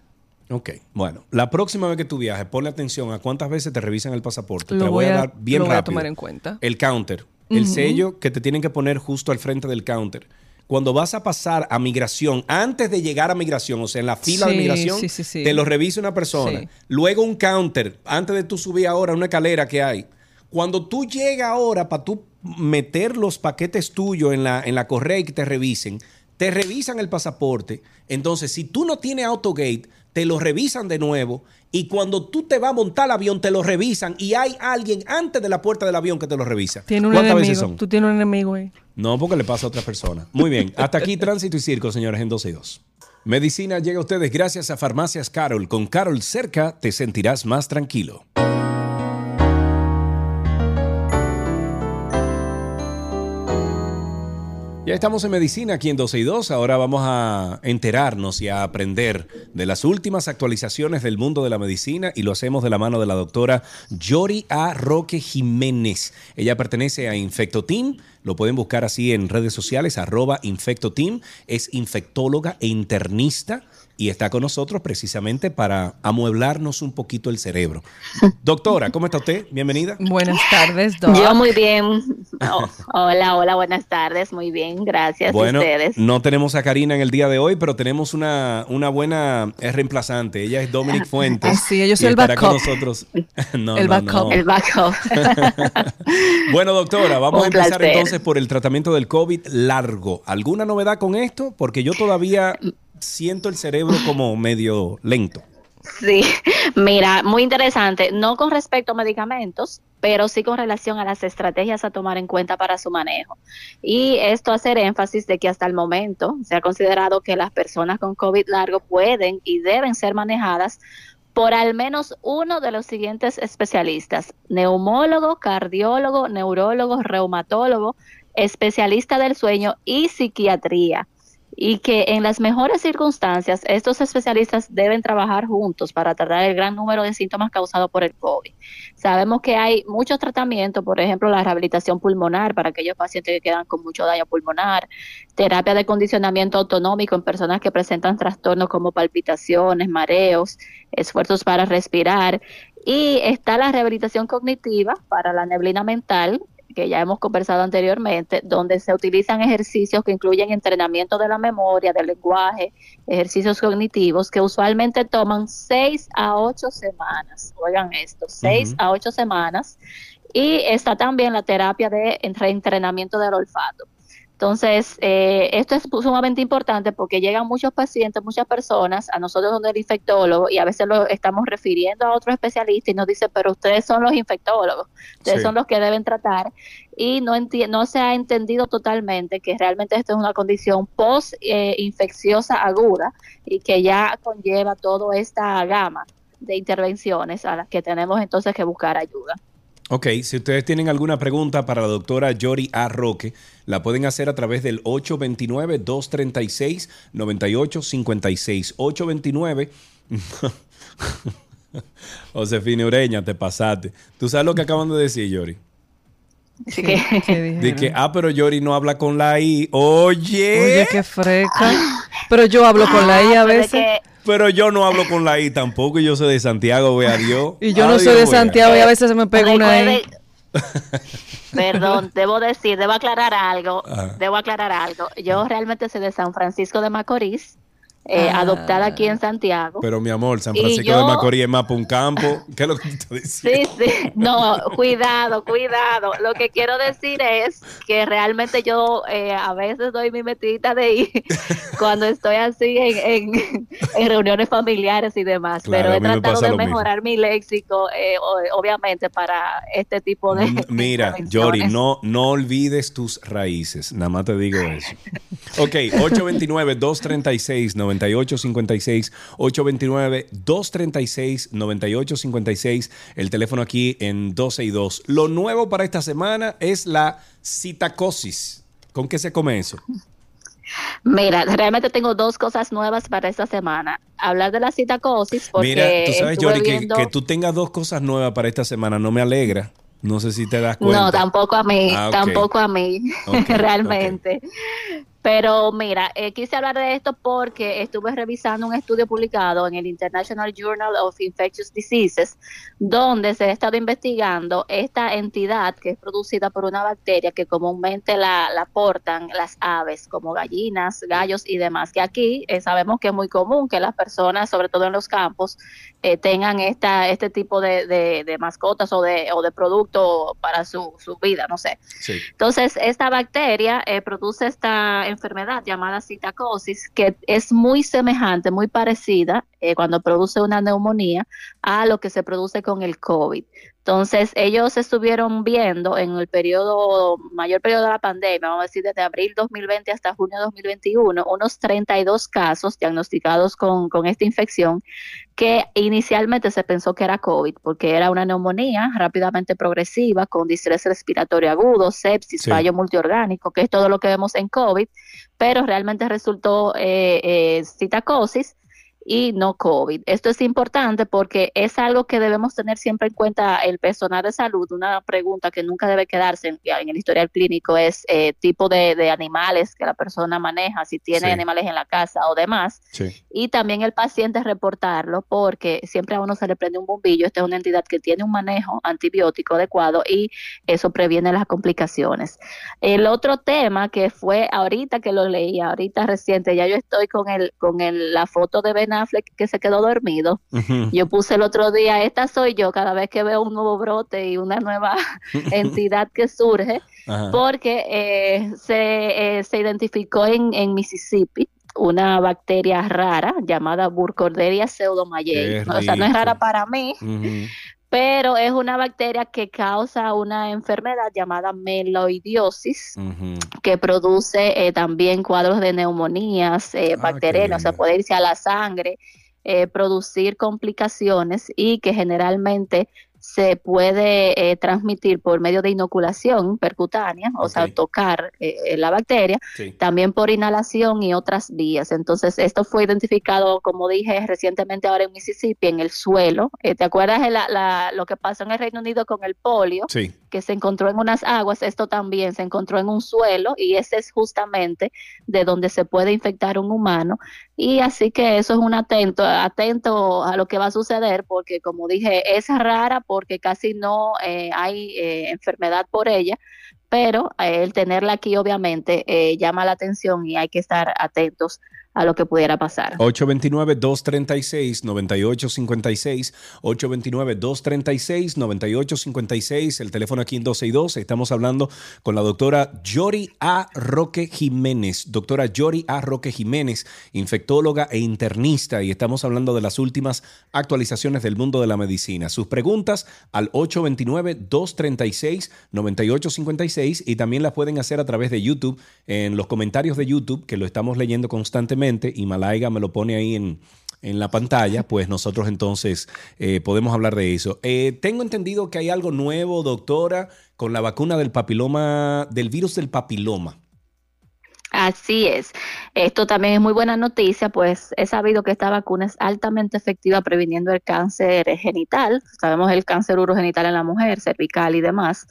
Ok, bueno, la próxima vez que tú viajes, ponle atención a cuántas veces te revisan el pasaporte. te voy, a, dar bien lo voy a tomar en cuenta. El counter, el sello que te tienen que poner justo al frente del counter. Cuando vas a pasar a migración, antes de llegar a migración, o sea, en la fila de migración, te lo revisa una persona. Luego un counter, antes de tú subir ahora una escalera que hay. Cuando tú llegas ahora para tú meter los paquetes tuyos en la, en la correa y que te revisen, te revisan el pasaporte. Entonces, si tú no tienes autogate, te lo revisan de nuevo y cuando tú te vas a montar el avión te lo revisan y hay alguien antes de la puerta del avión que te lo revisa. Tiene un ¿Cuántas enemigo? veces son? Tú tienes un enemigo ahí. No, porque le pasa a otra persona. Muy bien, hasta aquí tránsito y circo, señores, en 12 y 2. Medicina llega a ustedes gracias a Farmacias Carol. Con Carol cerca te sentirás más tranquilo. Ya estamos en medicina aquí en 12 y 2. Ahora vamos a enterarnos y a aprender de las últimas actualizaciones del mundo de la medicina y lo hacemos de la mano de la doctora Yori A. Roque Jiménez. Ella pertenece a Infecto Team. Lo pueden buscar así en redes sociales, arroba Infecto Team. Es infectóloga e internista y está con nosotros precisamente para amueblarnos un poquito el cerebro. Doctora, ¿cómo está usted? Bienvenida. Buenas tardes, doctora. Yo muy bien. Oh, hola, hola, buenas tardes. Muy bien, gracias bueno, a ustedes. No tenemos a Karina en el día de hoy, pero tenemos una, una buena reemplazante. Ella es Dominic Fuentes. Sí, yo soy el backup. con nosotros. No, el backup. El backup. bueno, doctora, vamos a empezar entonces por el tratamiento del COVID largo. ¿Alguna novedad con esto? Porque yo todavía siento el cerebro como medio lento. Sí, mira, muy interesante, no con respecto a medicamentos, pero sí con relación a las estrategias a tomar en cuenta para su manejo. Y esto hacer énfasis de que hasta el momento se ha considerado que las personas con COVID largo pueden y deben ser manejadas por al menos uno de los siguientes especialistas, neumólogo, cardiólogo, neurólogo, reumatólogo, especialista del sueño y psiquiatría y que en las mejores circunstancias estos especialistas deben trabajar juntos para tratar el gran número de síntomas causados por el COVID. Sabemos que hay muchos tratamientos, por ejemplo, la rehabilitación pulmonar para aquellos pacientes que quedan con mucho daño pulmonar, terapia de condicionamiento autonómico en personas que presentan trastornos como palpitaciones, mareos, esfuerzos para respirar, y está la rehabilitación cognitiva para la neblina mental, que ya hemos conversado anteriormente, donde se utilizan ejercicios que incluyen entrenamiento de la memoria, del lenguaje, ejercicios cognitivos que usualmente toman seis a ocho semanas. Oigan esto, seis a ocho semanas. Y está también la terapia de reentrenamiento del olfato. Entonces, eh, esto es sumamente importante porque llegan muchos pacientes, muchas personas a nosotros donde el infectólogo y a veces lo estamos refiriendo a otro especialista y nos dice, pero ustedes son los infectólogos, ustedes son los que deben tratar y no, no se ha entendido totalmente que realmente esto es una condición post-infecciosa eh, aguda y que ya conlleva toda esta gama de intervenciones a las que tenemos entonces que buscar ayuda. Ok, si ustedes tienen alguna pregunta para la doctora Yori A. Roque, la pueden hacer a través del 829-236-9856. 829. Josefina Ureña, te pasaste. ¿Tú sabes lo que acaban de decir, Yori? Sí. De que, ah, pero Yori no habla con la I. Oye. Oye, qué freca. Pero yo hablo con la I a veces. Pero yo no hablo con la I tampoco. Yo soy de Santiago, ve a Dios. Y yo no soy de Santiago y a veces se me pega una I. Perdón, debo decir, debo aclarar algo. Debo aclarar algo. Yo realmente soy de San Francisco de Macorís eh, ah. adoptada aquí en Santiago. Pero mi amor, San Francisco de Macorís es más un campo. ¿Qué es lo que tú estás Sí, sí. No, cuidado, cuidado. Lo que quiero decir es que realmente yo eh, a veces doy mi metita de ir cuando estoy así en, en, reuniones familiares y demás. pero he tratado de mejorar mi léxico, eh, obviamente, para este tipo de. Mira, Yori, no, no olvides tus raíces. Nada más te digo eso. Ok, 829 236 829-236-9856, 829-236-9856, el teléfono aquí en 12 y 2. Lo nuevo para esta semana es la citacosis. ¿Con qué se come eso? Mira, realmente tengo dos cosas nuevas para esta semana. Hablar de la citacosis porque Mira, tú sabes, Jory, que, que, tú tengas dos cosas nuevas para esta semana no me alegra. No sé si te das cuenta. No, tampoco a mí, ah, tampoco a mí, realmente. Pero mira, eh, quise hablar de esto porque estuve revisando un estudio publicado en el International Journal of Infectious Diseases, donde se ha estado investigando esta entidad que es producida por una bacteria que comúnmente la, la portan las aves, como gallinas, gallos y demás, que aquí eh, sabemos que es muy común que las personas, sobre todo en los campos, eh, tengan esta, este tipo de, de, mascotas o de, o de producto para su, su vida, no sé. Entonces, esta bacteria produce esta enfermedad llamada citacosis, que es muy semejante, muy parecida eh, cuando produce una neumonía a lo que se produce con el COVID. Entonces, ellos estuvieron viendo en el periodo, mayor periodo de la pandemia, vamos a decir desde abril 2020 hasta junio 2021, unos 32 casos diagnosticados con, con esta infección que inicialmente se pensó que era COVID, porque era una neumonía rápidamente progresiva con distrés respiratorio agudo, sepsis, fallo multiorgánico, que es todo lo que vemos en COVID, pero realmente resultó eh, eh, citacosis y no COVID. Esto es importante porque es algo que debemos tener siempre en cuenta el personal de salud. Una pregunta que nunca debe quedarse en, el historial clínico es eh, tipo de, animales que la persona maneja, si tiene animales en la casa o demás. Y también el paciente reportarlo porque siempre a uno se le prende un bombillo. Esta es una entidad que tiene un manejo antibiótico adecuado y eso previene las complicaciones. El otro tema que fue ahorita que lo leí, ahorita reciente, ya yo estoy con el con el, la foto de Ben que se quedó dormido. Yo puse el otro día, esta soy yo cada vez que veo un nuevo brote y una nueva entidad que surge, porque eh, se, eh, se identificó en, en Mississippi una bacteria rara llamada Burkholderia pseudomayei. O sea, no es rara para mí, pero es una bacteria que causa una enfermedad llamada meloidiosis, que produce eh, también cuadros de neumonías eh, ah, bacterianas, o sea, puede irse a la sangre, eh, producir complicaciones y que generalmente se puede eh, transmitir por medio de inoculación percutánea, o sea, tocar eh, la bacteria, también por inhalación y otras vías. Entonces, esto fue identificado, como dije recientemente ahora en Mississippi, en el suelo. Eh, ¿Te acuerdas de la, lo que pasó en el Reino Unido con el polio? Que se encontró en unas aguas, esto también se encontró en un suelo y ese es justamente de donde se puede infectar un humano. Y así que eso es un atento, atento a lo que va a suceder, porque como dije, es rara porque casi no eh, hay eh, enfermedad por ella, pero eh, el tenerla aquí obviamente llama la atención y hay que estar atentos a lo que pudiera pasar. 829-236-9856, 829-236-9856, el teléfono aquí en 12 y 2. Estamos hablando con la doctora Yori A. Roque Jiménez, doctora Yori A. Roque Jiménez, infectóloga e internista, y estamos hablando de las últimas actualizaciones del mundo de la medicina. Sus preguntas al 829-236-9856 y también las pueden hacer a través de YouTube, en los comentarios de YouTube, que lo estamos leyendo constantemente y Malaiga me lo pone ahí en, la pantalla, pues nosotros entonces eh, podemos hablar de eso. Eh, tengo entendido que hay algo nuevo, doctora, con la vacuna del papiloma, del virus del papiloma. Así es. Esto también es muy buena noticia, pues he sabido que esta vacuna es altamente efectiva previniendo el cáncer genital. Sabemos el cáncer urogenital en la mujer, cervical y demás,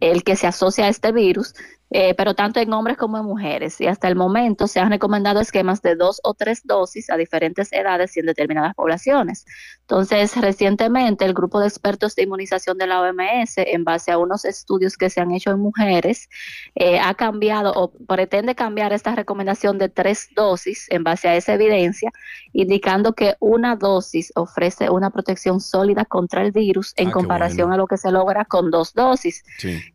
el que se asocia a este virus. Eh, pero tanto en hombres como en mujeres. Y hasta el momento se han recomendado esquemas de dos o tres dosis a diferentes edades y en determinadas poblaciones. Entonces, recientemente el grupo de expertos de inmunización de la OMS, en base a unos estudios que se han hecho en mujeres, eh, ha cambiado o pretende cambiar esta recomendación de tres dosis en base a esa evidencia, indicando que una dosis ofrece una protección sólida contra el virus en ah, comparación a lo que se logra con dos dosis.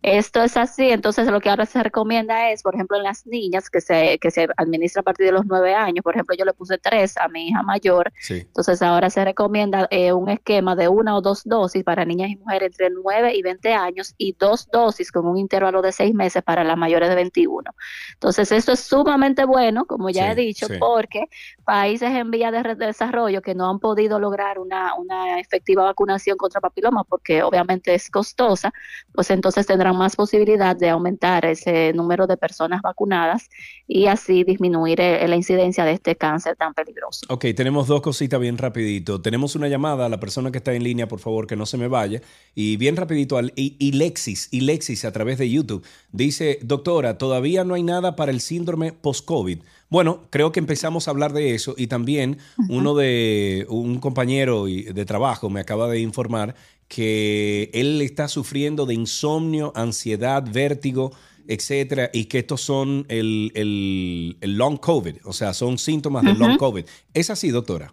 Esto es así, entonces lo que ahora se recomienda es, por ejemplo, en las niñas que se, que se administra a partir de los nueve años, por ejemplo, yo le puse tres a mi hija mayor, entonces ahora se recomienda eh, un esquema de una o dos dosis para niñas y mujeres entre nueve y veinte años y dos dosis con un intervalo de seis meses para las mayores de 21. Entonces, esto es sumamente bueno, como ya he dicho, porque países en vía de desarrollo que no han podido lograr una, una efectiva vacunación contra papiloma, porque obviamente es costosa, pues entonces tendrán más posibilidad de aumentar ese número de personas vacunadas y así disminuir eh, la incidencia de este cáncer tan peligroso. Ok, tenemos dos cositas bien rapidito. Tenemos una llamada a la persona que está en línea, por favor, que no se me vaya. Y bien rapidito al Ilexis, Ilexis a través de YouTube. Dice, doctora, todavía no hay nada para el síndrome post-COVID. Bueno, creo que empezamos a hablar de eso y también uno de un compañero de trabajo me acaba de informar que él está sufriendo de insomnio, ansiedad, vértigo, etcétera, y que estos son el, el, long COVID, o sea, son síntomas del long COVID. ¿Es así, doctora?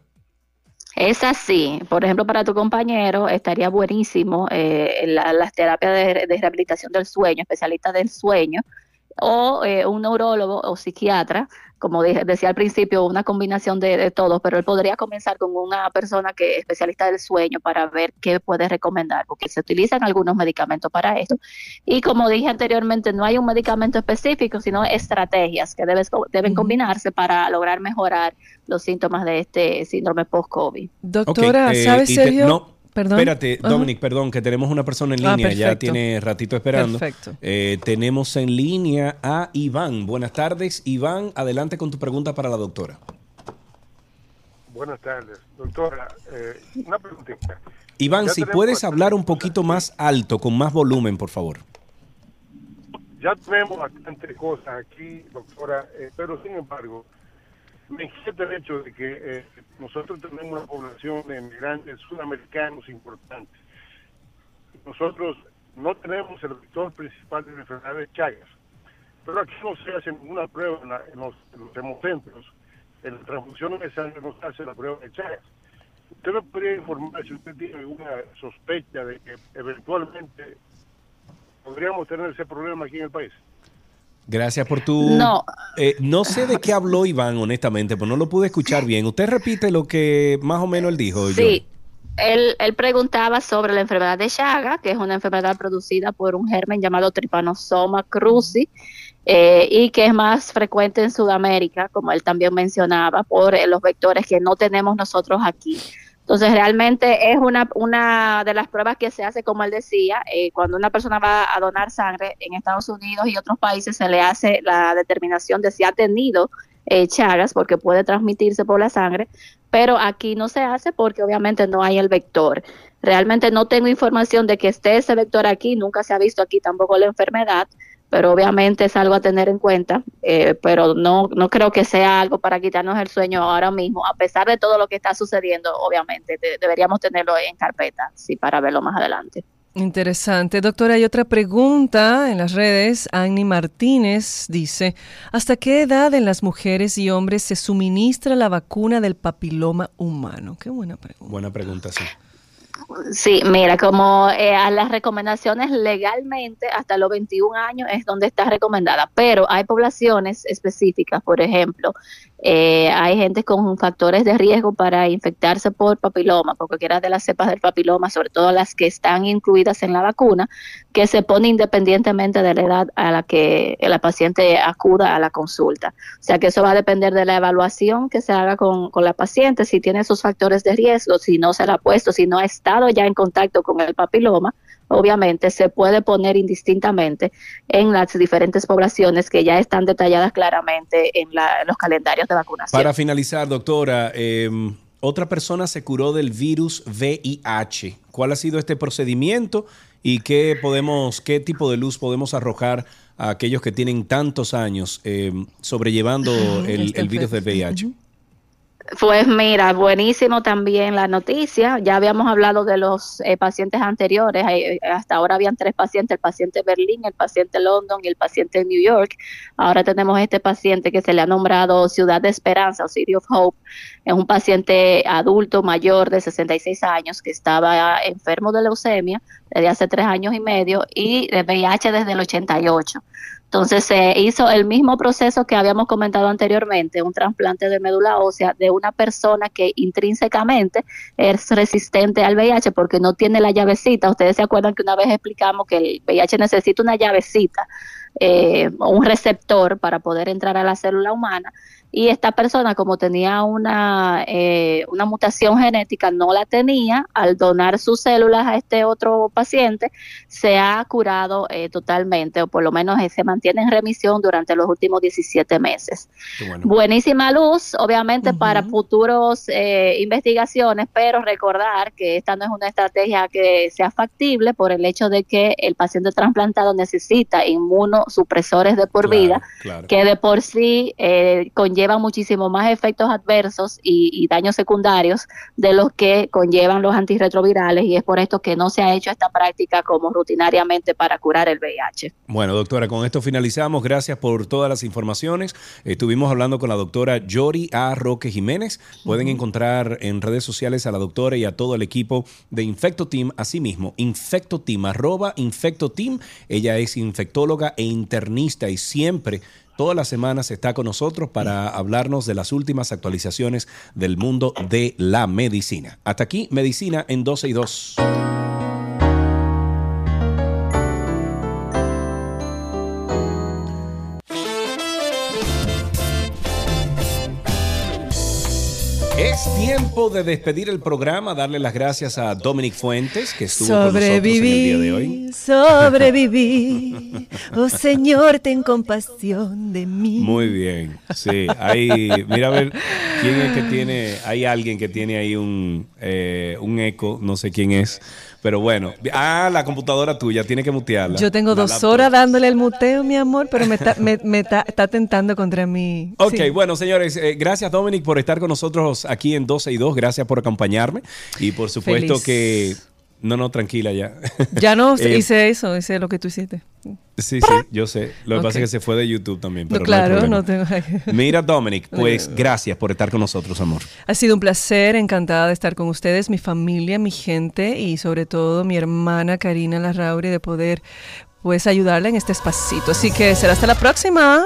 Es así. Por ejemplo, para tu compañero estaría buenísimo eh, las terapias de, de, rehabilitación del sueño, especialista del sueño, o eh, un neurólogo o psiquiatra, como dije, decía al principio, una combinación de, de todos, pero él podría comenzar con una persona que es especialista del sueño para ver qué puede recomendar, porque se utilizan algunos medicamentos para esto. Y como dije anteriormente, no hay un medicamento específico, sino estrategias que debes, deben combinarse para lograr mejorar los síntomas de este síndrome post-COVID. Doctora, eh, ¿sabes, Sergio? Espérate, Dominic, perdón, que tenemos una persona en ah, línea, ya tiene ratito esperando. Perfecto. Eh, tenemos en línea a Iván. Buenas tardes, Iván, adelante con tu pregunta para la doctora. Buenas tardes, doctora. Eh, una preguntita. Iván, si puedes hablar un poquito más alto, con más volumen, por favor. Ya tenemos bastante cosas aquí, doctora, eh, pero sin embargo, me inquieta el hecho de que eh, nosotros tenemos una población de migrantes sudamericanos importantes. Nosotros no tenemos el vector principal de la enfermedad de Chagas, pero aquí no se hace ninguna prueba en, los, hemocentros. En la transfusión de sangre no se hace la prueba de Chagas. ¿Usted me podría informar si usted tiene alguna sospecha de que eventualmente podríamos tener ese problema aquí en el país? Gracias por tu... No. Eh, no sé de qué habló Iván, honestamente, pues no lo pude escuchar bien. ¿Usted repite lo que más o menos él dijo? Sí. Él, él, preguntaba sobre la enfermedad de Chaga, que es una enfermedad producida por un germen llamado Trypanosoma cruzi, eh, y que es más frecuente en Sudamérica, como él también mencionaba, por los vectores que no tenemos nosotros aquí. Entonces, realmente es una, una de las pruebas que se hace, como él decía, eh, cuando una persona va a donar sangre en Estados Unidos y otros países se le hace la determinación de si ha tenido eh, chagas, porque puede transmitirse por la sangre, pero aquí no se hace porque obviamente no hay el vector. Realmente no tengo información de que esté ese vector aquí, nunca se ha visto aquí tampoco la enfermedad, pero obviamente es algo a tener en cuenta, eh, pero no, no creo que sea algo para quitarnos el sueño ahora mismo, a pesar de todo lo que está sucediendo, obviamente, deberíamos tenerlo en carpeta, sí, para verlo más adelante. Interesante. Doctora, hay otra pregunta en las redes. Annie Martínez dice, ¿hasta qué edad en las mujeres y hombres se suministra la vacuna del papiloma humano? Qué buena pregunta. Buena pregunta, sí. Sí, mira, como eh, a las recomendaciones legalmente hasta los 21 años es donde está recomendada, pero hay poblaciones específicas, por ejemplo, eh, hay gente con factores de riesgo para infectarse por papiloma, por cualquiera de las cepas del papiloma, sobre todo las que están incluidas en la vacuna, que se pone independientemente de la edad a la que la paciente acuda a la consulta. O sea que eso va a depender de la evaluación que se haga con, con la paciente, si tiene esos factores de riesgo, si no se la ha puesto, si no ha estado ya en contacto con el papiloma, obviamente se puede poner indistintamente en las diferentes poblaciones que ya están detalladas claramente en, los calendarios de vacunación. Para finalizar, doctora, em, otra persona se curó del virus VIH. ¿Cuál ha sido este procedimiento y qué podemos, qué tipo de luz podemos arrojar a aquellos que tienen tantos años em, sobrellevando el, el virus del VIH? Pues mira, buenísimo también la noticia. Ya habíamos hablado de los eh, pacientes anteriores. Eh, hasta ahora habían tres pacientes, el paciente Berlín, el paciente London y el paciente New York. Ahora tenemos este paciente que se le ha nombrado Ciudad de Esperanza o City of Hope. Es un paciente adulto mayor de 66 años que estaba enfermo de leucemia desde hace tres años y medio y de VIH desde el 88. Entonces se hizo el mismo proceso que habíamos comentado anteriormente, un trasplante de médula ósea de una persona que intrínsecamente es resistente al VIH porque no tiene la llavecita. Ustedes se acuerdan que una vez explicamos que el VIH necesita una llavecita, eh, un receptor para poder entrar a la célula humana y esta persona como tenía una, eh, una mutación genética, no la tenía, al donar sus células a este otro paciente, se ha curado eh, totalmente, o por lo menos eh, se mantiene en remisión durante los últimos 17 meses. Buenísima luz, obviamente para futuros investigaciones, pero recordar que esta no es una estrategia que sea factible por el hecho de que el paciente trasplantado necesita inmunosupresores de por vida, que de por sí con llevan muchísimo más efectos adversos y, daños secundarios de los que conllevan los antirretrovirales y es por esto que no se ha hecho esta práctica como rutinariamente para curar el VIH. Bueno, doctora, con esto finalizamos. Gracias por todas las informaciones. Estuvimos hablando con la doctora Yori A. Roque Jiménez. Pueden encontrar en redes sociales a la doctora y a todo el equipo de Infecto Team, asimismo, Infecto Team, arroba Infecto Team. Ella es infectóloga e internista y siempre Todas las semanas está con nosotros para hablarnos de las últimas actualizaciones del mundo de la medicina. Hasta aquí, Medicina en 12 y 2. Es tiempo de despedir el programa, darle las gracias a Dominic Fuentes, que estuvo con nosotros en el día de hoy. Sobreviví, oh Señor, ten compasión de mí. Muy bien, sí. Hay, mira a ver, ¿quién es que tiene? Hay alguien que tiene ahí un, eh, un eco, no sé quién es. Pero bueno, ah, la computadora tuya, tiene que mutearla. Yo tengo dos horas dándole el muteo, mi amor, pero me está, me, está, tentando contra mí. Ok, bueno, señores, eh, gracias Dominic por estar con nosotros aquí en 12 y 2. Gracias por acompañarme. Y por supuesto que no, no, tranquila ya. Ya no eh, hice eso, hice lo que tú hiciste. Sí, sí, yo sé. Lo que pasa es que se fue de YouTube también. Pero claro, no, tengo. Mira, Dominic, pues gracias por estar con nosotros, amor. Ha sido un placer, encantada de estar con ustedes, mi familia, mi gente y sobre todo mi hermana Karina Larrauri, de poder pues ayudarla en este espacito. Así que será hasta la próxima.